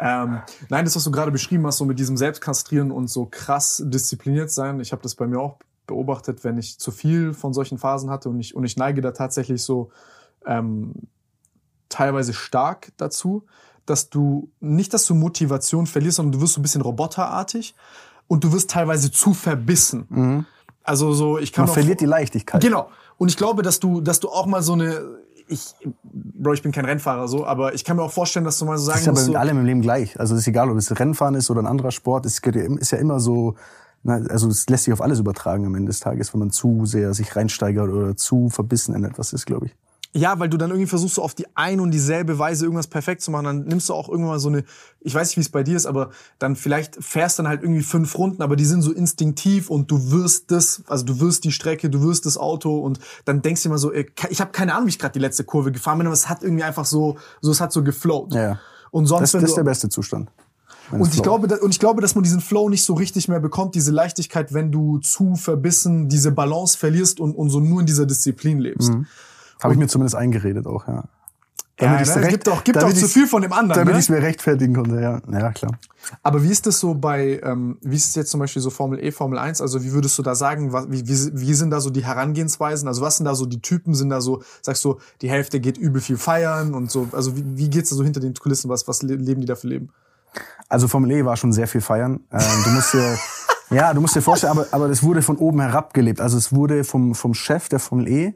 ähm, nein, das, was du gerade beschrieben hast, so mit diesem Selbstkastrieren und so krass diszipliniert sein, ich habe das bei mir auch beobachtet, wenn ich zu viel von solchen Phasen hatte und ich, und ich neige da tatsächlich so ähm, teilweise stark dazu, dass du nicht, dass du Motivation verlierst, sondern du wirst so ein bisschen roboterartig und du wirst teilweise zu verbissen. Also so, ich kann Mhm. Man auch- verliert die Leichtigkeit. Genau. Und ich glaube, dass du, dass du auch mal so eine, ich, Bro, ich bin kein Rennfahrer so, aber ich kann mir auch vorstellen, dass du mal so Das sagen ist ja musst, bei so, allem im Leben gleich. Also es ist egal, ob es Rennfahren ist oder ein anderer Sport. Es ist ja immer so, na, also es lässt sich auf alles übertragen am Ende des Tages, wenn man zu sehr sich reinsteigert oder zu verbissen in etwas ist, glaube ich. Ja, weil du dann irgendwie versuchst, so auf die ein und dieselbe Weise irgendwas perfekt zu machen. Dann nimmst du auch irgendwann mal so eine, ich weiß nicht, wie es bei dir ist, aber dann vielleicht fährst dann halt irgendwie fünf Runden, aber die sind so instinktiv und du wirst das, also du wirst die Strecke, du wirst das Auto und dann denkst du immer so, ey, ich habe keine Ahnung, wie ich gerade die letzte Kurve gefahren bin, aber es hat irgendwie einfach so, so es hat so geflowt. Ja. Und sonst, Das, das ist der beste Zustand. Und ich, float. glaube, und ich glaube, dass man diesen Flow nicht so richtig mehr bekommt, diese Leichtigkeit, wenn du zu verbissen diese Balance verlierst und, und so nur in dieser Disziplin lebst. Habe ich mir zumindest eingeredet auch, ja. Ja, ich's ne, es gibt auch, gibt auch damit zu viel von dem anderen. Damit Ne? ich es mir rechtfertigen konnte, ja. Ja, klar. Aber wie ist das so bei, ähm, wie ist es jetzt zum Beispiel so Formel E, Formel 1? Also wie würdest du da sagen, was, wie, wie, wie sind da so die Herangehensweisen? Also was sind da so die Typen? Sind da so, sagst du, die Hälfte geht übel viel feiern und so? Also wie, wie geht's da so hinter den Kulissen? Was, was le- leben die da für Leben? Also Formel E war schon sehr viel feiern. Ähm, du musst dir, [laughs] ja, du musst dir vorstellen, aber, aber das wurde von oben herab gelebt. Also es wurde vom, vom Chef der Formel E,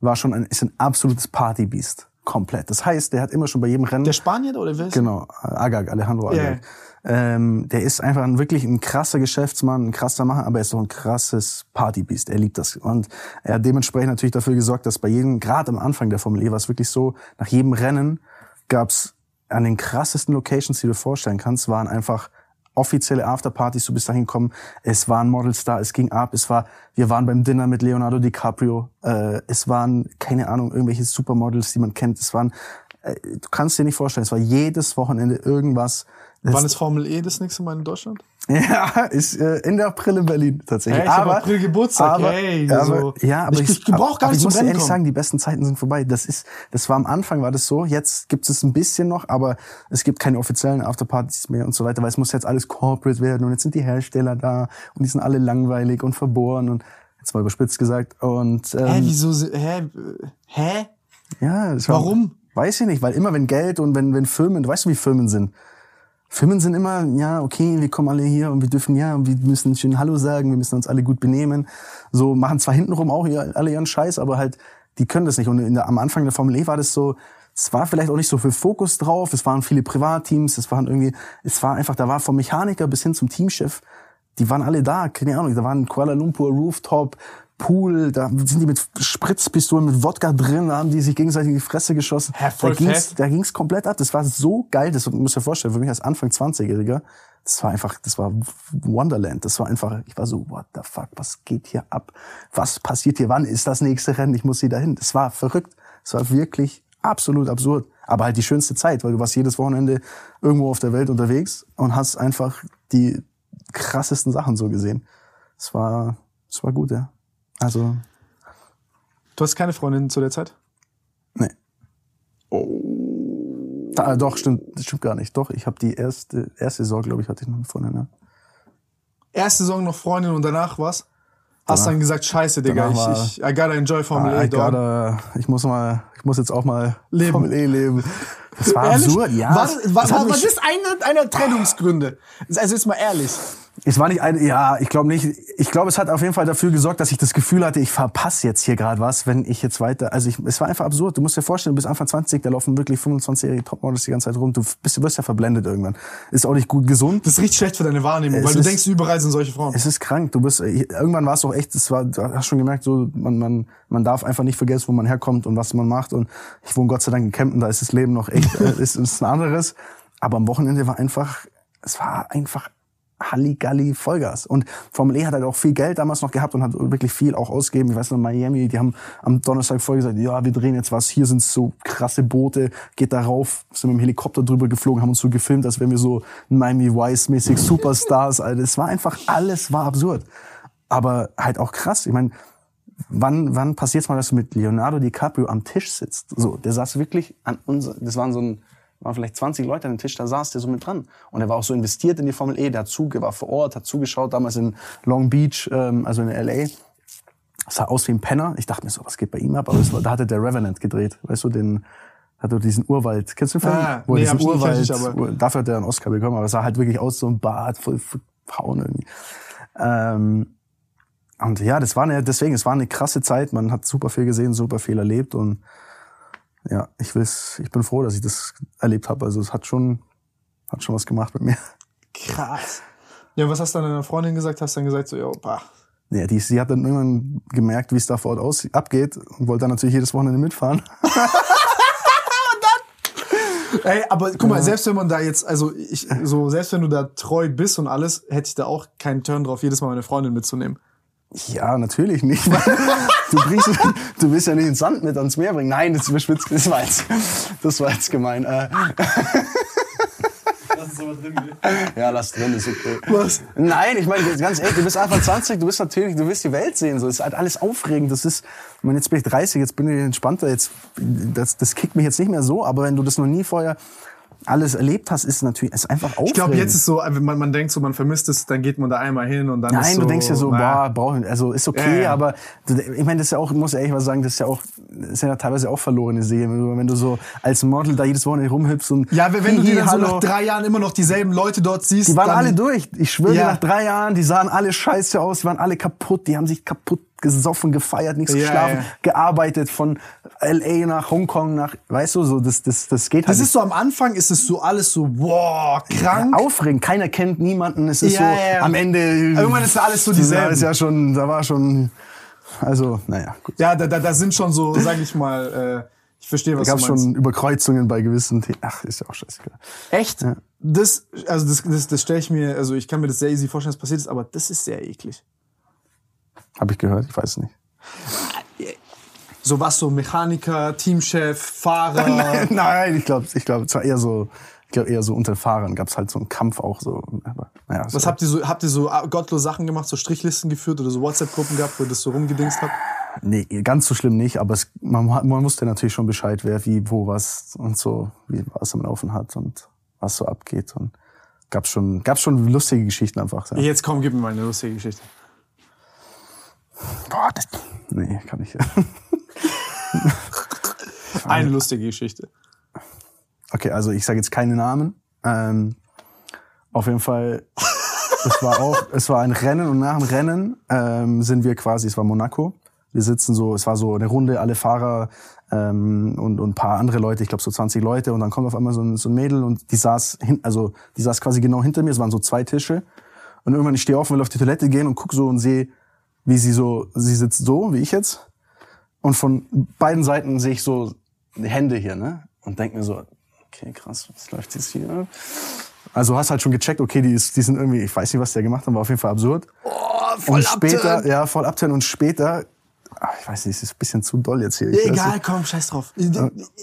war schon ein, ist ein absolutes Partybiest. Komplett. Das heißt, der hat immer schon bei jedem Rennen. Der Spanier oder wer ist? Genau, Agag, Alejandro Ja. Agag. Ähm, der ist einfach ein, wirklich ein krasser Geschäftsmann, ein krasser Macher, aber er ist auch ein krasses Partybiest. Er liebt das. Und er hat dementsprechend natürlich dafür gesorgt, dass bei jedem, gerade am Anfang der Formel E, war es wirklich so, nach jedem Rennen gab's an den krassesten Locations, die du dir vorstellen kannst, waren einfach offizielle Afterpartys, du bist dahin gekommen, es waren Models da, es ging ab, es war, wir waren beim Dinner mit Leonardo DiCaprio, äh, es waren, keine Ahnung, irgendwelche Supermodels, die man kennt, es waren, äh, du kannst dir nicht vorstellen, es war jedes Wochenende irgendwas. Wann ist Formel E das nächste Mal in Deutschland? [laughs] ja, ist äh, Ende April in Berlin tatsächlich. Hey, ich aber, April Geburtstag, aber, hey, aber, so. ja, aber Ich- ich gar aber nicht ich zum muss ehrlich kommen. sagen, die besten Zeiten sind vorbei. Das ist, das war am Anfang war das so. Jetzt gibt es ein bisschen noch, aber es gibt keine offiziellen Afterpartys mehr und so weiter, weil es muss jetzt alles corporate werden und jetzt sind die Hersteller da und die sind alle langweilig und verbohren und jetzt mal überspitzt gesagt und ähm, Hä, wieso? Hä? Hä? ja, das war- Warum? Weiß ich nicht, weil immer wenn Geld und wenn, wenn Firmen, du weißt du, wie Firmen sind. Firmen sind immer, ja, okay, wir kommen alle hier und wir dürfen, ja, und wir müssen schön Hallo sagen, wir müssen uns alle gut benehmen. So machen zwar hintenrum auch alle ihren Scheiß, aber halt, die können das nicht. Und der, am Anfang der Formel E war das so, es war vielleicht auch nicht so viel Fokus drauf, es waren viele Privatteams, es waren irgendwie, es war einfach, da war vom Mechaniker bis hin zum Teamchef, die waren alle da, keine Ahnung, da waren Kuala Lumpur, Rooftop, Pool, da sind die mit Spritzpistolen, mit Wodka drin, da haben die sich gegenseitig in die Fresse geschossen. Hä, voll da ging's, da ging's komplett ab. Das war so geil, das muss ich mir vorstellen, für mich als Anfang 20-Jähriger, das war einfach, das war Wonderland. Das war einfach, ich war so, what the fuck, was geht hier ab? Was passiert hier? Wann ist das nächste Rennen? Ich muss hier dahin. Das war verrückt. Das war wirklich absolut absurd. Aber halt die schönste Zeit, weil du warst jedes Wochenende irgendwo auf der Welt unterwegs und hast einfach die krassesten Sachen so gesehen. Es war, es war gut, ja. Also, Du hast keine Freundin zu der Zeit? nee. Da, doch, stimmt, das stimmt gar nicht. Doch, ich habe die erste, erste Saison, glaube ich, hatte ich noch eine Freundin. Ja. Erste Saison noch Freundin und danach was? Hast Danach- dann gesagt, scheiße, Digga, ich, ich, I gotta enjoy Formel Ah, E, I gotta, ich muss mal, ich muss jetzt auch mal Leben. Formel E leben. Das war Ehrlich? absurd, ja. War, war, hat war, ist einer einer Trennungsgründe? Also jetzt mal ehrlich. Es war nicht ein, ja, ich glaube nicht. Ich glaube, es hat auf jeden Fall dafür gesorgt, dass ich das Gefühl hatte, ich verpasse jetzt hier gerade was, wenn ich jetzt weiter. Also ich, es war einfach absurd. Du musst dir vorstellen, du bist Anfang 20, da laufen wirklich 25-jährige Topmodels die ganze Zeit rum. Du bist, du wirst ja verblendet irgendwann. Ist auch nicht gut gesund. Das ist richtig schlecht für deine Wahrnehmung, Es weil du ist- denkst, überall sind solche Frauen. Es ist krank. Du bist irgendwann war es auch echt. Es war, du hast schon gemerkt, so man man man darf einfach nicht vergessen, wo man herkommt und was man macht. Und ich wohne Gott sei Dank in Kempten. Da ist das Leben noch echt [laughs] äh, ist, ist ein anderes. Aber am Wochenende war einfach, es war einfach Halligalli Vollgas. Und Formel E hat halt auch viel Geld damals noch gehabt und hat wirklich viel auch ausgegeben. Ich weiß noch, Miami, die haben am Donnerstag vorher gesagt, ja, wir drehen jetzt was, hier sind so krasse Boote, geht da rauf, sind mit dem Helikopter drüber geflogen, haben uns so gefilmt, als wären wir so Miami Vice-mäßig Superstars. Alter. Es war einfach, alles war absurd. Aber halt auch krass. Ich meine, wann, wann passiert's mal, dass du mit Leonardo DiCaprio am Tisch sitzt? So, der saß wirklich an uns, das waren so ein, waren vielleicht 20 Leute an dem Tisch, da saß der so mit dran. Und er war auch so investiert in die Formel E, der hat zuge, war vor Ort, hat zugeschaut, damals in Long Beach, ähm, also in L.A. sah aus wie ein Penner. Ich dachte mir so, was geht bei ihm ab? Aber war, da hatte der Revenant gedreht, weißt du, den, hat er diesen Urwald, kennst du den Film? Ah, Wo nee, diesen Urwald, ich nicht, aber- dafür hat er einen Oscar bekommen, aber es sah halt wirklich aus, so ein Bart, voll verhauen irgendwie. Ähm, und ja, das war eine, deswegen, es war eine krasse Zeit. Man hat super viel gesehen, super viel erlebt und ja, ich will's, ich bin froh, dass ich das erlebt habe. Also es hat schon, hat schon was gemacht mit mir. Krass. Ja, was hast du dann deiner Freundin gesagt? Hast du dann gesagt, so, yo, bah. Ja, die, sie hat dann irgendwann gemerkt, wie es da vor Ort aus, abgeht und wollte dann natürlich jedes Wochenende mitfahren. [laughs] Ey, aber guck mal, selbst wenn man da jetzt, also ich, so, selbst wenn du da treu bist und alles, hätte ich da auch keinen Turn drauf, jedes Mal meine Freundin mitzunehmen. Ja, natürlich nicht. weil [laughs] Du, bringst, du willst ja nicht ins Sand mit ans Meer bringen. Nein, das, überspitzt, das, war, jetzt, das war jetzt gemein. Äh, [laughs] Lass es aber drin. ja, lass drin, ist okay. Was? Nein, ich meine, ganz ehrlich, du bist einfach 20, du bist natürlich, du willst die Welt sehen, so, es ist halt alles aufregend, das ist, ich meine, jetzt bin ich 30, jetzt bin ich entspannter, jetzt, das, das kickt mich jetzt nicht mehr so, aber wenn du das noch nie vorher alles erlebt hast, ist natürlich, ist einfach aufregend. Ich glaube, jetzt ist so, man, man denkt so, man vermisst es, dann geht man da einmal hin und dann ist Nein, so, du denkst ja so, ah, boah, brauch, also ist okay, ja. aber du, ich meine, das ist ja auch, ich muss ehrlich was sagen, das ist ja auch, das ist ja teilweise auch verlorene Seele, wenn du, wenn du so als Model da jedes Wochenende rumhüpfst und Ja, wenn du dir dann so nach drei Jahren immer noch dieselben Leute dort siehst, Die waren alle durch. Ich schwöre dir, Ja. nach drei Jahren, die sahen alle scheiße aus, die waren alle kaputt, die haben sich kaputt gesoffen, gefeiert, nichts Ja, geschlafen, ja. gearbeitet von L.A. nach Hongkong, nach, weißt du, so, das, das, das geht halt Das ist so am Anfang ist es so alles so, wow, krank. aufregend. Keiner kennt niemanden. Es ist Ja, so, ja, ja. am Ende. Irgendwann ist alles so Das dieselben. ist ja schon, da war schon, also, naja, gut. Ja, da, da, da sind schon so, sag ich mal, äh, Ich verstehe, Da was gab du es meinst. schon Überkreuzungen bei gewissen Themen. Ach, ist ja auch scheißegal. Echt? Das, also das, das, das stelle ich mir, also ich kann mir das sehr easy vorstellen, dass passiert ist, aber das ist sehr eklig. Habe ich gehört, ich weiß es nicht. So was so Mechaniker, Teamchef, Fahrer. [laughs] Nein, ich glaube, ich glaube, es war eher so, ich glaube eher so unter Fahrern gab es halt so einen Kampf auch so. Aber, naja, Was habt ihr so, habt ihr so gottlose Sachen gemacht, so Strichlisten geführt oder so WhatsApp-Gruppen gehabt, wo ihr das so rumgedingst habt? Nee, ganz so schlimm nicht, aber es, man, man wusste natürlich schon Bescheid, wer wie, wo, was und so, wie was am Laufen hat und was so abgeht. Und gab's schon, gab's schon lustige Geschichten einfach. Ja. Jetzt komm, gib mir mal eine lustige Geschichte. Boah, das, nee, kann ich. [laughs] Eine lustige Geschichte. Okay, also ich sage jetzt keine Namen. Ähm, auf jeden Fall, es war auch, es war ein Rennen und nach dem Rennen ähm, sind wir quasi, es war Monaco. Wir sitzen so, es war so eine Runde, alle Fahrer ähm, und, und ein paar andere Leute, ich glaube so 20 Leute und dann kommt auf einmal so ein, so ein Mädel und die saß hin, also die saß quasi genau hinter mir, es waren so zwei Tische und irgendwann ich stehe auf und will auf die Toilette gehen und guck so und sehe, wie sie so, sie sitzt so, wie ich jetzt und von beiden Seiten sehe ich so Hände hier, ne? Und denk mir so, okay, krass, was läuft jetzt hier? Also hast halt schon gecheckt, okay, die, ist, die sind irgendwie, ich weiß nicht, was die da gemacht haben, war auf jeden Fall absurd. Oh, voll und später, ja, voll abtören und später, ach, ich weiß nicht, es ist ein bisschen zu doll jetzt hier. Ich Egal, komm, scheiß drauf.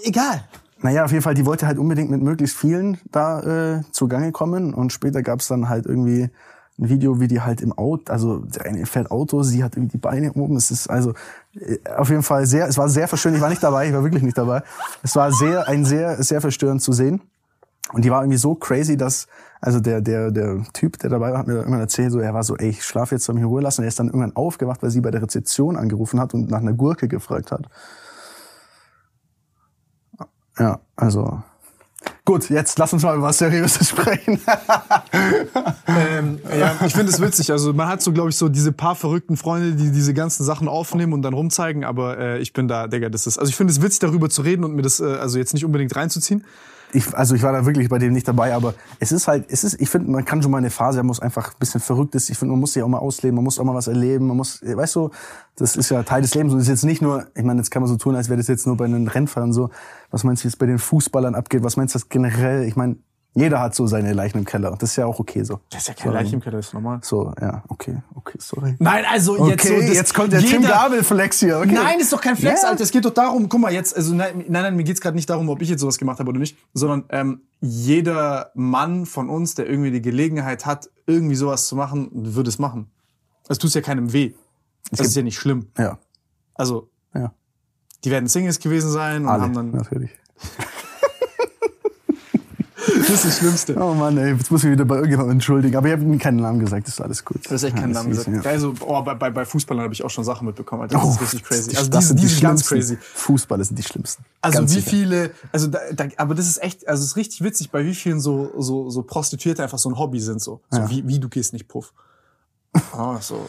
Egal. Naja, auf jeden Fall, die wollte halt unbedingt mit möglichst vielen da äh, zugange kommen und später gab's dann halt irgendwie ein Video, wie die halt im Auto, also der eine fährt Auto, sie hat irgendwie die Beine oben. Es ist also äh, auf jeden Fall sehr, es war sehr verstörend. Ich war nicht dabei, ich war wirklich nicht dabei. Es war sehr, ein sehr, sehr verstörend zu sehen. Und die war irgendwie so crazy, dass, also der, der, der Typ, der dabei war, hat mir irgendwann erzählt, so, er war so, ey, ich schlafe jetzt, soll mich in Ruhe lassen. Und er ist dann irgendwann aufgewacht, weil sie bei der Rezeption angerufen hat und nach einer Gurke gefragt hat. Ja, also. Gut, jetzt lass uns mal über was Seriöses [laughs] sprechen. Ähm, ja, ich finde es witzig. Also man hat so, glaube ich, so diese paar verrückten Freunde, die diese ganzen Sachen aufnehmen und dann rumzeigen. Aber äh, ich bin da, Digga, das ist. Also ich finde es witzig, darüber zu reden und mir das äh, also jetzt nicht unbedingt reinzuziehen. Ich, also ich war da wirklich bei dem nicht dabei, aber es ist halt, es ist, ich finde, man kann schon mal eine Phase haben, wo es einfach ein bisschen verrückt ist. Ich finde, man muss sich auch mal ausleben, man muss auch mal was erleben, man muss, weißt du, das ist ja Teil des Lebens und ist jetzt nicht nur, ich meine, jetzt kann man so tun, als wäre das jetzt nur bei den Rennfahrern so. Was meinst du, es bei den Fußballern abgeht? Was meinst du das generell? Ich meine, jeder hat so seine Leichen im Keller. Das ist ja auch okay so. Das ist ja kein so, Leichen im Keller, das ist normal. So, ja, okay, okay, sorry. Nein, also Okay, jetzt so. Das, jetzt kommt der Tim jeder- Gabel-Flex hier. Okay. Nein, ist doch kein Flex, Ja. Alter. Es geht doch darum, guck mal, jetzt, also nein, nein, nein mir geht's gerade nicht darum, ob ich jetzt sowas gemacht habe oder nicht, sondern ähm, jeder Mann von uns, der irgendwie die Gelegenheit hat, irgendwie sowas zu machen, würde es machen. Es tut ja keinem weh. Das ist ja nicht schlimm. Ja, Also, ja, die werden Singles gewesen sein und alle, haben dann. natürlich. Das ist das Schlimmste. Oh Mann, ey, jetzt muss ich wieder bei irgendjemandem entschuldigen. Aber ich habe mir keinen Namen gesagt, das ist alles gut. Das ist echt kein Ja, Name ist- gesagt. ja. Also, oh, bei, bei, bei Fußballern habe ich auch schon Sachen mitbekommen, Alter. Das Oh, ist richtig crazy. die- Also, das die, sind die, ganz crazy. Fußballer sind die schlimmsten. Also Ganz wie sicher. viele, also da, da, aber das ist echt, also es ist richtig witzig, bei wie vielen so, so, so Prostituierte einfach so ein Hobby sind, so. so Ja. wie, wie du gehst nicht Puff. [laughs] Ah, so.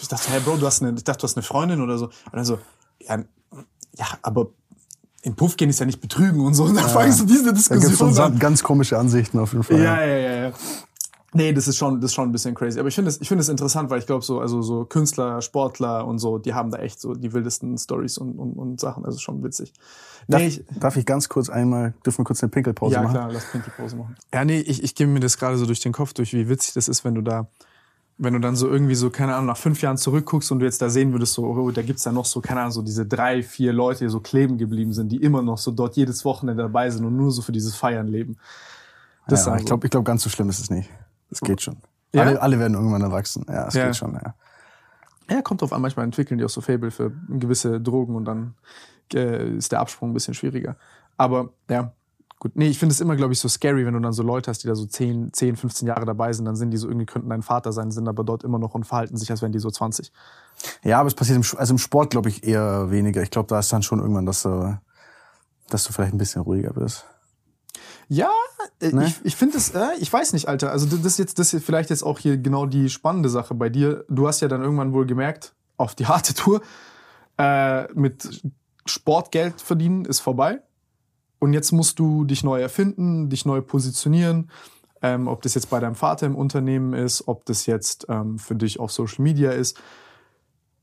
Ich dachte, hey Bro, du hast eine, ich dachte, du hast eine Freundin oder so. Und dann so, ja, ja, aber in Puff gehen ist ja nicht betrügen und so. Und dann fangst du diese Da gibt's Diskussion schon an. ganz komische Ansichten auf jeden Fall. Ja, ja, ja, ja. Nee, das ist schon, das ist schon ein bisschen crazy. Aber ich finde es, ich finde es interessant, weil ich glaube so, also so Künstler, Sportler und so, die haben da echt so die wildesten Stories und, und, und Sachen. Also schon witzig. Darf, Nee, ich, darf ich ganz kurz einmal, dürfen wir kurz eine Pinkelpause ja machen? klar, lass Pinkelpause machen. Ja, nee, ich, ich gehe mir das gerade so durch den Kopf durch, wie witzig das ist, wenn du da, wenn du dann so irgendwie so, keine Ahnung, nach fünf Jahren zurückguckst und du jetzt da sehen würdest, so, oh, da gibt's da noch so, keine Ahnung, so diese drei, vier Leute, die so kleben geblieben sind, die immer noch so dort jedes Wochenende dabei sind und nur so für dieses Feiern leben. Das ja, ich glaube, ich glaub, ganz so schlimm ist es nicht. Es geht schon. Ja? Alle, alle werden irgendwann erwachsen. Ja, es Ja. geht schon. Ja. Ja, kommt drauf an. Manchmal entwickeln die auch so Fable für gewisse Drogen und dann äh, ist der Absprung ein bisschen schwieriger. Aber ja, gut. Nee, ich finde es immer, glaube ich, so scary, wenn du dann so Leute hast, die da so 10, 10, 15 Jahre dabei sind, dann sind die so irgendwie könnten dein Vater sein, sind aber dort immer noch und verhalten sich, als wären die so 20. ja, aber es passiert im, also im Sport, glaube ich, eher weniger. Ich glaube, da ist dann schon irgendwann, dass du, dass du vielleicht ein bisschen ruhiger bist. Ja, äh, Ne? ich, ich finde es, äh, ich weiß nicht, Alter. Also das ist jetzt, das ist vielleicht jetzt auch hier genau die spannende Sache bei dir. Du hast ja dann irgendwann wohl gemerkt, auf die harte Tour, äh, mit Sportgeld verdienen ist vorbei. Und jetzt musst du dich neu erfinden, dich neu positionieren. Ähm, ob das jetzt bei deinem Vater im Unternehmen ist, ob das jetzt ähm, für dich auf Social Media ist,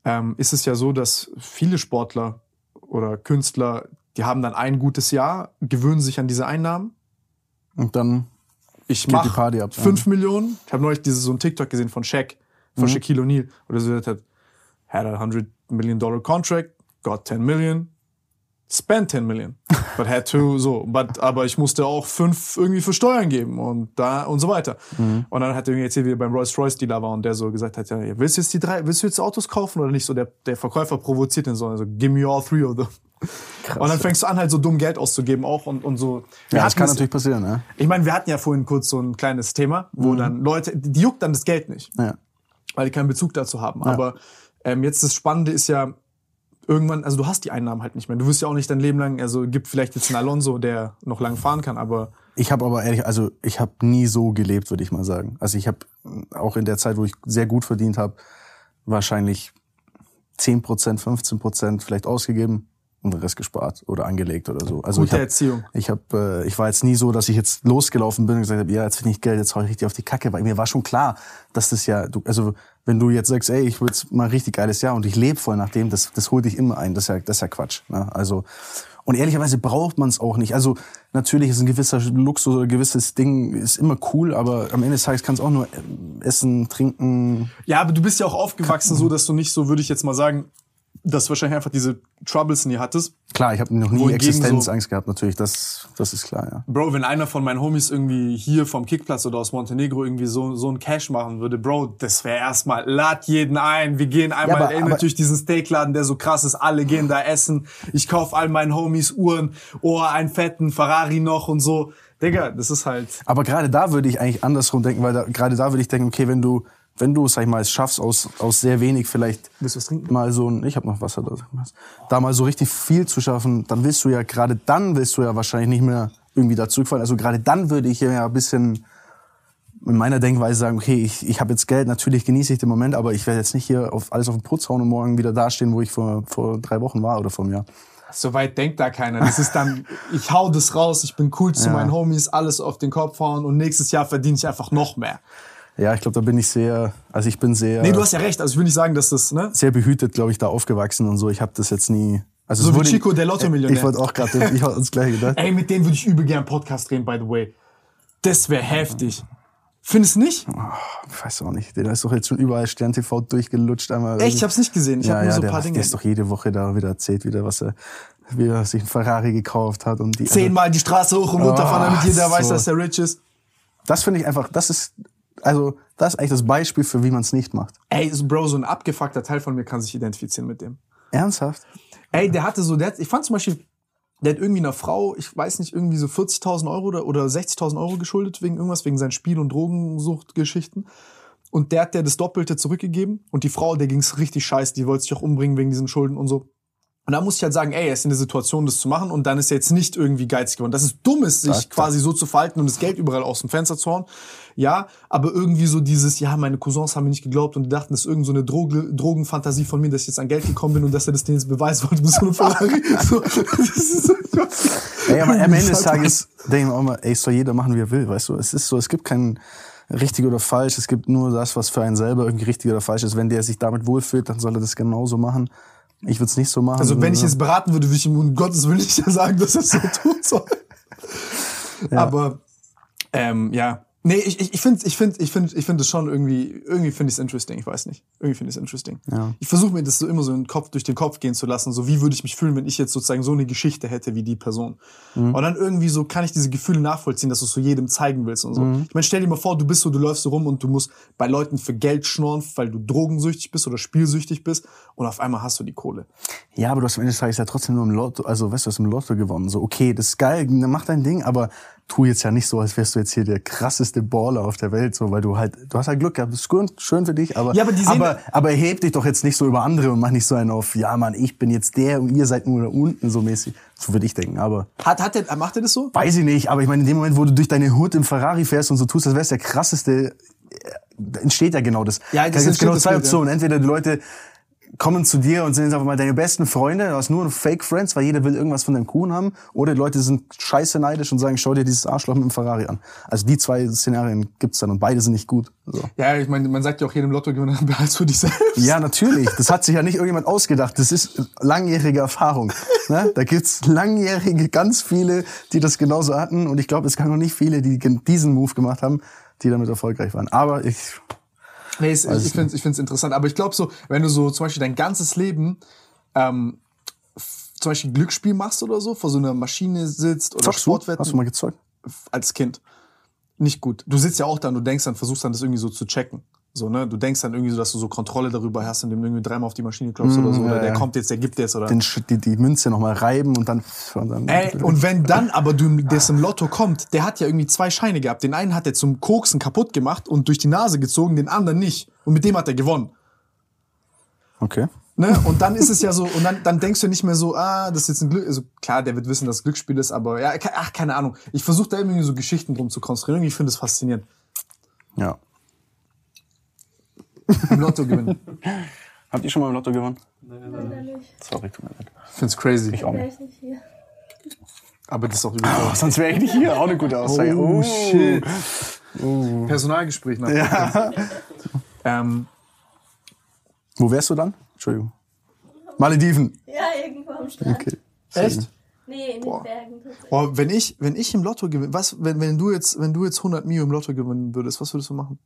ähm, ist es ja so, dass viele Sportler oder Künstler, die haben dann ein gutes Jahr, gewöhnen sich an diese Einnahmen. Und dann Ich Geht die Party ab, 5 Millionen. Ich habe neulich dieses, so ein TikTok gesehen von Shaq, von Shaquille O'Neal, wo der so gesagt hat, had a 100 million dollar contract, got 10 million, spent 10 million, but had to, so, but, aber ich musste auch fünf irgendwie für Steuern geben und da und so weiter. Und dann hat er irgendwie erzählt, wie er beim Rolls Royce Dealer war und der so gesagt hat, ja, willst du jetzt die drei, willst du jetzt Autos kaufen oder nicht? So der, der Verkäufer provoziert ihn so, also give me all three of them. und dann fängst du an, halt so dumm Geld auszugeben auch und, und so. Wir ja, das kann natürlich passieren, ne? ich meine, wir hatten ja vorhin kurz so ein kleines Thema, wo dann Leute, die, juckt dann das Geld nicht, Ja. weil die keinen Bezug dazu haben. Aber ähm, jetzt das Spannende ist ja, irgendwann, also du hast die Einnahmen halt nicht mehr. Du wirst ja auch nicht dein Leben lang, also gibt vielleicht jetzt einen Alonso, der noch lang fahren kann, aber Ich habe aber ehrlich, also ich habe nie so gelebt, würde ich mal sagen. Also ich habe auch in der Zeit, wo ich sehr gut verdient habe, wahrscheinlich 10%, 15% vielleicht ausgegeben und den Rest gespart oder angelegt oder so. Also Gute ich hab, Erziehung. Ich habe, äh, ich war jetzt nie so, dass ich jetzt losgelaufen bin und gesagt habe, ja, jetzt finde ich Geld, jetzt hau ich richtig auf die Kacke, weil mir war schon klar, dass das ja, du, also wenn du jetzt sagst, ey, ich will jetzt mal ein richtig geiles Jahr und ich lebe voll nach dem, das, das holt dich immer ein. Das ist ja, das ist ja Quatsch. Ne? Also und ehrlicherweise braucht man es auch nicht. Also natürlich ist ein gewisser Luxus oder ein gewisses Ding ist immer cool, aber am Ende des Tages kannst du auch nur essen, trinken. ja, aber du bist ja auch aufgewachsen, so dass du nicht so, würde ich jetzt mal sagen, dass du wahrscheinlich einfach diese Troubles nie hattest. Klar, ich habe noch nie Existenzangst gehabt, natürlich. Das, das ist klar, ja. Bro, wenn einer von meinen Homies irgendwie hier vom Kickplatz oder aus Montenegro irgendwie so, so ein Cash machen würde, Bro, das wäre erstmal, lad jeden ein. Wir gehen einmal aber- in aber- natürlich diesen Steakladen, der so krass ist. Alle gehen da essen. Ich kauf all meinen Homies Uhren. Oh, einen fetten Ferrari noch und so. Digga, das ist halt. Aber gerade da würde ich eigentlich andersrum denken, weil da, gerade da würde ich denken, okay, wenn du, wenn du, sag ich mal, es schaffst, aus, aus sehr wenig vielleicht Willst du was trinken? mal so ein, ich habe noch Wasser da, da mal so richtig viel zu schaffen, dann willst du ja, gerade dann willst du ja wahrscheinlich nicht mehr irgendwie da zurückfallen. Also gerade dann würde ich ja ein bisschen in meiner Denkweise sagen, okay, ich, ich habe jetzt Geld, natürlich genieße ich den Moment, aber ich werde jetzt nicht hier auf alles auf den Putz hauen und morgen wieder dastehen, wo ich vor, vor drei Wochen war oder vor einem Jahr. So weit denkt da keiner. Das ist dann, [laughs] ich hau das raus, ich bin cool zu Ja. meinen Homies, alles auf den Kopf hauen und nächstes Jahr verdiene ich einfach noch mehr. Ja, ich glaube, da bin ich sehr, also ich bin sehr, Nee, du hast ja recht. Also ich will nicht sagen, dass das, ne? sehr behütet, glaube ich, da aufgewachsen und so. Ich habe das jetzt nie. Also So wie Chico, der Lotto-Millionär. Ich wollte auch gerade, ich hatte das gleiche gedacht. Ey, mit dem würde ich übel gern Podcast drehen, by the way. Das wäre heftig. Findest nicht? Ich weiß auch nicht. Der ist doch jetzt schon überall Stern TV durchgelutscht einmal. Echt? Ich hab's nicht gesehen. Ich ja, hab nur ja, so ein der, paar Dinge. Der ist doch jede Woche da wieder erzählt, wieder was er, wie er sich ein Ferrari gekauft hat und die. Zehnmal die Straße hoch und runter fahren, damit Ah, jeder weiß, so. dass er rich ist. Das finde ich einfach, das ist, also, das ist eigentlich das Beispiel für wie man es nicht macht. Ey, Bro, so ein abgefuckter Teil von mir kann sich identifizieren mit dem. Ernsthaft? Ey, der hatte so, der hat, ich fand zum Beispiel, der hat irgendwie einer Frau, ich weiß nicht, irgendwie so 40.000 Euro oder, oder 60.000 Euro geschuldet wegen irgendwas, wegen seinen Spiel- und Drogensuchtgeschichten. Und der hat der das Doppelte zurückgegeben. Und die Frau, der ging's richtig scheiße, die wollte sich auch umbringen wegen diesen Schulden und so. Und da muss ich halt sagen, ey, er ist in der Situation, das zu machen und dann ist er jetzt nicht irgendwie geizig geworden. Das ist dumm ist, sich quasi so zu verhalten und das Geld überall aus dem Fenster zu hauen. Ja, aber irgendwie so dieses, ja, meine Cousins haben mir nicht geglaubt und die dachten, das ist irgend so eine Droge, Drogenfantasie von mir, dass ich jetzt an Geld gekommen bin und dass er das denen jetzt beweisen wollte mit so einem Ferrari. [laughs] so, so, Ey, aber am Ende des. Tages denke ich mir auch mal, ey, soll jeder machen, wie er will, weißt du? Es ist so, es gibt kein richtig oder falsch, es gibt nur das, was für einen selber irgendwie richtig oder falsch ist. Wenn der sich damit wohlfühlt, dann soll er das genauso machen. Ich würde es nicht so machen. Also wenn ich Ja. jetzt beraten würde, würde ich ihm um Gottes Willen nicht sagen, dass er es so tun soll. Aber ähm, ja. Nee, ich, ich, ich finde ich find, ich find, ich find es schon irgendwie, irgendwie finde ich es interesting, ich weiß nicht. Irgendwie finde ich es interesting. Ja. Ich versuche mir das so immer so in den Kopf, durch den Kopf gehen zu lassen, so wie würde ich mich fühlen, wenn ich jetzt sozusagen so eine Geschichte hätte wie die Person. Mhm. Und dann irgendwie so kann ich diese Gefühle nachvollziehen, dass du es so jedem zeigen willst und so. Mhm. Ich meine, stell dir mal vor, du bist so, du läufst so rum und du musst bei Leuten für Geld schnorren, weil du drogensüchtig bist oder spielsüchtig bist und auf einmal hast du die Kohle. Ja, aber du hast am Ende des Tages ja trotzdem nur im Lotto, also weißt du, hast im Lotto gewonnen. So, okay, das ist geil, dann mach dein Ding, aber tu jetzt ja nicht so, als wärst du jetzt hier der krasseste Baller auf der Welt, so, weil du halt, du hast halt Glück gehabt, das ist schön, für dich, aber, Ja, aber aber, aber erheb dich doch jetzt nicht so über andere und mach nicht so einen auf, ja, Mann, ich bin jetzt der und ihr seid nur da unten, so mäßig. So würde ich denken, aber Hat, hat der, macht er das so? weiß ich nicht, aber ich meine, in dem Moment, wo du durch deine Hut im Ferrari fährst und so tust, als wärst der krasseste, äh, entsteht ja genau das. Ja, das da entsteht genau zwei. Optionen. Entweder die Leute kommen zu dir und sind jetzt einfach mal deine besten Freunde, du hast nur Fake Friends, weil jeder will irgendwas von deinem Kuchen haben, oder die Leute sind scheiße neidisch und sagen, schau dir dieses Arschloch mit dem Ferrari an. Also die zwei Szenarien gibt's dann und beide sind nicht gut. So. Ja, ich meine, man sagt ja auch jedem Lottogewinner, [laughs] behalt's für dich selbst. Ja, natürlich. Das hat sich ja nicht irgendjemand ausgedacht. Das ist langjährige Erfahrung. Ne? Da gibt's langjährige, ganz viele, die das genauso hatten. Und ich glaube, es gab noch nicht viele, die diesen Move gemacht haben, die damit erfolgreich waren. Aber ich, Nee, es, ich finde find's interessant. Aber ich glaube so, wenn du so zum Beispiel dein ganzes Leben ähm, zum Beispiel Glücksspiel machst oder so, vor so einer Maschine sitzt oder? Sportwetten Hast du mal gezeugt? als Kind. Nicht gut. Du sitzt ja auch da und du denkst dann, versuchst dann das irgendwie so zu checken. So, ne? Du denkst dann irgendwie so, dass du so Kontrolle darüber hast, indem du irgendwie dreimal auf die Maschine klopfst oder so. Mm, ja, Oder der ja. kommt jetzt, der gibt jetzt oder. Den, die, die Münze nochmal reiben und dann... Und dann Ey, und wenn dann aber du das im Lotto kommt, der hat ja irgendwie zwei Scheine gehabt. Den einen hat er zum Koksen kaputt gemacht und durch die Nase gezogen, den anderen nicht. Und mit dem hat er gewonnen. okay. Ne? Und dann ist es ja so, und dann, dann denkst du nicht mehr so, ah, das ist jetzt ein Glück. Also klar, der wird wissen, dass es Glücksspiel ist, aber ja, ach, keine Ahnung. Ich versuche da irgendwie so Geschichten drum zu konstruieren. Irgendwie finde ich das faszinierend. Ja. Im Lotto gewinnen. [laughs] Habt ihr schon mal im Lotto gewonnen? Leider nicht. Sorry, tut mir leid. Ich find's crazy. Ich auch Wäre nicht. ich nicht hier. Aber das ist auch übel. Oh, sonst wäre ich nicht hier. Auch eine gute Aussage. Oh, shit. Personalgespräch nach ja. ähm, Wo wärst du dann? Entschuldigung. Malediven. Ja, irgendwo am Strand. Okay. Echt? Nee, in den Boah. Bergen. tatsächlich. Boah, wenn ich, wenn ich im Lotto gewinne, was, wenn, wenn du jetzt, wenn du jetzt 100 Mio im Lotto gewinnen würdest, was würdest du machen?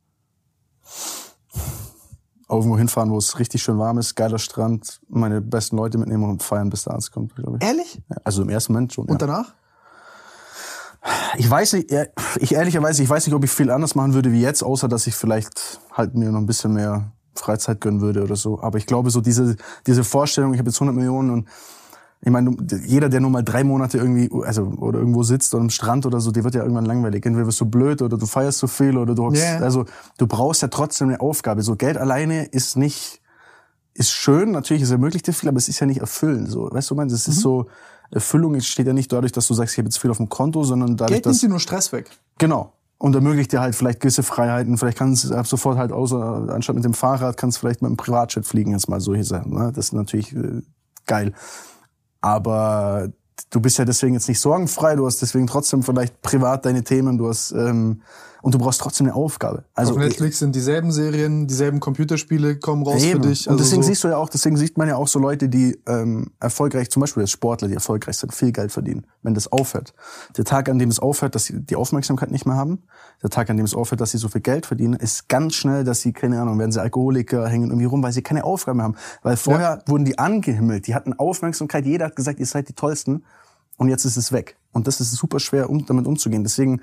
Irgendwo hinfahren, wo es richtig schön warm ist, geiler Strand, meine besten Leute mitnehmen und feiern, bis der Arzt kommt, glaube ich. Ehrlich? Also im ersten Moment schon. Und ja. danach? Ich weiß nicht, ich ehrlicherweise, ich weiß nicht, ob ich viel anders machen würde wie jetzt, außer dass ich vielleicht halt mir noch ein bisschen mehr Freizeit gönnen würde oder so. Aber ich glaube, so diese, diese Vorstellung, ich habe jetzt 100 Millionen und ich meine, jeder, der nur mal drei Monate irgendwie, also oder irgendwo sitzt oder am Strand oder so, der wird ja irgendwann langweilig. Entweder wirst du blöd oder du feierst zu viel oder du hockst, Ja. also du brauchst ja trotzdem eine Aufgabe. So Geld alleine ist nicht, ist schön, natürlich, es ermöglicht dir viel, aber es ist ja nicht erfüllend. So, weißt du, man, es Mhm. ist so, Erfüllung entsteht ja nicht dadurch, dass du sagst, ich habe jetzt viel auf dem Konto, sondern dadurch, Geld nimmt dass dir nur Stress weg. Genau. Und ermöglicht dir halt vielleicht gewisse Freiheiten. Vielleicht kannst du ab sofort halt außer, anstatt mit dem Fahrrad, kannst du vielleicht mit dem Privatjet fliegen, jetzt mal solche Sachen. Ne? Das ist natürlich äh, geil. Aber du bist ja deswegen jetzt nicht sorgenfrei, du hast deswegen trotzdem vielleicht privat deine Themen, du hast, ähm, und du brauchst trotzdem eine Aufgabe. Also, Auf Netflix sind dieselben Serien, dieselben Computerspiele kommen raus Eben. für dich. und deswegen so. siehst du ja auch, deswegen sieht man ja auch so Leute, die ähm, erfolgreich, zum Beispiel als Sportler, die erfolgreich sind, viel Geld verdienen, wenn das aufhört. Der Tag, an dem es aufhört, dass sie die Aufmerksamkeit nicht mehr haben, der Tag, an dem es aufhört, dass sie so viel Geld verdienen, ist ganz schnell, dass sie, keine Ahnung, werden sie Alkoholiker, hängen irgendwie rum, weil sie keine Aufgabe mehr haben. Weil vorher wurden die angehimmelt, die hatten Aufmerksamkeit, jeder hat gesagt, ihr seid die Tollsten und jetzt ist es weg. Und das ist super schwer, um damit umzugehen. Deswegen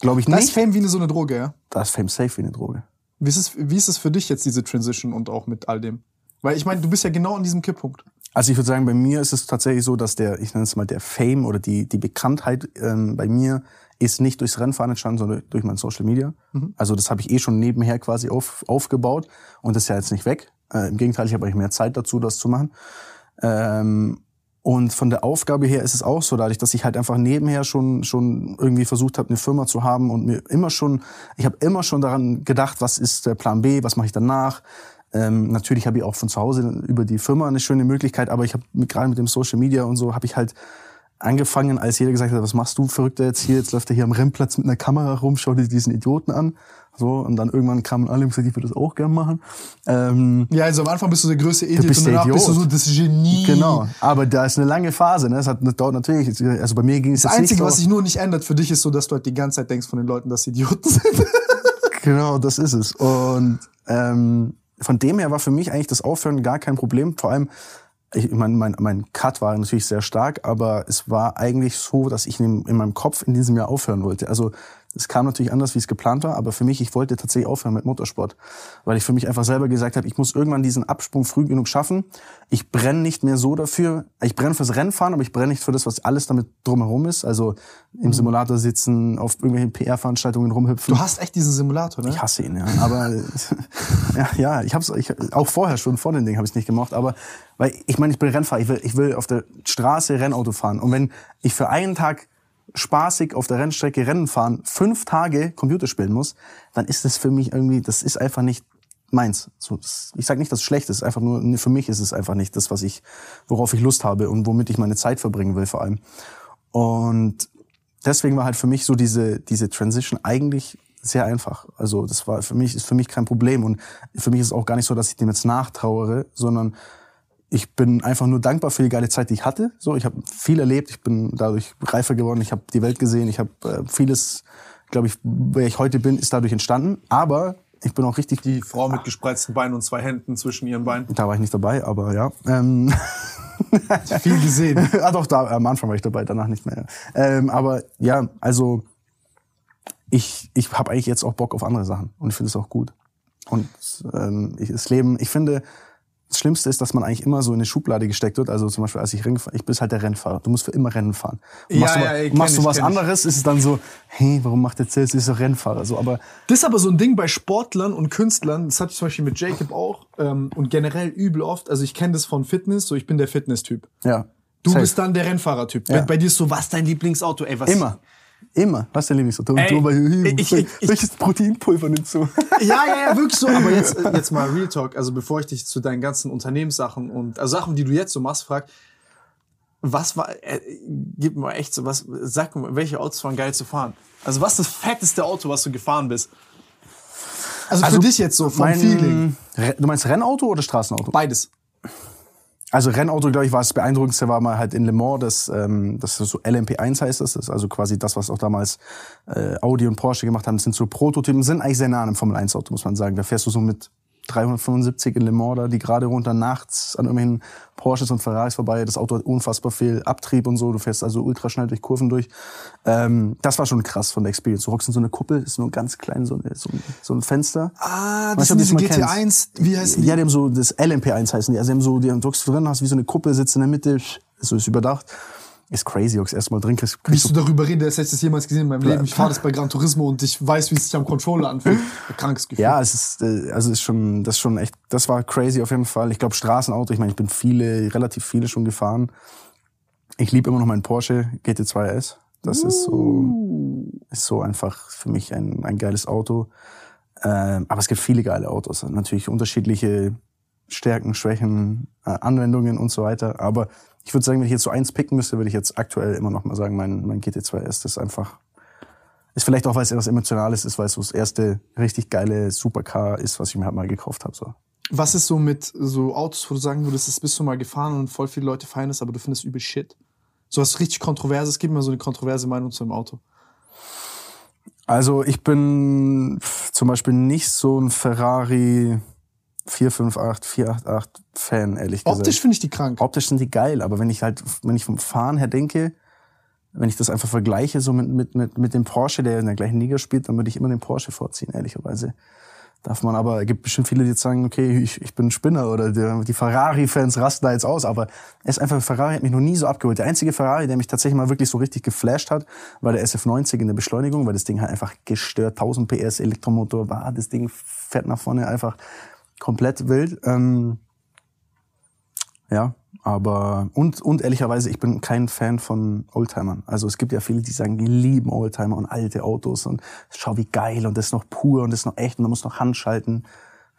glaube ich das ist nicht, Fame wie eine, so eine Droge, ja? da ist Fame safe wie eine Droge. Wie ist, es, wie ist es für dich jetzt, diese Transition und auch mit all dem? Weil ich meine, du bist ja genau an diesem Kipppunkt. Also ich würde sagen, bei mir ist es tatsächlich so, dass der, ich nenne es mal der Fame oder die, die Bekanntheit ähm, bei mir ist nicht durchs Rennfahren entstanden, sondern durch mein Social Media. Also das habe ich eh schon nebenher quasi auf, aufgebaut und das ist ja jetzt nicht weg. Äh, Im Gegenteil, ich habe eigentlich mehr Zeit dazu, das zu machen. Ähm, und von der Aufgabe her ist es auch so, dadurch, dass ich halt einfach nebenher schon schon irgendwie versucht habe, eine Firma zu haben und mir immer schon, ich habe immer schon daran gedacht, was ist der Plan B, was mache ich danach. Ähm, natürlich habe ich auch von zu Hause über die Firma eine schöne Möglichkeit, aber ich habe gerade mit dem Social Media und so habe ich halt angefangen, als jeder gesagt hat, was machst du Verrückter jetzt hier? Jetzt läuft er hier am Rennplatz mit einer Kamera rum, schau dir diesen Idioten an. So, und dann irgendwann kamen alle und gesagt, ich würde das auch gern machen. Ähm, Ja, also am Anfang bist du der größte Idiot bist und der danach bist du so Idiot. das Genie. Genau, aber da ist eine lange Phase. Ne? Das, hat, das dauert natürlich. Also bei mir ging es Das Einzige, nicht was so. sich nur nicht ändert für dich, ist so, dass du halt die ganze Zeit denkst von den Leuten, dass sie Idioten sind. [laughs] Genau, das ist es. Und ähm, von dem her war für mich eigentlich das Aufhören gar kein Problem. Vor allem, ich mein, mein, mein Cut war natürlich sehr stark, aber es war eigentlich so, dass ich in, in meinem Kopf in diesem Jahr aufhören wollte. Also es kam natürlich anders, wie es geplant war, aber für mich, ich wollte tatsächlich aufhören mit Motorsport, weil ich für mich einfach selber gesagt habe, ich muss irgendwann diesen Absprung früh genug schaffen. Ich brenne nicht mehr so dafür. Ich brenne fürs Rennfahren, aber ich brenne nicht für das, was alles damit drumherum ist. Also im Simulator sitzen, auf irgendwelchen PR-Veranstaltungen rumhüpfen. Du hast echt diesen Simulator, ne? Ich hasse ihn, ja. Aber [laughs] ja, ja, ich hab's ich, auch vorher schon vor den Dingen habe ich nicht gemacht. Aber weil ich meine, ich bin Rennfahrer, ich will, ich will auf der Straße Rennauto fahren. Und wenn ich für einen Tag spaßig auf der Rennstrecke Rennen fahren, fünf Tage Computer spielen muss, dann ist das für mich irgendwie, das ist einfach nicht meins. So, das, ich sage nicht, dass es schlecht ist, einfach nur für mich ist es einfach nicht das, was ich, worauf ich Lust habe und womit ich meine Zeit verbringen will vor allem. Und deswegen war halt für mich so diese diese Transition eigentlich sehr einfach. Also das war für mich ist für mich kein Problem und für mich ist auch gar nicht so, dass ich dem jetzt nachtrauere, sondern ich bin einfach nur dankbar für die geile Zeit, die ich hatte. So, ich habe viel erlebt, ich bin dadurch reifer geworden, ich habe die Welt gesehen, ich habe äh, vieles, glaube ich, wer ich heute bin, ist dadurch entstanden. Aber ich bin auch richtig. Die Frau mit gespreizten Beinen und zwei Händen zwischen ihren Beinen. Da war ich nicht dabei, aber ja. Ähm, [laughs] Viel gesehen. [laughs] ah, doch, da, am Anfang war ich dabei, danach nicht mehr. Ähm, aber ja, also ich, ich habe eigentlich jetzt auch Bock auf andere Sachen und ich finde es auch gut. Und ähm, ich, das Leben, ich finde, das Schlimmste ist, dass man eigentlich immer so in eine Schublade gesteckt wird. Also zum Beispiel, als ich Rennen fahre, ich bin halt der Rennfahrer. Du musst für immer Rennen fahren. Und Ja, machst du, ja, kenn machst du ich, was ich. anderes, ist es dann so, hey, warum macht der Zels ist er Rennfahrer? So, aber Das ist aber so ein Ding bei Sportlern und Künstlern. Das hatte ich zum Beispiel mit Jacob auch ähm, und generell übel oft. Also ich kenne das von Fitness. So ich bin der Fitness-Typ. ja. Du safe. bist dann der Rennfahrer-Typ. Ja. Bei, dir ist so, was dein Lieblingsauto? Ey, was? immer. Immer. Was ist dein Lieblingsauto? Und Ey, du ich- ich- ich- welches Proteinpulver nimmst du? [laughs] Ja, ja, ja, wirklich so. Aber jetzt, [laughs] jetzt mal Real Talk. Also bevor ich dich zu deinen ganzen Unternehmenssachen und also Sachen, die du jetzt so machst, frag, was war, äh, gib mir echt so was, sag mir, welche Autos waren geil zu fahren? Also was ist das fetteste Auto, was du gefahren bist? Also, für dich jetzt so vom mein, Feeling. Du meinst Rennauto oder Straßenauto? Beides. Also Rennauto, glaube ich, war das Beeindruckendste, war mal halt in Le Mans, das, ähm, das ist so LMP1 heißt das. Das ist also quasi das, was auch damals äh, Audi und Porsche gemacht haben. Das sind so Prototypen, sind eigentlich sehr nah an einem Formel-1-Auto, muss man sagen. Da fährst du so mit 375 in Le Mans da, die gerade runter nachts an irgendwelchen Porsches und Ferraris vorbei. Das Auto hat unfassbar viel Abtrieb und so. Du fährst also ultra schnell durch Kurven durch. Ähm, das war schon krass von der Experience. Du hockst in so eine Kuppel, ist nur ganz klein, so, eine, so, ein, so ein Fenster. Ah, das ob diese du das mal GT1, wie heißen die? Ja, die haben so, das LMP1 heißen die. Also die haben so, die haben, du drin, hast wie so eine Kuppel, sitzt in der Mitte, so ist überdacht. Ist crazy, ob erstmal drin kriegst. kriegst Willst du darüber reden, als hätte ich das jemals gesehen in meinem Leben? Ich fahre das bei Gran Turismo und ich weiß, wie es sich am Controller anfühlt. Ein krankes Gefühl. Ja, es ist, äh, also es ist schon, das ist schon echt, das war crazy auf jeden Fall. Ich glaube Straßenauto, ich meine, ich bin viele, relativ viele schon gefahren. Ich liebe immer noch meinen Porsche GT2 S. Das ist so, ist so einfach für mich ein, ein geiles Auto. Ähm, aber es gibt viele geile Autos. Natürlich unterschiedliche Stärken, Schwächen, äh, Anwendungen und so weiter. Aber ich würde sagen, wenn ich jetzt so eins picken müsste, würde ich jetzt aktuell immer noch mal sagen, mein, mein GT2 S, ist einfach, ist vielleicht auch, weil es etwas Emotionales ist, weil es so das erste richtig geile Supercar ist, was ich mir halt mal gekauft habe. So. Was ist so mit so Autos, wo du sagen würdest, das bist du mal gefahren und voll viele Leute feiern es, aber du findest übel Shit? So was richtig Kontroverses, gib mir so eine kontroverse Meinung zu einem Auto. Also ich bin zum Beispiel nicht so ein Ferrari 458, 488 Fan, ehrlich gesagt. Optisch finde ich die krank. Optisch sind die geil, aber wenn ich halt, wenn ich vom Fahren her denke, wenn ich das einfach vergleiche so mit, mit, mit, mit dem Porsche, der in der gleichen Liga spielt, dann würde ich immer den Porsche vorziehen, ehrlicherweise. Darf man aber, es gibt bestimmt viele, die jetzt sagen, okay, ich, ich bin ein Spinner oder der, die Ferrari-Fans rasten da jetzt aus, aber es ist einfach, Ferrari hat mich noch nie so abgeholt. Der einzige Ferrari, der mich tatsächlich mal wirklich so richtig geflasht hat, war der SF90 in der Beschleunigung, weil das Ding halt einfach gestört, 1000 PS Elektromotor war, das Ding fährt nach vorne einfach komplett wild. Ähm, ja, aber und und ehrlicherweise, ich bin kein Fan von Oldtimern. Also es gibt ja viele, die sagen, die lieben Oldtimer und alte Autos und schau wie geil und das ist noch pur und das ist noch echt und man muss noch Handschalten.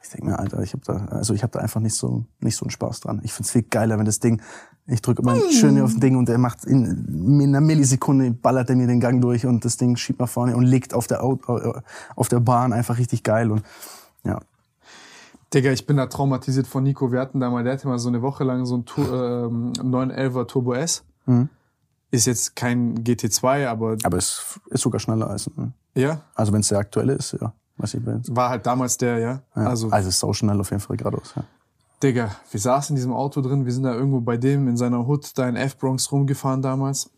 Ich denke mir, Alter, ich habe da also ich habe da einfach nicht so nicht so einen Spaß dran. Ich find's viel geiler, wenn das Ding ich drücke immer schön auf das Ding und der macht in, in einer Millisekunde ballert er mir den Gang durch und das Ding schiebt nach vorne und liegt auf der Auto, auf der Bahn einfach richtig geil und ja. Digga, ich bin da traumatisiert von Nico. Wir hatten da mal, der hatte mal so eine Woche lang so ein Tu- ähm, 911er Turbo S. Mhm. Ist jetzt kein GT2, aber Aber es ist sogar schneller als ein, ja, also wenn es der aktuelle ist, ja. Was ich will. war halt damals der, ja. Ja. Also, also es ist sau schnell auf jeden Fall geradeaus. Ja. Digga, wir saßen in diesem Auto drin, wir sind da irgendwo bei dem in seiner Hut da in F-Bronx rumgefahren damals.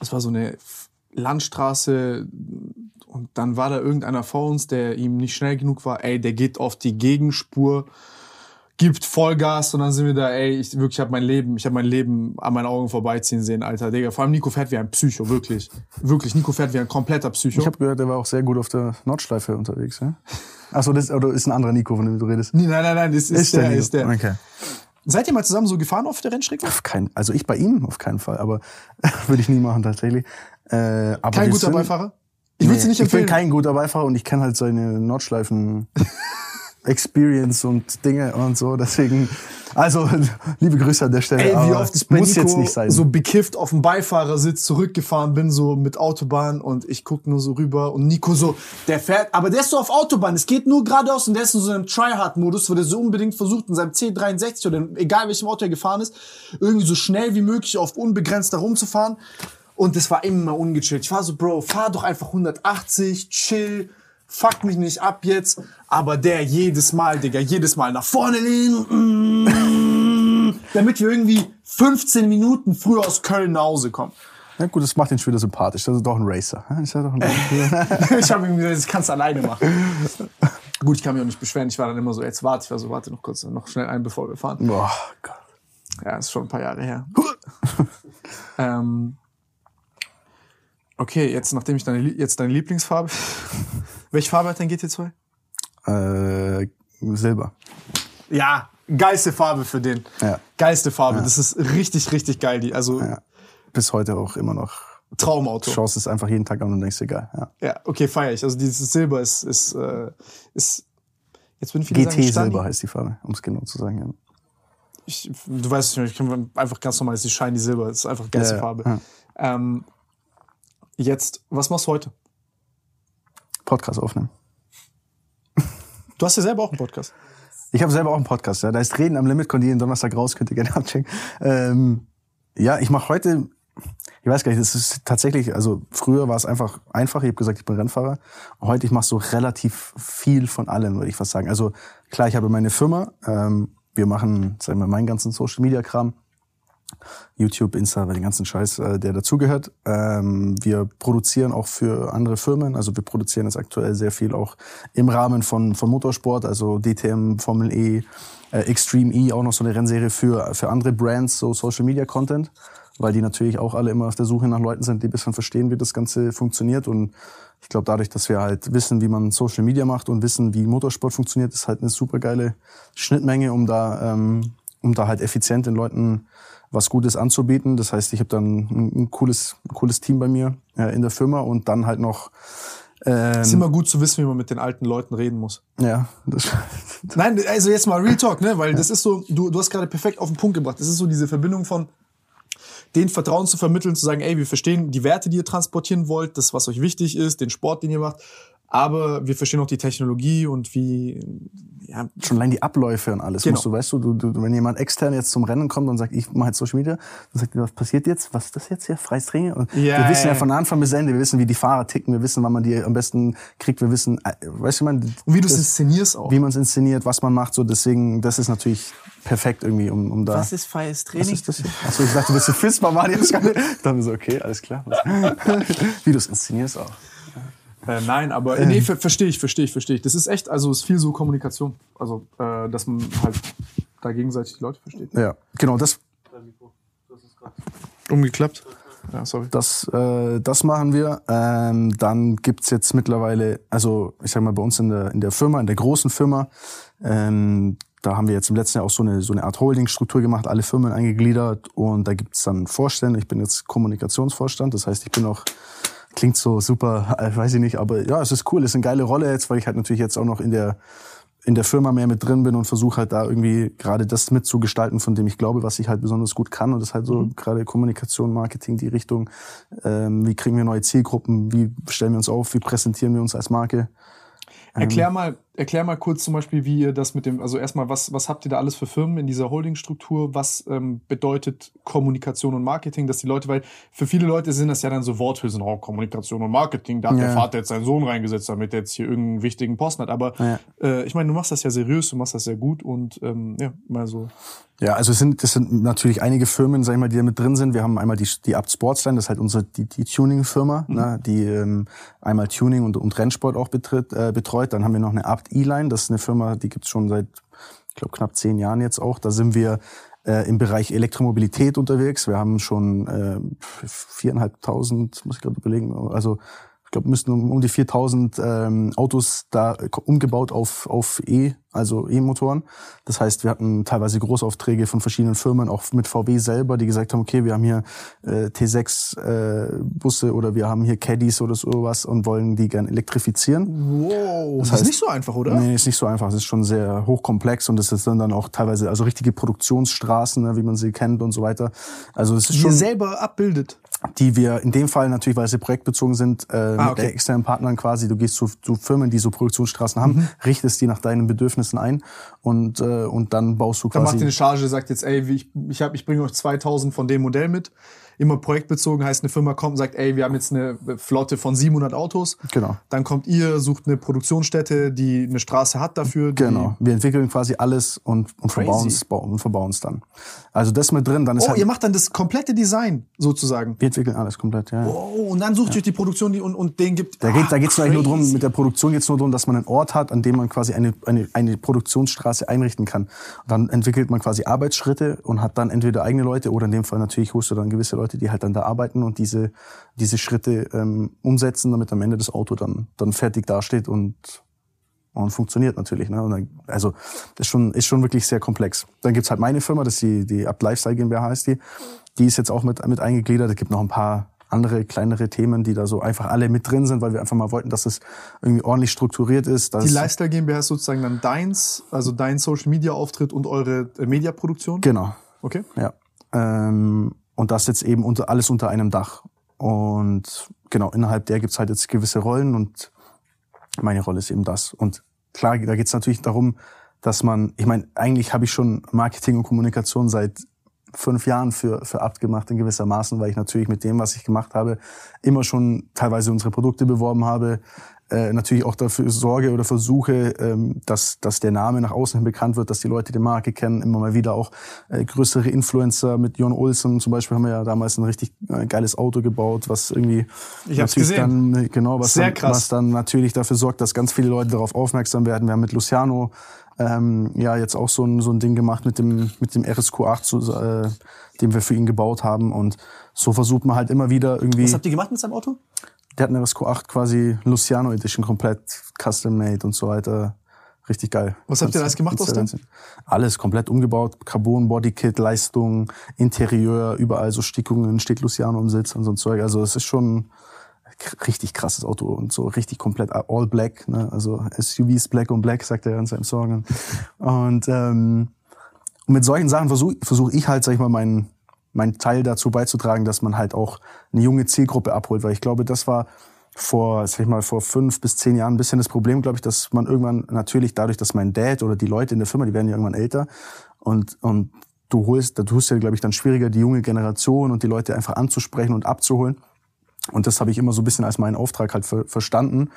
Es war so eine Landstraße und dann war da irgendeiner vor uns, der ihm nicht schnell genug war. Ey, der geht auf die Gegenspur, gibt Vollgas und dann sind wir da, ey, ich wirklich habe mein Leben, ich habe mein Leben an meinen Augen vorbeiziehen sehen, Alter, Digga. Vor allem Nico fährt wie ein Psycho, wirklich. Wirklich, Nico fährt wie ein kompletter Psycho. Ich habe gehört, der war auch sehr gut auf der Nordschleife unterwegs. Ja? Achso, das oder ist ein anderer Nico, von dem du redest. Nee, nein, nein, nein, das ist, der, Nico? ist der. Okay. Seid ihr mal zusammen so gefahren auf der Rennstrecke? Auf keinen, also ich bei ihm auf keinen Fall, aber [laughs] würde ich nie machen tatsächlich. Äh, aber Kein guter sind- Beifahrer? Ich würde Nee, sie nicht ich bin empfehlen. kein guter Beifahrer und ich kenne halt seine Nordschleifen [laughs] Experience und Dinge und so. Deswegen, also liebe Grüße an der Stelle. Ey, wie oft ich bei muss Nico jetzt nicht sein. so bekifft auf dem Beifahrersitz zurückgefahren bin, so mit Autobahn und ich guck nur so rüber und Nico so, der fährt, aber der ist so auf Autobahn, es geht nur geradeaus und der ist in so einem Tryhard-Modus, wo der so unbedingt versucht, in seinem C63 oder egal welchem Auto er gefahren ist, irgendwie so schnell wie möglich auf unbegrenzt da rumzufahren. Und das war immer ungechillt. Ich war so, Bro, fahr doch einfach 180, chill, fuck mich nicht ab jetzt. Aber der jedes Mal, Digga, jedes Mal nach vorne lehnen, mm, damit wir irgendwie 15 Minuten früher aus Köln nach Hause kommen. ja, gut, das macht schon wieder sympathisch. Das ist doch ein Racer. Ja, Ist ja doch ein [laughs] ich habe ihm gesagt, das kannst du alleine machen. Gut, ich kann mich auch nicht beschweren. Ich war dann immer so, jetzt warte, ich war so, warte noch kurz, noch schnell ein, bevor wir fahren. Boah, Gott. Ja, ist schon ein paar Jahre her. [laughs] ähm, okay, jetzt nachdem ich deine, jetzt deine Lieblingsfarbe. [laughs] Welche Farbe hat dein GT2? Äh, Silber. Ja, geilste Farbe für den. Ja. Geilste Farbe. Das ist richtig, richtig geil. Die, also Ja. Bis heute auch immer noch. Traumauto. Schaust es einfach jeden Tag an und denkst dir geil. Ja. Ja, okay, feier ich. Also dieses Silber ist, ist, äh, ist jetzt bin ich sagen, GT Stani. Silber heißt die Farbe, um es genau zu sagen. Ja. Ich, du weißt es nicht, ich kann einfach ganz normal, ist die Shiny Silber. Das ist einfach geilste Ja, ja, Farbe. ja. Ähm, jetzt, was machst du heute? Podcast aufnehmen. [laughs] Du hast ja selber auch einen Podcast. Ich habe selber auch einen Podcast, ja. Da ist Reden am Limit, kommt jeden Donnerstag raus, könnt ihr gerne [laughs] abchecken. Ähm, ja, ich mache heute, ich weiß gar nicht, das ist tatsächlich, also früher war es einfach einfach, ich habe gesagt, ich bin Rennfahrer. Heute, ich mache so relativ viel von allem, würde ich fast sagen. Also klar, ich habe meine Firma, ähm, wir machen, sagen wir, meinen ganzen Social-Media-Kram. YouTube, Insta, den ganzen Scheiß, äh, der dazugehört. Ähm, wir produzieren auch für andere Firmen. Also wir produzieren jetzt aktuell sehr viel auch im Rahmen von, von Motorsport, also DTM, Formel E, äh, Extreme E, auch noch so eine Rennserie für, für andere Brands, so Social Media Content, weil die natürlich auch alle immer auf der Suche nach Leuten sind, die ein bisschen verstehen, wie das Ganze funktioniert. Und ich glaube, dadurch, dass wir halt wissen, wie man Social Media macht und wissen, wie Motorsport funktioniert, ist halt eine super geile Schnittmenge, um da, ähm, um da halt effizient den Leuten was Gutes anzubieten. Das heißt, ich habe dann ein, cooles, cooles Team bei mir äh, in der Firma und dann halt noch ähm, Ist immer gut zu wissen, wie man mit den alten Leuten reden muss. ja, Nein, also jetzt mal Real Talk, ne? Weil das ist so, du, du hast gerade perfekt auf den Punkt gebracht. Das ist so diese Verbindung von den Vertrauen zu vermitteln, zu sagen, ey, wir verstehen die Werte, die ihr transportieren wollt, das, was euch wichtig ist, den Sport, den ihr macht, aber wir verstehen auch die Technologie und wie, ja, schon allein die Abläufe und alles. Genau. Musst du, weißt du, du, du, wenn jemand extern jetzt zum Rennen kommt und sagt, ich mache jetzt Social Media, dann sagt er, was passiert jetzt? Was ist das jetzt hier? Freies Training? Und Ja, wir wissen ja, ja. von Anfang bis Ende, wir wissen, wie die Fahrer ticken, wir wissen, wann man die am besten kriegt, wir wissen, äh, weißt du, man, und wie du es inszenierst auch. wie man es inszeniert, was man macht, so deswegen, das ist natürlich perfekt irgendwie, um, um da. ist freies Was ist das hier? Achso, ich dachte, du bist ein. Ich dachte mir so, okay, alles klar. [laughs] Wie du es inszenierst auch. Äh, nein, aber äh, nee, ver verstehe ich, verstehe ich, verstehe ich. Das ist echt, also es ist viel so Kommunikation. Also, äh, dass man halt da gegenseitig die Leute versteht. Ja, genau, das, Umgeklappt. Ja, sorry. Das, äh, das machen wir. Ähm, dann gibt's jetzt mittlerweile, also ich sag mal, bei uns in der, in der Firma, in der großen Firma, ähm, da haben wir jetzt im letzten Jahr auch so eine, so eine Art Holding-Struktur gemacht, alle Firmen eingegliedert und da gibt's dann Vorstände. Ich bin jetzt Kommunikationsvorstand, das heißt, ich bin auch, klingt so super, äh, weiß ich nicht, aber ja, es ist cool, es ist eine geile Rolle jetzt, weil ich halt natürlich jetzt auch noch in der in der Firma mehr mit drin bin und versuche halt da irgendwie gerade das mitzugestalten, von dem ich glaube, was ich halt besonders gut kann. Und das ist halt so gerade Kommunikation, Marketing, die Richtung. Ähm, wie kriegen wir neue Zielgruppen? Wie stellen wir uns auf? Wie präsentieren wir uns als Marke? Erklär mal, erklär mal kurz zum Beispiel, wie ihr das mit dem, also erstmal, was, was habt ihr da alles für Firmen in dieser Holdingstruktur? Was ähm, bedeutet Kommunikation und Marketing, dass die Leute, weil für viele Leute sind das ja dann so Worthülsen, oh, Kommunikation und Marketing, da hat der Ja. Vater jetzt seinen Sohn reingesetzt, damit er jetzt hier irgendeinen wichtigen Posten hat. Aber Ja. äh, ich meine, du machst das ja seriös, du machst das sehr gut und ähm, ja, mal so. Ja, also es sind, das sind natürlich einige Firmen, sag ich mal, die da mit drin sind. Wir haben einmal die, die Abt Sportsline, das ist halt unsere, die, die Tuning-Firma, ne, die ähm, einmal Tuning und, und Rennsport auch betritt, äh, betreut. Dann haben wir noch eine Abt E-Line, das ist eine Firma, die gibt's schon seit, ich glaube, knapp zehn Jahren jetzt auch. Da sind wir äh, im Bereich Elektromobilität unterwegs. Wir haben schon äh, viereinhalbtausend, muss ich gerade überlegen, also glaube, müssten um, um die 4000 ähm, Autos da äh, umgebaut auf, auf E, also E-Motoren. Das heißt, wir hatten teilweise Großaufträge von verschiedenen Firmen, auch mit VW selber, die gesagt haben, okay, wir haben hier äh, T6 äh, oder wir haben hier Caddies oder sowas und wollen die gern elektrifizieren. Wow, das, heißt- ist nicht so einfach, oder? Nee, ist nicht so einfach. Das ist schon sehr hochkomplex und das ist dann, dann auch teilweise also richtige Produktionsstraßen, ne, wie man sie kennt und so weiter. Also es ist Die ihr schon, selber abbildet. Die wir in dem Fall natürlich, weil sie projektbezogen sind, äh, Ah, mit okay. der externen Partnern quasi. Du gehst zu, zu Firmen, die so Produktionsstraßen haben, Mhm. richtest die nach deinen Bedürfnissen ein und äh, und dann baust du Dann macht ihr quasi. eine Charge, sagt jetzt, ey, ich, ich, hab, ich bringe euch 2000 von dem Modell mit. Immer projektbezogen heißt, eine Firma kommt und sagt, ey, wir haben jetzt eine Flotte von 700 Autos. Genau. Dann kommt ihr, sucht eine Produktionsstätte, die eine Straße hat dafür. Genau. Wir entwickeln quasi alles und, und verbauen es und verbauen es dann. Also das mit drin, dann ist Oh, halt, ihr macht dann das komplette Design sozusagen. wir entwickeln alles komplett, ja. ja. Oh, und dann sucht ihr euch die Produktion, die und, und den gibt. Da geht da geht's eigentlich nur drum, mit der Produktion geht's nur drum, dass man einen Ort hat, an dem man quasi eine, eine, eine Produktionsstraße einrichten kann. Und dann entwickelt man quasi Arbeitsschritte und hat dann entweder eigene Leute oder in dem Fall natürlich holst du dann gewisse Leute, die halt dann da arbeiten und diese, diese Schritte ähm, umsetzen, damit am Ende das Auto dann, dann fertig dasteht und, und funktioniert natürlich. Ne? Und dann, also das ist schon, ist schon wirklich sehr komplex. Dann gibt's halt meine Firma, das ist die, die Abt Lifestyle GmbH heißt die. Die ist jetzt auch mit, mit eingegliedert. Es gibt noch ein paar andere kleinere Themen, die da so einfach alle mit drin sind, weil wir einfach mal wollten, dass es irgendwie ordentlich strukturiert ist. Die Lifestyle GmbH ist sozusagen dann deins, also dein Social Media Auftritt und eure äh, Mediaproduktion. Genau, Okay. ja. Ähm, und das jetzt eben unter, alles unter einem Dach. Und genau, innerhalb der gibt's halt jetzt gewisse Rollen und meine Rolle ist eben das. Und klar, da geht's natürlich darum, dass man, ich meine, eigentlich habe ich schon Marketing und Kommunikation seit fünf Jahren für, für Abt gemacht in gewisser Maßen, weil ich natürlich mit dem, was ich gemacht habe, immer schon teilweise unsere Produkte beworben habe, äh, natürlich auch dafür sorge oder versuche, ähm, dass, dass der Name nach außen hin bekannt wird, dass die Leute die Marke kennen, immer mal wieder auch äh, größere Influencer mit Jon Olsen zum Beispiel haben wir ja damals ein richtig äh, geiles Auto gebaut, was irgendwie Ich hab's gesehen. dann genau was Sehr dann, krass. was dann natürlich dafür sorgt, dass ganz viele Leute darauf aufmerksam werden. Wir haben mit Luciano ähm, ja jetzt auch so ein, so ein Ding gemacht mit dem mit dem RSQ8, zu, äh, den wir für ihn gebaut haben und so versucht man halt immer wieder irgendwie. Was habt ihr gemacht mit seinem Auto? Der hat eine RSQ8 quasi Luciano Edition komplett custom made und so weiter. Richtig geil. Was habt ihr da alles gemacht aus dem? Alles komplett umgebaut. Carbon, Bodykit, Leistung, Interieur, überall so Stickungen, steht Luciano im Sitz und so ein Zeug. Also es ist schon richtig krasses Auto und so richtig komplett all black. Ne? Also SUVs black und black, sagt er in seinem Song. Und, ähm, und mit solchen Sachen versuche versuch ich halt, sag ich mal, meinen meinen Teil dazu beizutragen, dass man halt auch eine junge Zielgruppe abholt, weil ich glaube, das war vor, sag ich mal, vor fünf bis zehn Jahren ein bisschen das Problem, glaube ich, dass man irgendwann natürlich dadurch, dass mein Dad oder die Leute in der Firma, die werden ja irgendwann älter und, und du holst, da tust ja, glaube ich, dann schwieriger, die junge Generation und die Leute einfach anzusprechen und abzuholen. Und das habe ich immer so ein bisschen als meinen Auftrag halt ver verstanden,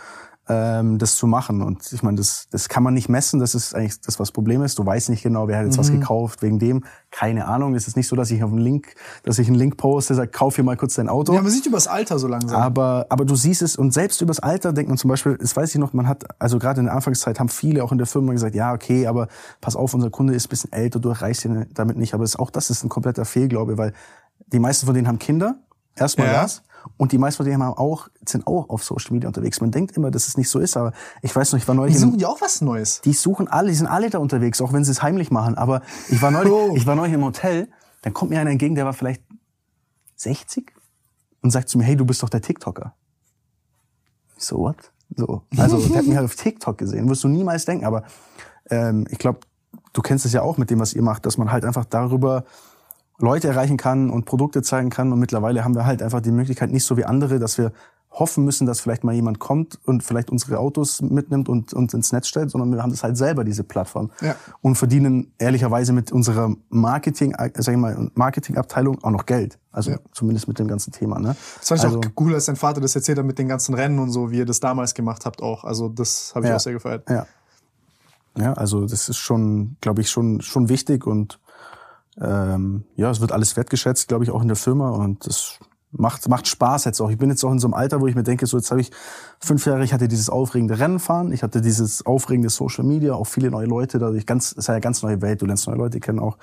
ähm, das zu machen. Und ich meine, das, das kann man nicht messen, das ist eigentlich das, was das Problem ist. Du weißt nicht genau, wer hat jetzt was gekauft, wegen dem. Keine Ahnung. Es ist nicht so, dass ich auf einen Link, dass ich einen Link poste, sage, kauf hier mal kurz dein Auto. Ja, man sieht übers Alter so langsam. Aber, aber du siehst es und selbst übers Alter denkt man zum Beispiel, das weiß ich noch, man hat, also gerade in der Anfangszeit haben viele auch in der Firma gesagt, ja, okay, aber pass auf, unser Kunde ist ein bisschen älter, du erreichst ihn damit nicht. Aber das, auch das ist ein kompletter Fehlglaube, weil die meisten von denen haben Kinder. Erstmal Ja. das. Und die meisten von denen haben auch, sind auch auf Social Media unterwegs. Man denkt immer, dass es nicht so ist, aber ich weiß noch, ich war neulich die suchen ja auch was Neues. die suchen alle, die sind alle da unterwegs, auch wenn sie es heimlich machen. Aber ich war neulich, Oh. ich war neulich im Hotel, dann kommt mir einer entgegen, der war vielleicht 60 und sagt zu mir, hey, du bist doch der TikToker. Ich so, what? So. Also, der hat mich halt auf TikTok gesehen. Wirst du niemals denken, aber ähm, ich glaube, du kennst es ja auch mit dem, was ihr macht, dass man halt einfach darüber Leute erreichen kann und Produkte zeigen kann. Und mittlerweile haben wir halt einfach die Möglichkeit, nicht so wie andere, dass wir hoffen müssen, dass vielleicht mal jemand kommt und vielleicht unsere Autos mitnimmt und uns ins Netz stellt, sondern wir haben das halt selber, diese Plattform. Ja. Und verdienen ehrlicherweise mit unserer Marketing, sag ich mal, Marketingabteilung auch noch Geld. Also Ja. zumindest mit dem ganzen Thema. Ne? Das fand ich also, auch cool, als dein Vater das erzählt hat mit den ganzen Rennen und so, wie ihr das damals gemacht habt auch. Also das habe ich Ja. auch sehr gefeiert. Ja. Ja, also das ist schon, glaube ich, schon, schon wichtig und ähm, ja, es wird alles wertgeschätzt, glaube ich, auch in der Firma und das macht, macht Spaß jetzt auch. Ich bin jetzt auch in so einem Alter, wo ich mir denke, so jetzt habe ich fünf Jahre, ich hatte dieses aufregende Rennen fahren, ich hatte dieses aufregende Social Media, auch viele neue Leute, dadurch ganz, ist ja eine ganz neue Welt, du lernst neue Leute kennen auch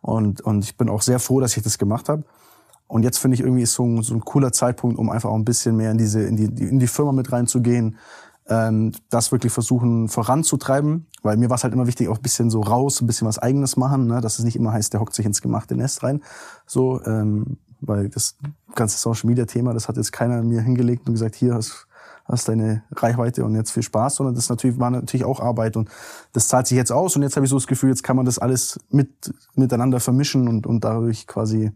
und, und ich bin auch sehr froh, dass ich das gemacht habe. Und jetzt finde ich irgendwie ist so ein, so ein cooler Zeitpunkt, um einfach auch ein bisschen mehr in diese in die in die Firma mit reinzugehen, ähm, das wirklich versuchen voranzutreiben, weil mir war es halt immer wichtig, auch ein bisschen so raus, ein bisschen was Eigenes machen, ne? dass es nicht immer heißt, der hockt sich ins gemachte Nest rein, so, ähm, weil das ganze Social Media Thema, das hat jetzt keiner mir hingelegt und gesagt, hier hast hast deine Reichweite und jetzt viel Spaß, sondern das natürlich war natürlich auch Arbeit und das zahlt sich jetzt aus und jetzt habe ich so das Gefühl, jetzt kann man das alles mit miteinander vermischen und und dadurch quasi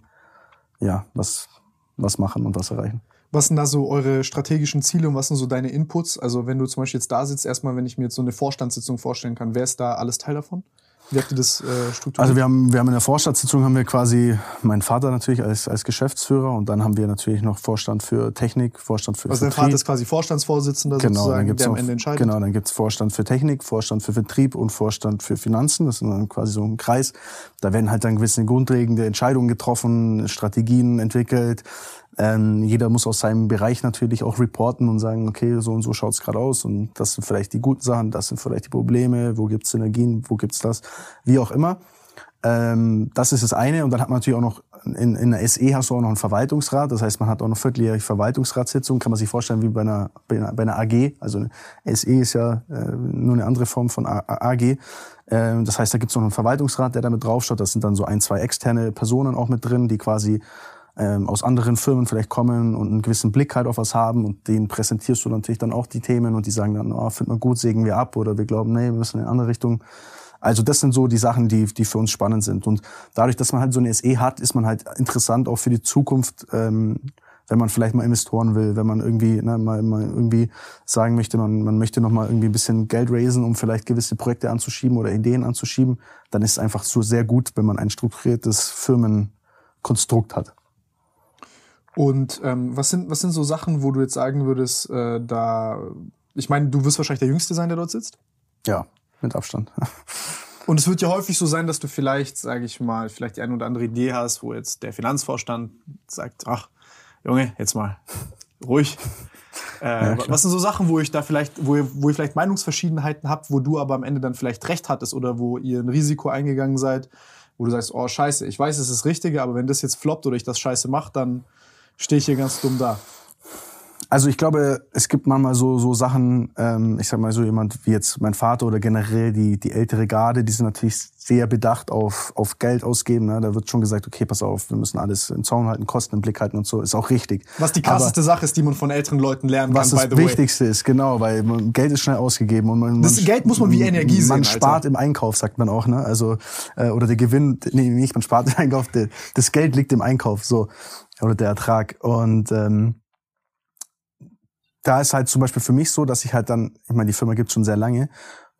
ja was was machen und was erreichen. Was sind da so eure strategischen Ziele und was sind so deine Inputs? Also wenn du zum Beispiel jetzt da sitzt, erstmal, wenn ich mir jetzt so eine Vorstandssitzung vorstellen kann, wer ist da alles Teil davon? Wie habt ihr das äh, strukturiert? Also wir haben, wir haben in der Vorstandssitzung haben wir quasi meinen Vater natürlich als, als Geschäftsführer und dann haben wir natürlich noch Vorstand für Technik, Vorstand für also dein Vertrieb. Vater ist quasi Vorstandsvorsitzender Genau, dann sozusagen, gibt's der am Ende entscheidet. genau, dann gibt's Vorstand für Technik, Vorstand für Vertrieb und Vorstand für Finanzen. Das ist dann quasi so ein Kreis. Da werden halt dann gewisse grundlegende Entscheidungen getroffen, Strategien entwickelt. Ähm, jeder muss aus seinem Bereich natürlich auch reporten und sagen, okay, so und so schaut's gerade aus und das sind vielleicht die guten Sachen, das sind vielleicht die Probleme, wo gibt's Synergien, wo gibt's das, wie auch immer. Ähm, das ist das eine und dann hat man natürlich auch noch in, in der SE hast du auch noch einen Verwaltungsrat, das heißt, man hat auch noch vierteljährige Verwaltungsratssitzungen, kann man sich vorstellen wie bei einer, bei einer, bei einer AG, also eine SE ist ja äh, nur eine andere Form von A- AG. Ähm, das heißt, da gibt's noch einen Verwaltungsrat, der damit draufschaut, das sind dann so ein, zwei externe Personen auch mit drin, die quasi ähm, aus anderen Firmen vielleicht kommen und einen gewissen Blick halt auf was haben und denen präsentierst du natürlich dann auch die Themen und die sagen dann, oh, finden wir gut, sägen wir ab oder wir glauben, nee, wir müssen in eine andere Richtung. Also das sind so die Sachen, die, die für uns spannend sind. Und dadurch, dass man halt so eine SE hat, ist man halt interessant auch für die Zukunft, ähm, wenn man vielleicht mal Investoren will, wenn man irgendwie ne, mal, mal irgendwie sagen möchte, man, man möchte noch mal irgendwie ein bisschen Geld raisen, um vielleicht gewisse Projekte anzuschieben oder Ideen anzuschieben, dann ist es einfach so sehr gut, wenn man ein strukturiertes Firmenkonstrukt hat. Und ähm, was sind was sind so Sachen, wo du jetzt sagen würdest, äh, da ich meine, du wirst wahrscheinlich der Jüngste sein, der dort sitzt. Ja, mit Abstand. [laughs] Und es wird ja häufig so sein, dass du vielleicht, sage ich mal, vielleicht die eine oder andere Idee hast, wo jetzt der Finanzvorstand sagt, ach, Junge, jetzt mal ruhig. [laughs] Äh, was sind so Sachen, wo ich da vielleicht, wo ihr, wo ihr vielleicht Meinungsverschiedenheiten habt, wo du aber am Ende dann vielleicht recht hattest oder wo ihr ein Risiko eingegangen seid, wo du sagst, oh scheiße, ich weiß, es ist das Richtige, aber wenn das jetzt floppt oder ich das scheiße mache, dann stehe ich hier ganz dumm da. Also ich glaube, es gibt manchmal so so Sachen, ähm, ich sag mal so jemand wie jetzt mein Vater oder generell die die ältere Garde, die sind natürlich sehr bedacht auf auf Geld ausgeben. Ne? Da wird schon gesagt, okay, pass auf, wir müssen alles im Zaun halten, Kosten im Blick halten und so. Ist auch richtig. Was die krasseste Sache ist, die man von älteren Leuten lernen Was kann, das by the way. Wichtigste ist, genau, weil man, Geld ist schnell ausgegeben und man, Das man Geld muss man wie Energie sehen, Man Alter. spart im Einkauf, sagt man auch, ne? Also äh, oder der Gewinn, nee, nicht man spart im Einkauf, der, das Geld liegt im Einkauf, so oder der Ertrag und ähm, da ist halt zum Beispiel für mich so, dass ich halt dann, ich meine, die Firma gibt schon sehr lange,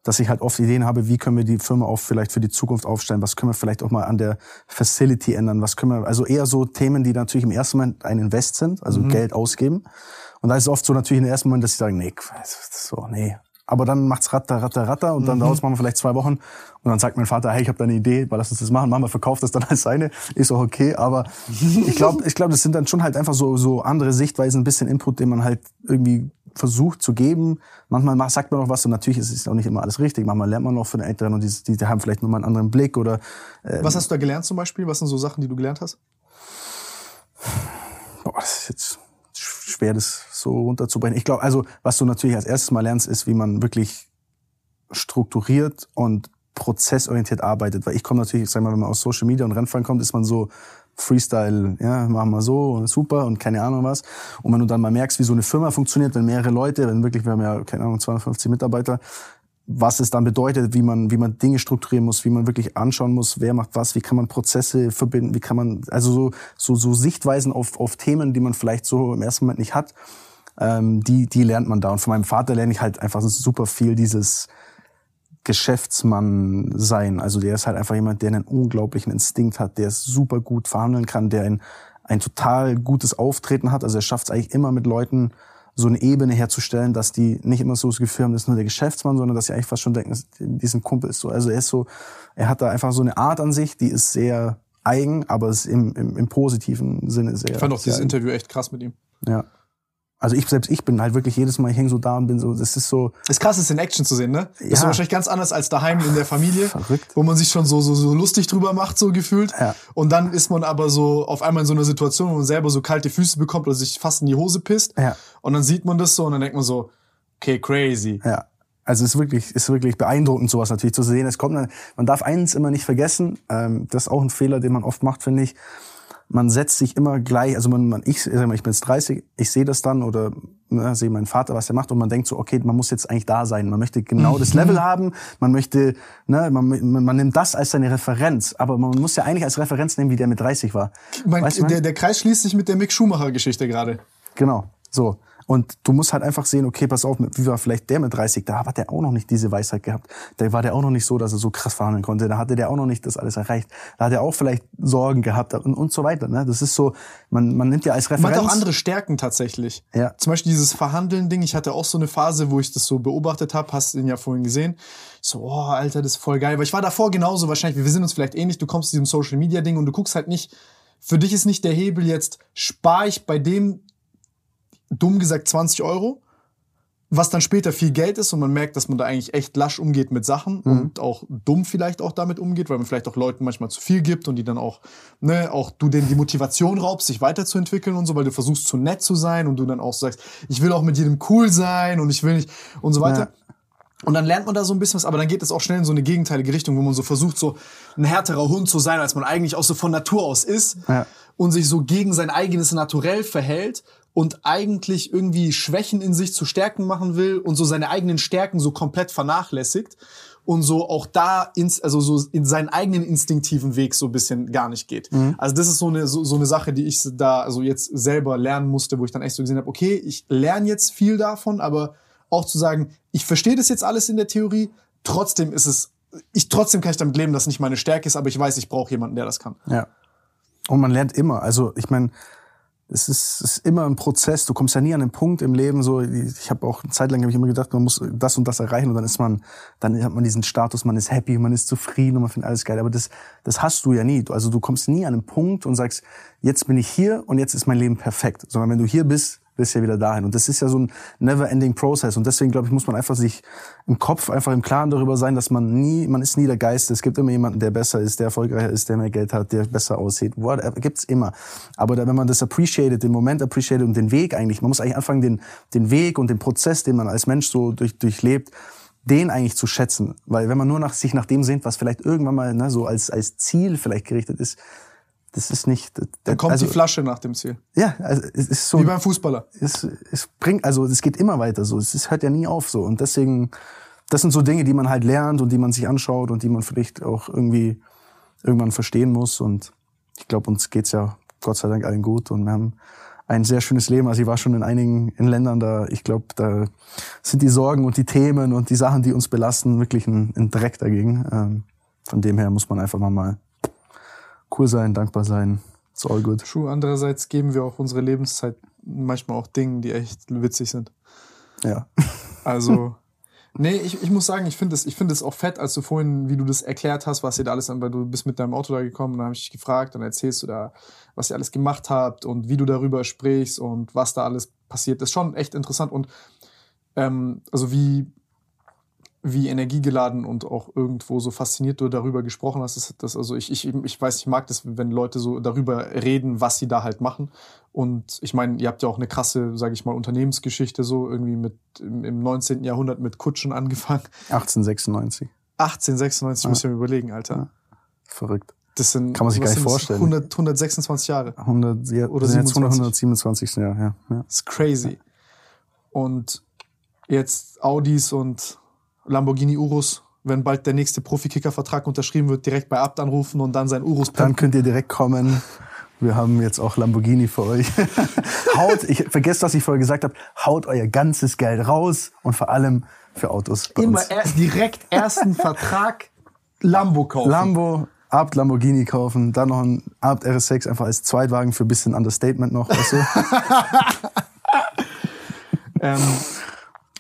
dass ich halt oft Ideen habe, wie können wir die Firma auch vielleicht für die Zukunft aufstellen, was können wir vielleicht auch mal an der Facility ändern, was können wir, also eher so Themen, die natürlich im ersten Moment ein Invest sind, also Geld ausgeben. Und da ist es oft so natürlich im ersten Moment, dass sie sagen, nee, so, nee. Aber dann macht's ratter, ratter, ratter und dann dauert's manchmal vielleicht zwei Wochen und dann sagt mein Vater, hey, ich habe da eine Idee, lass uns das machen. Mama verkauft das dann als seine, ist auch okay. Aber ich glaube, ich glaube, das sind dann schon halt einfach so so andere Sichtweisen, ein bisschen Input, den man halt irgendwie versucht zu geben. Manchmal sagt man noch was und natürlich ist es auch nicht immer alles richtig. Manchmal lernt man noch von den Älteren und die, die, haben vielleicht nochmal einen anderen Blick oder Was hast du da gelernt zum Beispiel? Was sind so Sachen, die du gelernt hast? Boah, das ist jetzt schwer, das so runterzubrechen. Ich glaube, also was du natürlich als erstes mal lernst, ist, wie man wirklich strukturiert und prozessorientiert arbeitet. Weil ich komme natürlich, sag mal, wenn man aus Social Media und Rennfahren kommt, ist man so Freestyle, ja, machen wir so super und keine Ahnung was. Und wenn du dann mal merkst, wie so eine Firma funktioniert, wenn mehrere Leute, wenn wirklich, wir haben ja, keine Ahnung, 250 Mitarbeiter, was es dann bedeutet, wie man, wie man Dinge strukturieren muss, wie man wirklich anschauen muss, wer macht was, wie kann man Prozesse verbinden, wie kann man, also so, so, so Sichtweisen auf, auf Themen, die man vielleicht so im ersten Moment nicht hat, ähm, die, die lernt man da. Und von meinem Vater lerne ich halt einfach super viel dieses Geschäftsmann sein. Also der ist halt einfach jemand, der einen unglaublichen Instinkt hat, der super gut verhandeln kann, der ein, ein total gutes Auftreten hat. Also er schafft es eigentlich immer mit Leuten so eine Ebene herzustellen, dass die nicht immer so das Gefühl haben, das ist nur der Geschäftsmann, sondern dass sie eigentlich fast schon denken, diesen Kumpel ist so. Also er ist so, er hat da einfach so eine Art an sich, die ist sehr eigen, aber es ist im, im, im positiven Sinne sehr. Ich fand auch sehr dieses eigen. Interview echt krass mit ihm. Ja. Also ich selbst, ich bin halt wirklich jedes Mal, ich hänge so da und bin so, das ist so, ist krass, das in Action zu sehen, ne? Das ist Ja. wahrscheinlich ganz anders als daheim in der Familie, Verrückt. wo man sich schon so, so, so lustig drüber macht, so gefühlt. Ja. Und dann ist man aber so auf einmal in so einer Situation, wo man selber so kalte Füße bekommt oder sich fast in die Hose pisst. Ja. Und dann sieht man das so und dann denkt man so, okay, crazy. Ja. Also es ist wirklich, ist wirklich beeindruckend, sowas natürlich zu sehen. Es kommt, man darf eins immer nicht vergessen. Ähm, das ist auch ein Fehler, den man oft macht, finde ich. Man setzt sich immer gleich, also man, man ich, ich bin jetzt 30, ich sehe das dann oder ne, sehe meinen Vater, was er macht und man denkt so, okay, man muss jetzt eigentlich da sein. Man möchte genau das Level haben, man möchte, ne, man, man, man nimmt das als seine Referenz, aber man muss ja eigentlich als Referenz nehmen, wie der mit 30 war. Mein, Weißt du, der, der Kreis schließt sich mit der Mick Schumacher-Geschichte gerade. Genau, so. Und du musst halt einfach sehen, okay, pass auf, wie war vielleicht der mit 30, da hat der auch noch nicht diese Weisheit gehabt. Da war der auch noch nicht so, dass er so krass verhandeln konnte. Da hatte der auch noch nicht das alles erreicht. Da hat er auch vielleicht Sorgen gehabt und, und so weiter. Ne? Das ist so, man, man nimmt ja als Man Referenz. hat auch andere Stärken tatsächlich. Ja. Zum Beispiel dieses Verhandeln-Ding. Ich hatte auch so eine Phase, wo ich das so beobachtet habe. Hast ihn ja vorhin gesehen. Ich so, oh, Alter, das ist voll geil. Weil ich war davor genauso wahrscheinlich. Wir sind uns vielleicht ähnlich. Du kommst zu diesem Social-Media-Ding und du guckst halt nicht. Für dich ist nicht der Hebel jetzt, spare ich bei dem, dumm gesagt, 20 Euro, was dann später viel Geld ist und man merkt, dass man da eigentlich echt lasch umgeht mit Sachen und auch dumm vielleicht auch damit umgeht, weil man vielleicht auch Leuten manchmal zu viel gibt und die dann auch, ne, auch du denen die Motivation raubst, sich weiterzuentwickeln und so, weil du versuchst zu nett zu sein und du dann auch sagst, ich will auch mit jedem cool sein und ich will nicht und so weiter. Und dann lernt man da so ein bisschen was, aber dann geht es auch schnell in so eine gegenteilige Richtung, wo man so versucht, so ein härterer Hund zu sein, als man eigentlich auch so von Natur aus ist Ja. und sich so gegen sein eigenes Naturell verhält und eigentlich irgendwie Schwächen in sich zu Stärken machen will und so seine eigenen Stärken so komplett vernachlässigt und so auch da ins, also so in seinen eigenen instinktiven Weg so ein bisschen gar nicht geht. Also das ist so eine, so, so eine Sache, die ich da also jetzt selber lernen musste, wo ich dann echt so gesehen habe, okay, ich lerne jetzt viel davon, aber auch zu sagen, ich verstehe das jetzt alles in der Theorie, trotzdem ist es, ich trotzdem kann ich damit leben, dass nicht meine Stärke ist, aber ich weiß, ich brauche jemanden, der das kann. Ja. Und man lernt immer. Also ich meine, es ist, ist immer ein Prozess. Du kommst ja nie an den Punkt im Leben. So, ich habe auch eine Zeit lang hab ich immer gedacht, man muss das und das erreichen und dann ist man, dann hat man diesen Status, man ist happy, man ist zufrieden und man findet alles geil. Aber das, das hast du ja nie. Also du kommst nie an den Punkt und sagst, jetzt bin ich hier und jetzt ist mein Leben perfekt. Sondern wenn du hier bist, bist ja wieder dahin. Und das ist ja so ein never-ending Process. Und deswegen glaube ich, muss man einfach sich im Kopf einfach im Klaren darüber sein, dass man nie, man ist nie der Geist. Es gibt immer jemanden, der besser ist, der erfolgreicher ist, der mehr Geld hat, der besser aussieht. Whatever, gibt's immer. Aber da, wenn man das appreciated, den Moment appreciated und den Weg eigentlich, man muss eigentlich anfangen, den, den Weg und den Prozess, den man als Mensch so durch, durchlebt, den eigentlich zu schätzen. Weil wenn man nur nach, sich nach dem sehnt, was vielleicht irgendwann mal ne, so als, als Ziel vielleicht gerichtet ist, das ist nicht... Dann kommt also, die Flasche nach dem Ziel. Ja, also es ist so Wie beim Fußballer. es, es bringt, also es geht immer weiter so. Es, es hört ja nie auf so. Und deswegen, das sind so Dinge, die man halt lernt und die man sich anschaut und die man vielleicht auch irgendwie irgendwann verstehen muss. Und ich glaube, uns geht's ja Gott sei Dank allen gut und wir haben ein sehr schönes Leben. Also ich war schon in einigen in Ländern da, ich glaube, da sind die Sorgen und die Themen und die Sachen, die uns belasten, wirklich ein, ein Dreck dagegen. Ähm, von dem her muss man einfach mal, mal cool sein, dankbar sein. It's all good. True. Andererseits geben wir auch unsere Lebenszeit manchmal auch Dingen, die echt witzig sind. Ja. [laughs] Also, nee, ich, ich muss sagen, ich finde es ich finde es auch fett, als du vorhin, wie du das erklärt hast, was ihr da alles, weil du bist mit deinem Auto da gekommen, und dann habe ich dich gefragt, dann erzählst du da, was ihr alles gemacht habt und wie du darüber sprichst und was da alles passiert. Das ist schon echt interessant und ähm, also wie wie energiegeladen und auch irgendwo so fasziniert du darüber gesprochen hast. Das, das, also ich, ich, ich weiß, ich mag das, wenn Leute so darüber reden, was sie da halt machen. Und ich meine, ihr habt ja auch eine krasse, sage ich mal, Unternehmensgeschichte so irgendwie mit im, im 19. Jahrhundert mit Kutschen angefangen. 1896. 1896, muss ich mir überlegen, Alter. Verrückt. Das sind, Kann man sich gar nicht vorstellen. 100, 126 Jahre. 100, ja, Oder sind jetzt 27. 127. Jahr, ja. ja. Das ist crazy. Und jetzt Audis und Lamborghini Urus, wenn bald der nächste Profikicker-Vertrag unterschrieben wird, direkt bei Abt anrufen und dann sein Urus Dann pumpen. könnt ihr direkt kommen. Wir haben jetzt auch Lamborghini für euch. [laughs] haut, ich vergesst, was ich vorher gesagt habe, haut euer ganzes Geld raus und vor allem für Autos. Immer erst direkt ersten [laughs] Vertrag Lambo kaufen. Lambo, Abt Lamborghini kaufen, dann noch ein Abt RS6 einfach als Zweitwagen für ein bisschen Understatement noch, weißt du? [laughs] Ähm,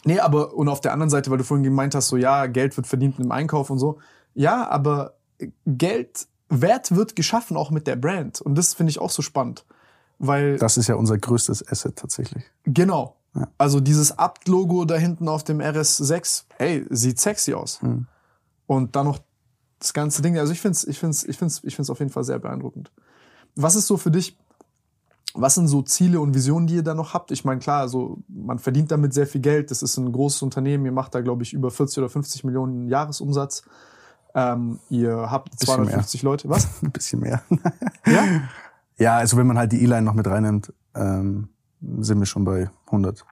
nee, aber und auf der anderen Seite, weil du vorhin gemeint hast, so ja, Geld wird verdient im Einkauf und so. Ja, aber Geld, Wert wird geschaffen auch mit der Brand. Und das finde ich auch so spannend. weil Das ist ja unser größtes Asset tatsächlich. Genau. Ja. Also dieses Abt-Logo da hinten auf dem RS6, hey, sieht sexy aus. Mhm. Und dann noch das ganze Ding. Also ich find's, ich find's, ich find's, ich find's auf jeden Fall sehr beeindruckend. Was ist so für dich? Was sind so Ziele und Visionen, die ihr da noch habt? Ich meine, klar, also man verdient damit sehr viel Geld. Das ist ein großes Unternehmen. Ihr macht da, glaube ich, über 40 oder 50 Millionen Jahresumsatz. Ähm, ihr habt Bisschen 250 Leute. Was? [laughs] Ein bisschen mehr. [laughs] Ja? ja, also wenn man halt die E-Line noch mit reinnimmt, ähm, sind wir schon bei 100.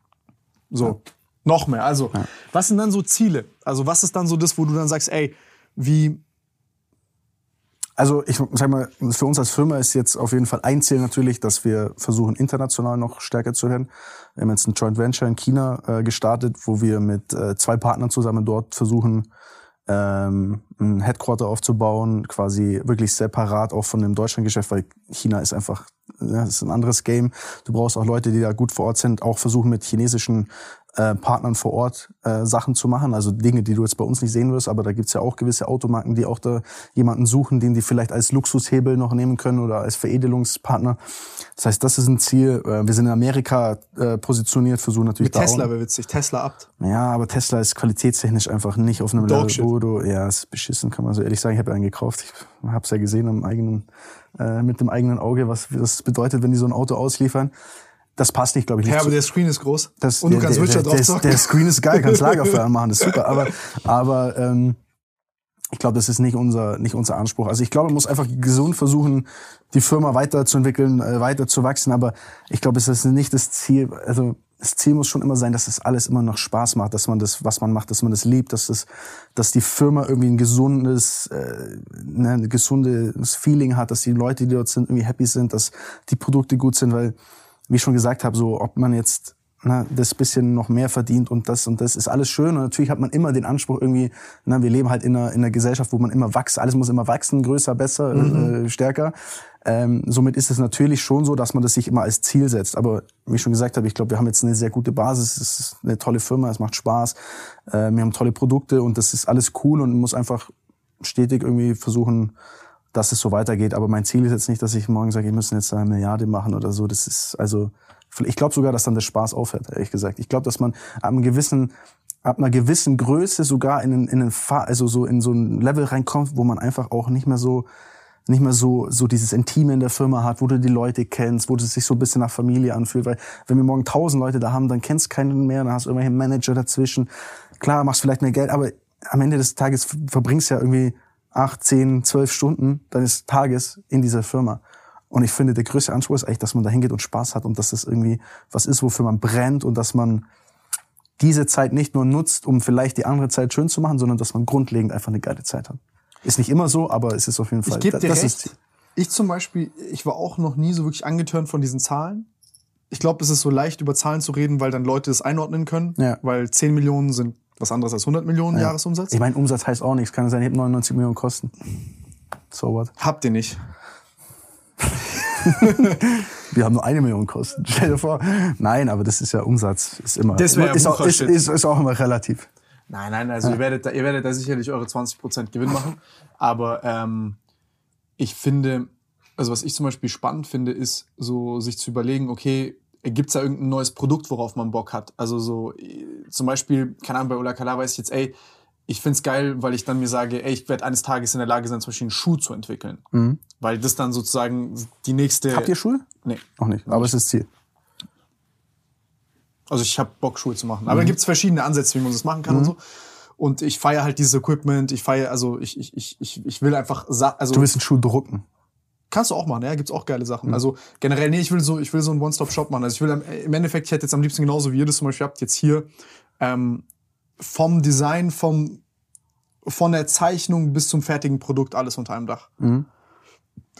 So, noch mehr. Also, Ja. was sind dann so Ziele? Also, was ist dann so das, wo du dann sagst, ey, wie, Also ich sag mal, für uns als Firma ist jetzt auf jeden Fall ein Ziel natürlich, dass wir versuchen, international noch stärker zu werden. Wir haben jetzt ein Joint Venture in China äh, gestartet, wo wir mit äh, zwei Partnern zusammen dort versuchen, ähm, ein Headquarter aufzubauen, quasi wirklich separat auch von dem Deutschlandgeschäft, weil China ist einfach, ja, das ist ein anderes Game. Du brauchst auch Leute, die da gut vor Ort sind, auch versuchen mit chinesischen äh, Partnern vor Ort äh, Sachen zu machen, also Dinge, die du jetzt bei uns nicht sehen wirst, aber da gibt's ja auch gewisse Automarken, die auch da jemanden suchen, den die vielleicht als Luxushebel noch nehmen können oder als Veredelungspartner. Das heißt, das ist ein Ziel. Äh, wir sind in Amerika äh, positioniert, versuchen natürlich mit da Tesla wäre witzig, Tesla abt. ja, aber Tesla ist qualitätstechnisch einfach nicht auf einem Level, shit. wo du, ja, ist beschissen, kann man so ehrlich sagen. Ich habe einen gekauft. Ich habe es ja gesehen am eigenen, äh, mit dem eigenen Auge, was das bedeutet, wenn die so ein Auto ausliefern. Das passt nicht, glaube ich, nicht. Ja, aber der Screen ist groß. das, und du der, kannst Witcher drauf der, der Screen ist geil, kannst [laughs] Lagerfeuer anmachen, das ist super. Aber, aber ähm, ich glaube, das ist nicht unser, nicht unser Anspruch. Also ich glaube, man muss einfach gesund versuchen, die Firma weiterzuentwickeln, äh, weiter zu wachsen. Aber ich glaube, es ist nicht das Ziel. Also das Ziel muss schon immer sein, dass das alles immer noch Spaß macht, dass man das, was man macht, dass man das liebt, dass das, dass die Firma irgendwie ein gesundes, äh, ne, ein gesundes Feeling hat, dass die Leute, die dort sind, irgendwie happy sind, dass die Produkte gut sind, weil wie ich schon gesagt habe, so ob man jetzt na, das bisschen noch mehr verdient und das und das ist alles schön. Und natürlich hat man immer den Anspruch irgendwie, na, wir leben halt in einer, in einer Gesellschaft, wo man immer wächst, alles muss immer wachsen, größer, besser, äh, stärker. Ähm, somit ist es natürlich schon so, dass man das sich immer als Ziel setzt. Aber wie ich schon gesagt habe, ich glaube, wir haben jetzt eine sehr gute Basis, es ist eine tolle Firma, es macht Spaß, äh, wir haben tolle Produkte und das ist alles cool und man muss einfach stetig irgendwie versuchen, dass es so weitergeht. Aber mein Ziel ist jetzt nicht, dass ich morgen sage, wir müssen jetzt eine Milliarde machen oder so. Das ist also, ich glaube sogar, dass dann der Spaß aufhört, ehrlich gesagt. Ich glaube, dass man ab einem gewissen, ab einer gewissen Größe sogar in, in, einen also so in so ein Level reinkommt, wo man einfach auch nicht mehr so nicht mehr so, so dieses Intime in der Firma hat, wo du die Leute kennst, wo es sich so ein bisschen nach Familie anfühlt. Weil wenn wir morgen tausend Leute da haben, dann kennst keinen mehr, dann hast du irgendwelche Manager dazwischen. Klar, machst vielleicht mehr Geld, aber am Ende des Tages verbringst du ja irgendwie acht, zehn, zwölf Stunden deines Tages in dieser Firma. Und ich finde, der größte Anspruch ist eigentlich, dass man da hingeht und Spaß hat und dass das irgendwie was ist, wofür man brennt und dass man diese Zeit nicht nur nutzt, um vielleicht die andere Zeit schön zu machen, sondern dass man grundlegend einfach eine geile Zeit hat. Ist nicht immer so, aber es ist auf jeden Fall. Ich gebe dir das recht. Ist, Ich zum Beispiel, ich war auch noch nie so wirklich angetörnt von diesen Zahlen. Ich glaube, es ist so leicht, über Zahlen zu reden, weil dann Leute es einordnen können. Ja. Weil 10 Millionen sind was anderes als 100 Millionen Ja. Jahresumsatz. ich meine, Umsatz heißt auch nichts. Kann sein, ich habe 99 Millionen Kosten. So what? Habt ihr nicht. [laughs] Wir haben nur eine Million Kosten. Stell dir vor. Nein, aber das ist ja Umsatz. Ist immer. Das wär ja ist, auch, ist, ist, ist auch immer relativ. Nein, nein, also ihr, werdet da, ihr werdet da sicherlich eure 20% Gewinn machen. Aber ähm, ich finde, also was ich zum Beispiel spannend finde, ist so sich zu überlegen, okay, gibt's da irgendein neues Produkt, worauf man Bock hat? Also so äh, zum Beispiel, keine Ahnung, bei Ola Kala weiß ich jetzt, ey, ich find's geil, weil ich dann mir sage, ey, ich werde eines Tages in der Lage sein, zum Beispiel einen Schuh zu entwickeln. Weil das dann sozusagen die nächste... Habt ihr Schuhe? Nee. Noch nicht. Aber es ist Ziel. Also ich habe Bock, Schuhe zu machen. Aber da gibt's verschiedene Ansätze, wie man das machen kann Mhm. und so. Und ich feiere halt dieses Equipment, ich feiere, also ich, ich, ich, ich, will einfach, also Du willst einen Schuh drucken. Kannst du auch machen, ja, gibt's auch geile Mhm. Sachen. Also generell, nee, ich will so, ich will so einen One-Stop-Shop machen. Also ich will am- im Endeffekt, ich hätte jetzt am liebsten genauso wie ihr das zum Beispiel habt, jetzt hier ähm, vom Design, vom von der Zeichnung bis zum fertigen Produkt alles unter einem Dach. Mhm.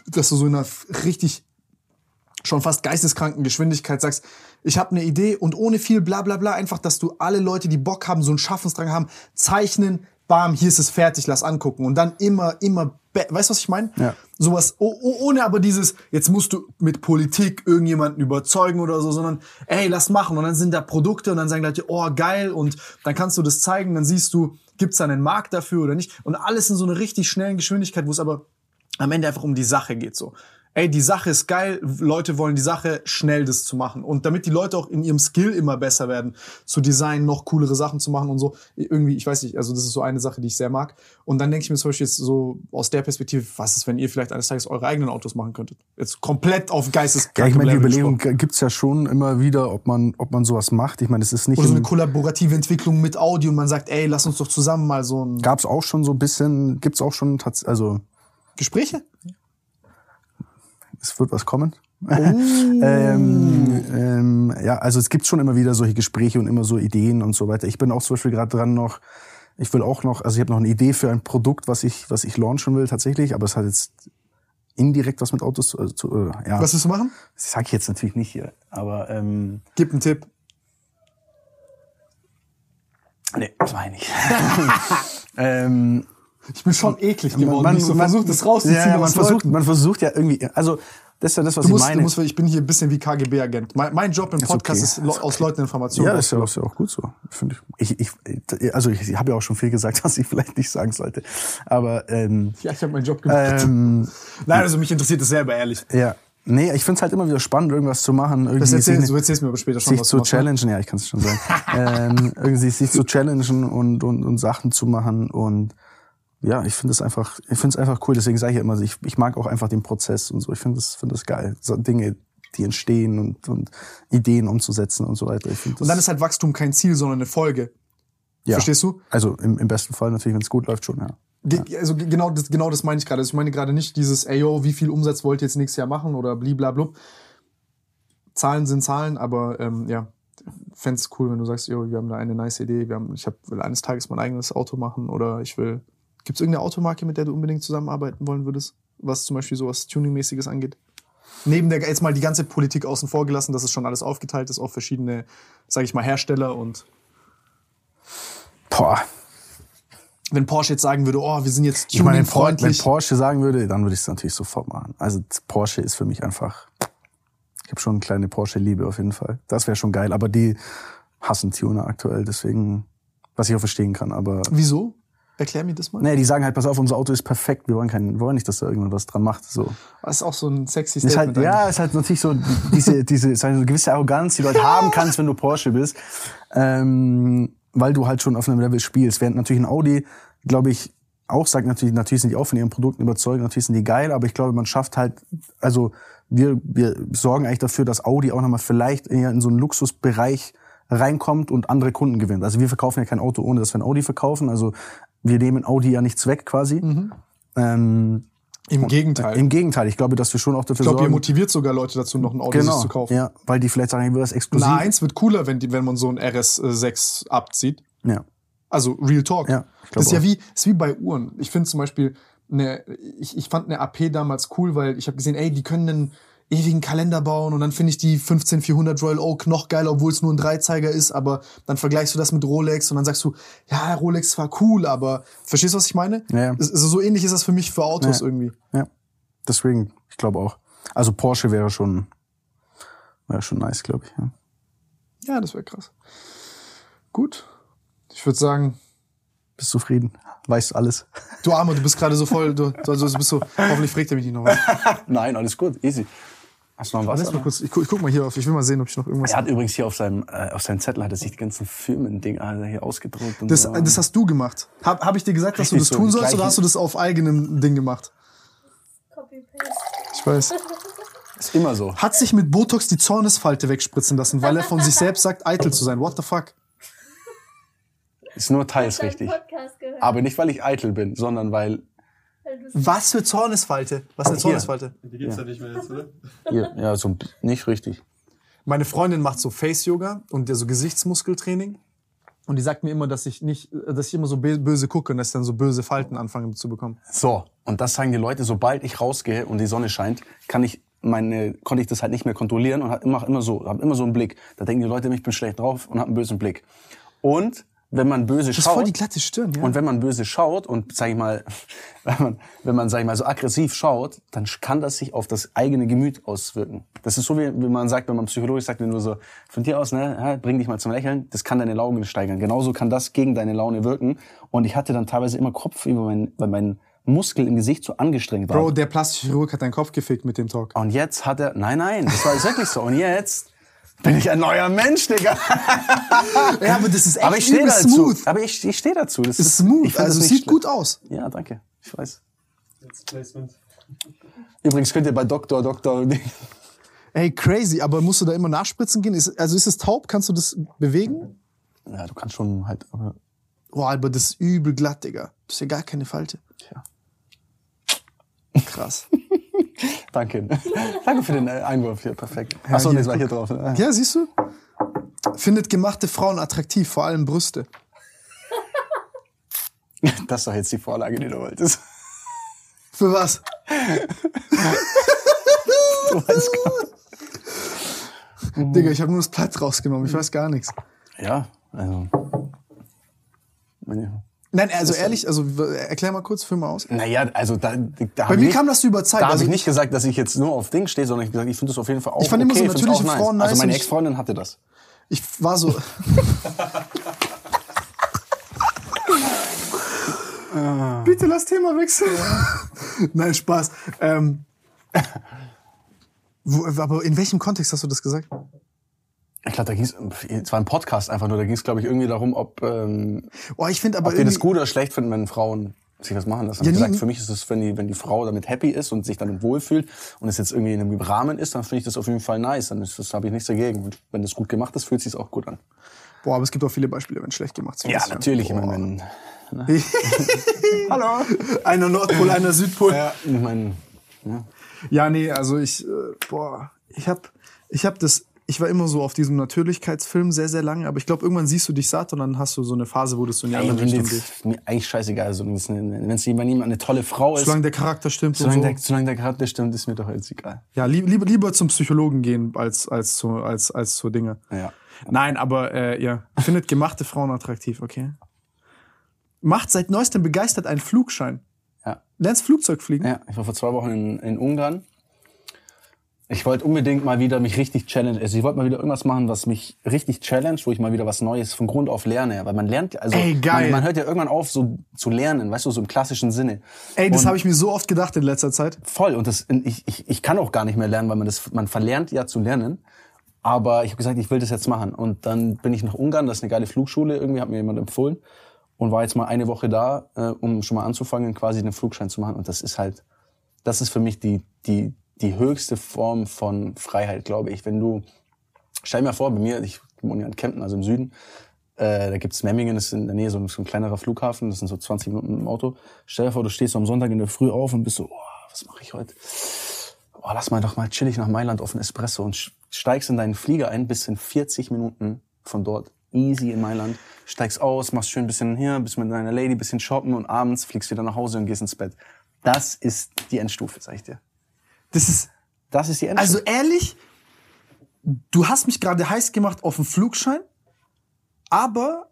Dass du so in einer richtig schon fast geisteskranken Geschwindigkeit sagst, ich habe eine Idee und ohne viel bla bla bla, einfach, dass du alle Leute, die Bock haben, so einen Schaffensdrang haben, zeichnen, bam, hier ist es fertig, lass angucken. Und dann immer, immer, weißt du, was ich meine? Ja. Sowas, oh, oh, ohne aber dieses, jetzt musst du mit Politik irgendjemanden überzeugen oder so, sondern, ey, lass machen. Und dann sind da Produkte und dann sagen Leute, oh, geil. Und dann kannst du das zeigen, dann siehst du, gibt's da einen Markt dafür oder nicht. Und alles in so einer richtig schnellen Geschwindigkeit, wo es aber am Ende einfach um die Sache geht, so. Ey, die Sache ist geil, Leute wollen die Sache schnell das zu machen. Und damit die Leute auch in ihrem Skill immer besser werden, zu designen, noch coolere Sachen zu machen und so, irgendwie, ich weiß nicht, also das ist so eine Sache, die ich sehr mag. Und dann denke ich mir zum Beispiel jetzt so aus der Perspektive, was ist, wenn ihr vielleicht eines Tages eure eigenen Autos machen könntet? Jetzt komplett auf Geistes. Ja, ich meine, die Überlegung gibt's ja schon immer wieder, ob man, ob man sowas macht. Ich meine, es ist nicht. Oder so eine kollaborative Entwicklung mit Audio und man sagt, ey, lass uns doch zusammen mal so ein gab's auch schon so ein bisschen, gibt's auch schon, also Gespräche? Es wird was kommen. Oh. [laughs] ähm, ähm, ja, also es gibt schon immer wieder solche Gespräche und immer so Ideen und so weiter. Ich bin auch zum Beispiel gerade dran noch, ich will auch noch, also ich habe noch eine Idee für ein Produkt, was ich, was ich launchen will tatsächlich, aber es hat jetzt indirekt was mit Autos zu, also zu äh, ja, Was willst du machen? das sage ich jetzt natürlich nicht hier, aber ähm, Gib einen Tipp. nee, das meine ich. [laughs] ähm, Ich bin schon eklig geworden. man, so man, versucht, das rauszuziehen. Ja, man versucht, Leuten. man versucht ja irgendwie, also das ist ja das, was Du musst, ich meine. musst, ich bin hier ein bisschen wie KGB-Agent. Mein, mein Job im Ist Podcast okay. ist, lo- aus Leuten Informationen. Ja, das ist ja, auch- ist ja auch gut so, finde ich. Ich, ich. Also ich, ich habe ja auch schon viel gesagt, [laughs] was ich vielleicht nicht sagen sollte. Aber ähm, Ja, ich habe meinen Job gemacht. ähm, [laughs] Nein, also mich interessiert das selber, ehrlich. ja, nee, ich finde es halt immer wieder spannend, irgendwas zu machen. Irgendwie Das erzählst, sich, du erzählst mir aber später schon, sich was zu challengen, ja, ich kann es schon sagen. [laughs] ähm, irgendwie sich zu challengen und, und, und Sachen zu machen und ja, ich finde es einfach, ich finde es einfach cool. Deswegen sage ich ja immer, ich, ich mag auch einfach den Prozess und so. Ich finde das, finde das geil. So Dinge, die entstehen und, und Ideen umzusetzen und so weiter. Ich das, Und dann ist halt Wachstum kein Ziel, sondern eine Folge. ja. Verstehst du? Also im, im besten Fall natürlich, wenn es gut läuft, schon, ja. Ge also ge- genau das, genau das meine ich gerade. Also ich meine gerade nicht dieses, ey yo, wie viel Umsatz wollt ihr jetzt nächstes Jahr machen oder bliblablub. Zahlen sind Zahlen, aber ähm, ja, fände es cool, wenn du sagst, yo, wir haben da eine nice Idee, wir haben, ich hab, will eines Tages mein eigenes Auto machen oder ich will. Gibt es irgendeine Automarke, mit der du unbedingt zusammenarbeiten wollen würdest, was zum Beispiel sowas Tuning-mäßiges angeht? Neben der jetzt mal die ganze Politik außen vor gelassen, dass es schon alles aufgeteilt ist auf verschiedene, sage ich mal, Hersteller und Boah. wenn Porsche jetzt sagen würde, oh, wir sind jetzt Ich meine, wenn, Por- wenn. Porsche sagen würde, dann würde ich es natürlich sofort machen. Also Porsche ist für mich einfach. Ich habe schon eine kleine Porsche-Liebe auf jeden Fall. Das wäre schon geil. Aber die hassen Tuner aktuell, deswegen, was ich auch verstehen kann. Aber Wieso? Erklär mir das mal. nee, die sagen halt, pass auf, unser Auto ist perfekt. Wir wollen kein, wir wollen nicht, dass da irgendjemand was dran macht. So. Das ist auch so ein sexy Ist Statement. halt, ja, ist halt natürlich so diese, diese ich mal, eine gewisse Arroganz, die du halt haben kannst, wenn du Porsche bist, ähm, weil du halt schon auf einem Level spielst. Während natürlich ein Audi, glaube ich, auch sagt natürlich, natürlich sind die auch von ihren Produkten überzeugt, natürlich sind die geil, aber ich glaube, man schafft halt, also wir, wir sorgen eigentlich dafür, dass Audi auch nochmal vielleicht eher in so einen Luxusbereich reinkommt und andere Kunden gewinnt. Also wir verkaufen ja kein Auto, ohne dass wir ein Audi verkaufen. Also wir nehmen Audi ja nichts weg quasi. Ähm, Im Gegenteil. Im Gegenteil, ich glaube, dass wir schon auch dafür ich glaube, ihr sorgen. motiviert sogar Leute dazu, noch ein Auto Genau, zu kaufen. ja, weil die vielleicht sagen, ich will das exklusiv. Na, eins wird cooler, wenn, die, wenn man so ein RS6 abzieht. Ja. Also Real Talk. Ja, ich glaub das ist ja auch. wie, ist wie bei Uhren. Ich finde zum Beispiel, eine, ich, ich fand eine AP damals cool, weil ich habe gesehen, ey, die können einen ewigen Kalender bauen und dann finde ich die 15400 Royal Oak noch geiler, obwohl es nur ein Dreizeiger ist, aber dann vergleichst du das mit Rolex und dann sagst du, ja, Rolex war cool, aber verstehst du, was ich meine? Ja, ja. Also so ähnlich ist das für mich für Autos Ja. irgendwie. Ja. Deswegen, ich glaube auch. Also Porsche wäre schon, wäre schon nice, glaube ich. Ja. Ja, das wäre krass. Gut. Ich würde sagen, Bist zufrieden? Weißt alles? du Armer, du bist gerade so voll, du, du, also bist so, hoffentlich fragt er mich nicht noch was. [laughs] Nein, alles gut, easy. Hast du noch was? mal kurz, ich, guck, ich guck mal hier auf, ich will mal sehen, ob ich noch irgendwas Er hat übrigens hier auf seinem, äh, auf seinem Zettel hat er sich die ganzen Firmen-Ding er hier ausgedruckt. Und Das, so. das hast du gemacht. Hab, hab ich dir gesagt, dass du das Richtig so, tun sollst oder hast du das auf eigenem Ding gemacht? Copy-Paste. Ich weiß. ist immer so. Hat sich mit Botox die Zornesfalte wegspritzen lassen, weil er von sich selbst sagt, eitel zu sein. What the fuck? Ist nur teils richtig. Aber nicht, weil ich eitel bin, sondern weil Was für Zornesfalte? Was eine. Zornesfalte? Die gibt's ja. nicht mehr jetzt, oder? hier, ja, so nicht richtig. Meine Freundin macht so Face-Yoga und der so Gesichtsmuskeltraining. Und die sagt mir immer, dass ich nicht, dass ich immer so böse gucke und dass ich dann so böse Falten anfange zu bekommen. So, und das sagen die Leute, sobald ich rausgehe und die Sonne scheint, kann ich meine, konnte ich das halt nicht mehr kontrollieren und hab immer, immer so, hab immer so einen Blick. Da denken die Leute, ich bin schlecht drauf und hab einen bösen Blick. Und wenn man böse Das ist schaut, voll die glatte Stirn, ja. und wenn man böse schaut und sag ich mal, [laughs] wenn man, wenn man sag ich mal so aggressiv schaut, dann kann das sich auf das eigene Gemüt auswirken. Das ist so wie, wie man sagt, wenn man psychologisch sagt, wenn du so von dir aus, ne, bring dich mal zum Lächeln, das kann deine Laune steigern. Genauso kann das gegen deine Laune wirken. Und ich hatte dann teilweise immer Kopf über mein, weil mein Muskel im Gesicht so angestrengt war. Bro, der plastische Chirurg hat deinen Kopf gefickt mit dem Talk. Und jetzt hat er, nein, nein, das war wirklich so. Und jetzt bin ich ein neuer Mensch, Digga. [laughs] Ja, aber das ist echt Aber ich stehe übel dazu. smooth. Aber ich, ich stehe dazu. Das Das ist smooth, ich find also sieht gut schlimm. aus. Ja, danke. Ich weiß. Jetzt Placement. Übrigens könnt ihr bei Doktor, Doktor, [laughs] Ey, crazy, aber musst du da immer nachspritzen gehen? Ist, also ist es taub? Kannst du das bewegen? ja, du kannst schon halt, aber, Boah, aber das ist übel glatt, Digga. Das ist ja gar keine Falte. tja. Krass. [laughs] Danke. [laughs] Danke für den Einwurf hier, perfekt. Achso, das war hier drauf. ne? Ja, siehst du? Findet gemachte Frauen attraktiv, vor allem Brüste. [laughs] Das ist doch jetzt die Vorlage, die du wolltest. Für was? [laughs] Du weißt gar Digga, ich habe nur das Blatt rausgenommen. Ich weiß gar nichts. Ja, also. Nein, also ehrlich, also erklär mal kurz, führ mal aus. Naja, also da, da Bei mir kam das über Zeit. Da habe Also ich nicht gesagt, dass ich jetzt nur auf Ding stehe, sondern ich habe gesagt, ich finde das auf jeden Fall auch Ich fand immer okay, so find's natürliche auch nice. Frauen nice Also meine Ex-Freundin hatte das. Ich war so. [laughs] Bitte lass Thema wechseln. [laughs] Nein, Spaß. Ähm, wo, aber in welchem Kontext hast du das gesagt? Ich glaube, da ging es, es war ein Podcast einfach nur, da ging es, glaube ich, irgendwie darum, ob, ähm, Oh, ich finde aber ob wir das gut oder schlecht finden, wenn Frauen sich was machen lassen. Ja, gesagt, für mich ist es, wenn die, wenn die Frau damit happy ist und sich damit wohlfühlt und es jetzt irgendwie in einem Rahmen ist, dann finde ich das auf jeden Fall nice. Dann ist das habe ich nichts dagegen. Und wenn das gut gemacht ist, fühlt sich auch gut an. boah, aber es gibt auch viele Beispiele, wenn es schlecht gemacht ist. Ja, natürlich. Ich Boah. meine, wenn, [laughs] Hallo. Einer Nordpol, einer Südpol. ja, ich meine, ja. Ja, nee, also ich, äh, boah, ich hab, ich hab das, ich war immer so auf diesem Natürlichkeitsfilm sehr, sehr lange, aber ich glaube, irgendwann siehst du dich satt und dann hast du so eine Phase, wo das so in die Ey, andere Richtung geht. mir eigentlich scheißegal. Also, wenn es jemand eine tolle Frau ist, Solange der Charakter stimmt solange so. der, solange der Charakter stimmt, ist mir doch jetzt egal. Ja, lieb, lieber, lieber zum Psychologen gehen als, als, zu, als, als zu Dinge. Ja. Nein, aber äh, ja, findet gemachte Frauen attraktiv, okay? Macht seit neuestem begeistert einen Flugschein. Ja. Lernst Flugzeug fliegen? Ja, ich war vor zwei Wochen in, in Ungarn. Ich wollte unbedingt mal wieder mich richtig challenge. Also ich wollte mal wieder irgendwas machen, was mich richtig challenge, wo ich mal wieder was Neues von Grund auf lerne. Weil man lernt, also Ey, geil. Man, man hört ja irgendwann auf, so zu lernen, weißt du, so im klassischen Sinne. Ey, das habe ich mir so oft gedacht in letzter Zeit. voll. Und das, ich, ich, ich kann auch gar nicht mehr lernen, weil man das, man verlernt ja zu lernen. Aber ich habe gesagt, ich will das jetzt machen. Und dann bin ich nach Ungarn, das ist eine geile Flugschule, irgendwie hat mir jemand empfohlen. Und war jetzt mal eine Woche da, äh, um schon mal anzufangen, quasi einen Flugschein zu machen. Und das ist halt, das ist für mich die, die, die höchste Form von Freiheit, glaube ich. Wenn du, stell mal vor, bei mir, ich wohne ja in Kempten, also im Süden, äh, da gibt's Memmingen, das ist in der Nähe so ein, so ein kleinerer Flughafen, das sind so 20 Minuten im Auto. Stell dir vor, du stehst am Sonntag in der Früh auf und bist so, oh, was mache ich heute? Oh, lass mal doch mal chillig nach Mailand auf einen Espresso und steigst in deinen Flieger ein, bis in 40 Minuten von dort. Easy in Mailand. Steigst aus, machst schön ein bisschen hier, bist mit deiner Lady, bisschen shoppen und abends fliegst wieder nach Hause und gehst ins Bett. Das ist die Endstufe, sag ich dir. Das ist, Das ist die Endstufe. also ehrlich, du hast mich gerade heiß gemacht auf den Flugschein, aber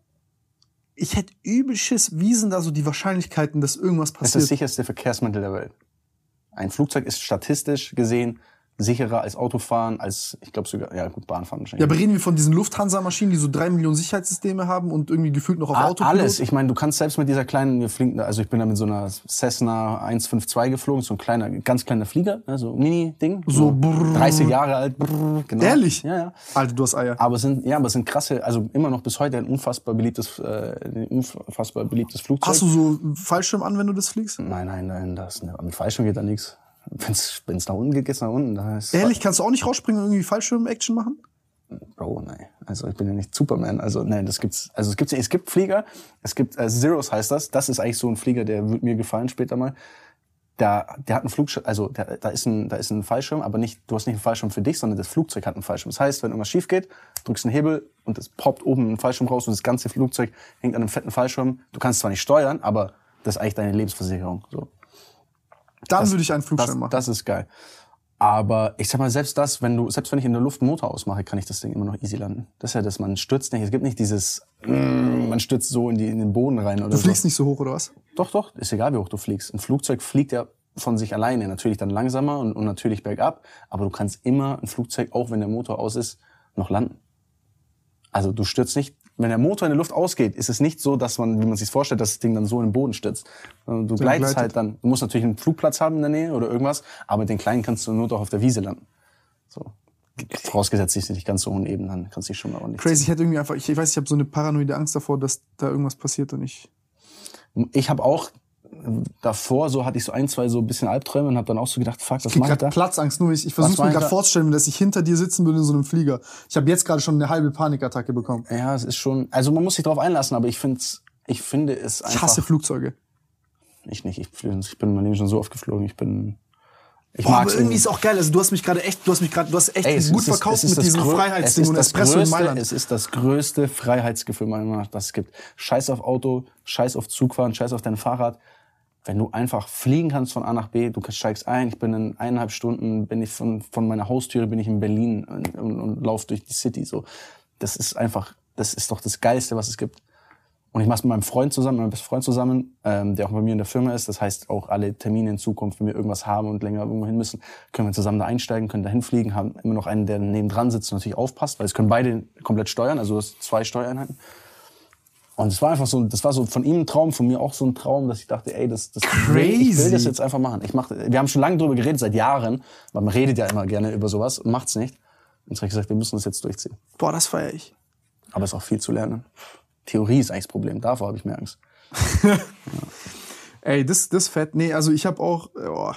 ich hätte übel Schiss, wie sind da so die Wahrscheinlichkeiten, dass irgendwas Es ist passiert? das sicherste Verkehrsmittel der Welt. Ein Flugzeug ist statistisch gesehen sicherer als Autofahren, als, ich glaube sogar, ja gut, Bahnfahren wahrscheinlich. Ja, aber reden wir von diesen Lufthansa-Maschinen, die so drei Millionen Sicherheitssysteme haben und irgendwie gefühlt noch auf A- Autopilot? Alles. Ich meine, du kannst selbst mit dieser kleinen, wir fliegen, also ich bin da mit so einer Cessna 152 geflogen, so ein kleiner, ganz kleiner Flieger, ne, so ein Mini-Ding. So brrr. 30 Jahre alt. Brrr, genau. Ehrlich? Ja, ja. Alter, du hast Eier. Aber es sind, ja, aber es sind krasse, also immer noch bis heute ein unfassbar beliebtes, äh, ein unfassbar beliebtes Flugzeug. Hast du so einen Fallschirm an, wenn du das fliegst? Nein, nein, nein, das, ne, mit Fallschirm geht da nichts. Wenn's, wenn's nach unten geht, geht's nach unten. Da ist, Ehrlich, kannst du auch nicht rausspringen und irgendwie Fallschirm-Action machen? Bro, nein. Also ich bin ja nicht Superman. Also nein, das gibt's. Also es gibt es gibt Flieger. Es gibt äh, Zeros heißt das. Das ist eigentlich so ein Flieger, der wird mir gefallen später mal. Da, der hat einen Flugschirm, also der, da ist ein, da ist ein Fallschirm, aber nicht, du hast nicht einen Fallschirm für dich, sondern das Flugzeug hat einen Fallschirm. Das heißt, wenn irgendwas schief geht, drückst einen Hebel und es poppt oben ein Fallschirm raus und das ganze Flugzeug hängt an einem fetten Fallschirm. Du kannst zwar nicht steuern, aber das ist eigentlich deine Lebensversicherung. So. Dann Das- würde ich einen Flugschein das, machen. Das ist geil. Aber ich sag mal, selbst das, wenn du, selbst wenn ich in der Luft einen Motor ausmache, kann ich das Ding immer noch easy landen. Das ist ja das, man stürzt nicht. Es gibt nicht dieses, mm, man stürzt so in, die, in den Boden rein oder du fliegst so. nicht so hoch, oder was? Doch, doch, ist egal, wie hoch du fliegst. Ein Flugzeug fliegt ja von sich alleine. Natürlich dann langsamer und, und natürlich bergab. Aber du kannst immer ein Flugzeug, auch wenn der Motor aus ist, noch landen. Also du stürzt nicht wenn der Motor in der Luft ausgeht, ist es nicht so, dass man, wie man sich vorstellt, dass das Ding dann so in den Boden stürzt. Sondern Du gleitest gleitet. halt dann, du musst natürlich einen Flugplatz haben in der Nähe oder irgendwas, aber mit den kleinen kannst du nur doch auf der Wiese landen. So. Vorausgesetzt, sie sind nicht ganz so uneben, dann kannst du dich schon mal ordentlich Crazy, ich hätte irgendwie einfach, ich, ich weiß, ich habe so eine paranoide Angst davor, dass da irgendwas passiert und ich. Ich habe auch äh, davor, so hatte ich so ein, zwei so ein bisschen Albträume und habe dann auch so gedacht, fuck, was mach ich da? Platzangst, nur ich, ich versuche mir gerade vorzustellen, dass ich hinter dir sitzen würde in so einem Flieger. Ich habe jetzt gerade schon eine halbe Panikattacke bekommen. Ja, es ist schon, also man muss sich drauf einlassen, aber ich find's, ich finde es einfach. Ich hasse Flugzeuge. Ich nicht, ich, ich bin in meinem Leben schon so oft geflogen, ich bin, ich Boah, aber irgendwie ist auch geil. Also du hast mich gerade echt, du hast mich gerade, du hast echt Ey, gut ist verkauft mit diesem Freiheitsding und Espresso in größte, Mailand. Es ist das größte Freiheitsgefühl, meiner Meinung nach, das es gibt. Scheiß auf Auto, scheiß auf Zugfahren, scheiß auf dein Fahrrad. Wenn du einfach fliegen kannst von A nach B, du steigst ein, ich bin in eineinhalb Stunden, bin ich von, von meiner Haustüre bin ich in Berlin und, und, und lauf durch die City. So, das ist einfach, das ist doch das Geilste, was es gibt. Und ich mache es mit meinem Freund zusammen, mit meinem besten Freund zusammen, ähm, der auch bei mir in der Firma ist. Das heißt, auch alle Termine in Zukunft, wenn wir irgendwas haben und länger irgendwo hin müssen, können wir zusammen da einsteigen, können da hinfliegen, haben immer noch einen, der nebendran sitzt und natürlich aufpasst, weil es können beide komplett steuern, also du hast zwei Steuereinheiten. Und es war einfach so, das war so von ihm ein Traum, von mir auch so ein Traum, dass ich dachte, ey, das, das Will, ich will Crazy. das jetzt einfach machen. Ich mach, wir haben schon lange drüber geredet, seit Jahren, weil man redet ja immer gerne über sowas und macht's nicht. Und jetzt habe ich gesagt, wir müssen das jetzt durchziehen. Boah, das feiere ich. Aber es ist auch viel zu lernen. Theorie ist eigentlich das Problem, davor habe ich mehr Angst. [laughs] Ey, das, das fett. Nee, also ich habe auch, äh, oh,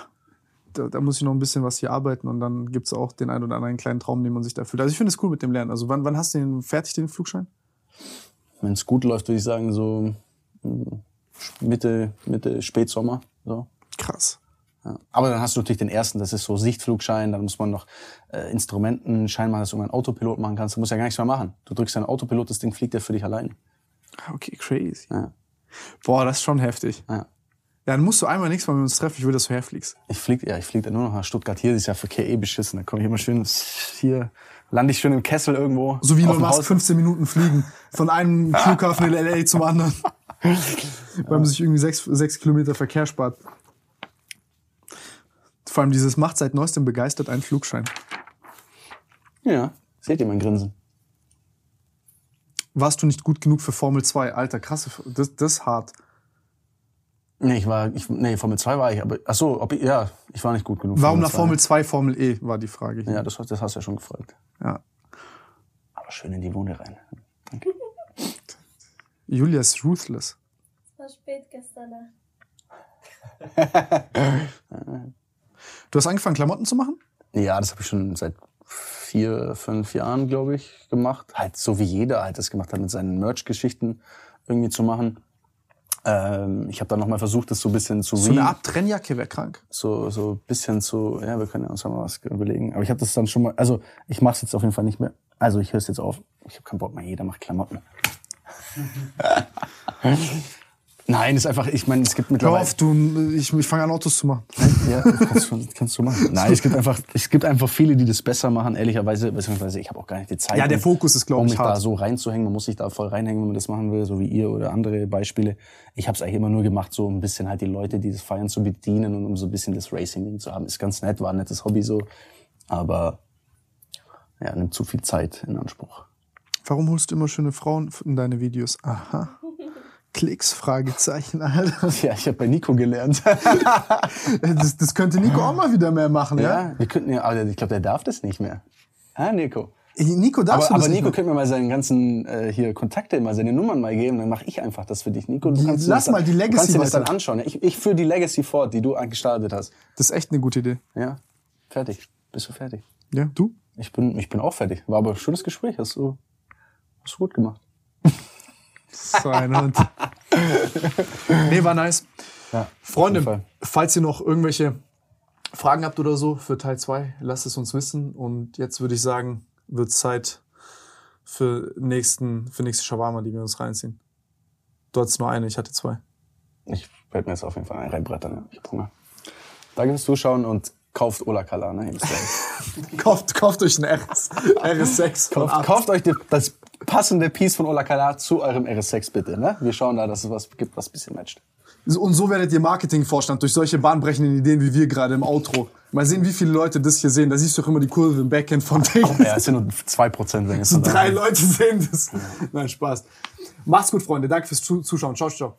da, da muss ich noch ein bisschen was hier arbeiten und dann gibt's auch den einen oder anderen kleinen Traum, den man sich da fühlt. Also ich finde es cool mit dem Lernen. Also wann, wann hast du den fertig, den Flugschein? Wenn es gut läuft, würde ich sagen, so mm, Mitte, Mitte, Spätsommer. So. Krass. Ja. Aber dann hast du natürlich den ersten, das ist so Sichtflugschein, dann muss man noch äh, Instrumentenschein machen, dass du irgendwann Autopilot machen kannst. Du musst ja gar nichts mehr machen. Du drückst deinen Autopilot, das Ding fliegt ja für dich allein. Ah, Okay, crazy. Ja. Boah, das ist schon heftig. Ja. Ja, dann musst du einmal nichts Mal mit uns treffen. Ich will, dass du herfliegst. Ich flieg, ja, ich flieg dann nur noch nach Stuttgart. Hier ist ja Verkehr eh beschissen. Da komme ich immer schön hier, lande ich schön im Kessel irgendwo. So wie Elon Musk Haus. 15 Minuten fliegen. Von einem [laughs] Flughafen in L.A. zum anderen. [laughs] Weil man sich irgendwie sechs, sechs Kilometer Verkehr spart. Vor allem dieses macht seit neuestem begeistert einen Flugschein. Ja, seht ihr mein Grinsen? Warst du nicht gut genug für Formel 2? Alter, krasse, das, das ist hart. Nee, ich war, ich, nee, Formel 2 war ich, aber, ach so, ob ich, ja, ich war nicht gut genug. Warum nach 2. Formel 2 Formel E, war die Frage. hier. Ja, das, das hast du ja schon gefragt. ja. Aber schön in die Wunde rein. Julia ist ruthless. Es war spät gestern Nacht. [laughs] Du hast angefangen, Klamotten zu machen? Ja, das habe ich schon seit vier, fünf Jahren, glaube ich, gemacht. Halt so wie jeder halt das gemacht hat, mit seinen Merch-Geschichten irgendwie zu machen. Ähm, ich habe dann nochmal versucht, das so ein bisschen zu So eine Art Trennjacke wäre krank. so so ein bisschen zu, ja, wir können ja uns ja mal was überlegen. Aber ich habe das dann schon mal, also ich mache es jetzt auf jeden Fall nicht mehr. Also ich höre es jetzt auf. Ich habe keinen Bock mehr. Jeder macht Klamotten. [laughs] Nein, ist einfach, ich meine, es gibt Hör mittlerweile. auf, du, ich, ich fange an, Autos zu machen. Ja, kannst, du- kannst du machen. Nein, es gibt einfach, es gibt einfach viele, die das besser machen, ehrlicherweise, beziehungsweise ich habe auch gar nicht die Zeit. Ja, der um- Fokus ist, glaub um ich, mich hart. da so reinzuhängen. Man muss sich da voll reinhängen, wenn man das machen will, so wie ihr oder andere Beispiele. Ich habe es eigentlich immer nur gemacht, so ein bisschen halt die Leute, die das feiern, zu bedienen und um so ein bisschen das Racing-Ding zu haben. Ist ganz nett, war ein nettes Hobby so, aber ja, nimmt zu viel Zeit in Anspruch. Warum holst du immer schöne Frauen in deine Videos? Aha. Klicks, Fragezeichen, Alter. [laughs] Ja, ich habe bei Nico gelernt. [laughs] Das, das könnte Nico auch mal wieder mehr machen, ja? ja, wir könnten ja, aber ich glaube, der darf das nicht mehr. Ah, Nico. Nico, darfst Aber, du das aber Nico könnte mir mal seinen ganzen äh, hier Kontakte, mal seine Nummern mal geben, dann mache ich einfach das für dich, Nico. Du kannst lass das mal die Legacy Du kannst dir das dann anschauen. Ich, ich führe die Legacy fort, die du gestartet hast. Das ist echt eine gute Idee. Ja, fertig. Bist du fertig? Ja, du? Ich bin, ich bin auch fertig. War aber ein schönes Gespräch. Hast du, hast du gut gemacht. So ein Hund. [laughs] nee, war nice. Ja, Freunde, Fall. falls ihr noch irgendwelche Fragen habt oder so für Teil 2, lasst es uns wissen. Und jetzt würde ich sagen, wird Zeit für nächsten, für nächste Shawarma, die wir uns reinziehen. Du hattest nur eine, ich hatte zwei. Ich werde mir jetzt auf jeden Fall einen reinbrettern. Ja. Ich hab Hunger. Danke fürs Zuschauen und kauft Ola Kala. Ne? [laughs] Kauft, kauft euch ein RS, RS6 von kauft, kauft euch das passende Piece von Ola Kala zu eurem RS6 bitte. Ne? Wir schauen da, dass es was gibt, was ein bisschen matcht. Und so werdet ihr Marketingvorstand durch solche bahnbrechenden Ideen wie wir gerade im Outro. Mal sehen, wie viele Leute das hier sehen. Da siehst du auch immer die Kurve im Backend von Ding. Ja, es sind nur 2%, wenn es So drei Leute sehen das. Nein, Spaß. Macht's gut, Freunde. Danke fürs Zu- Zuschauen. Ciao, ciao.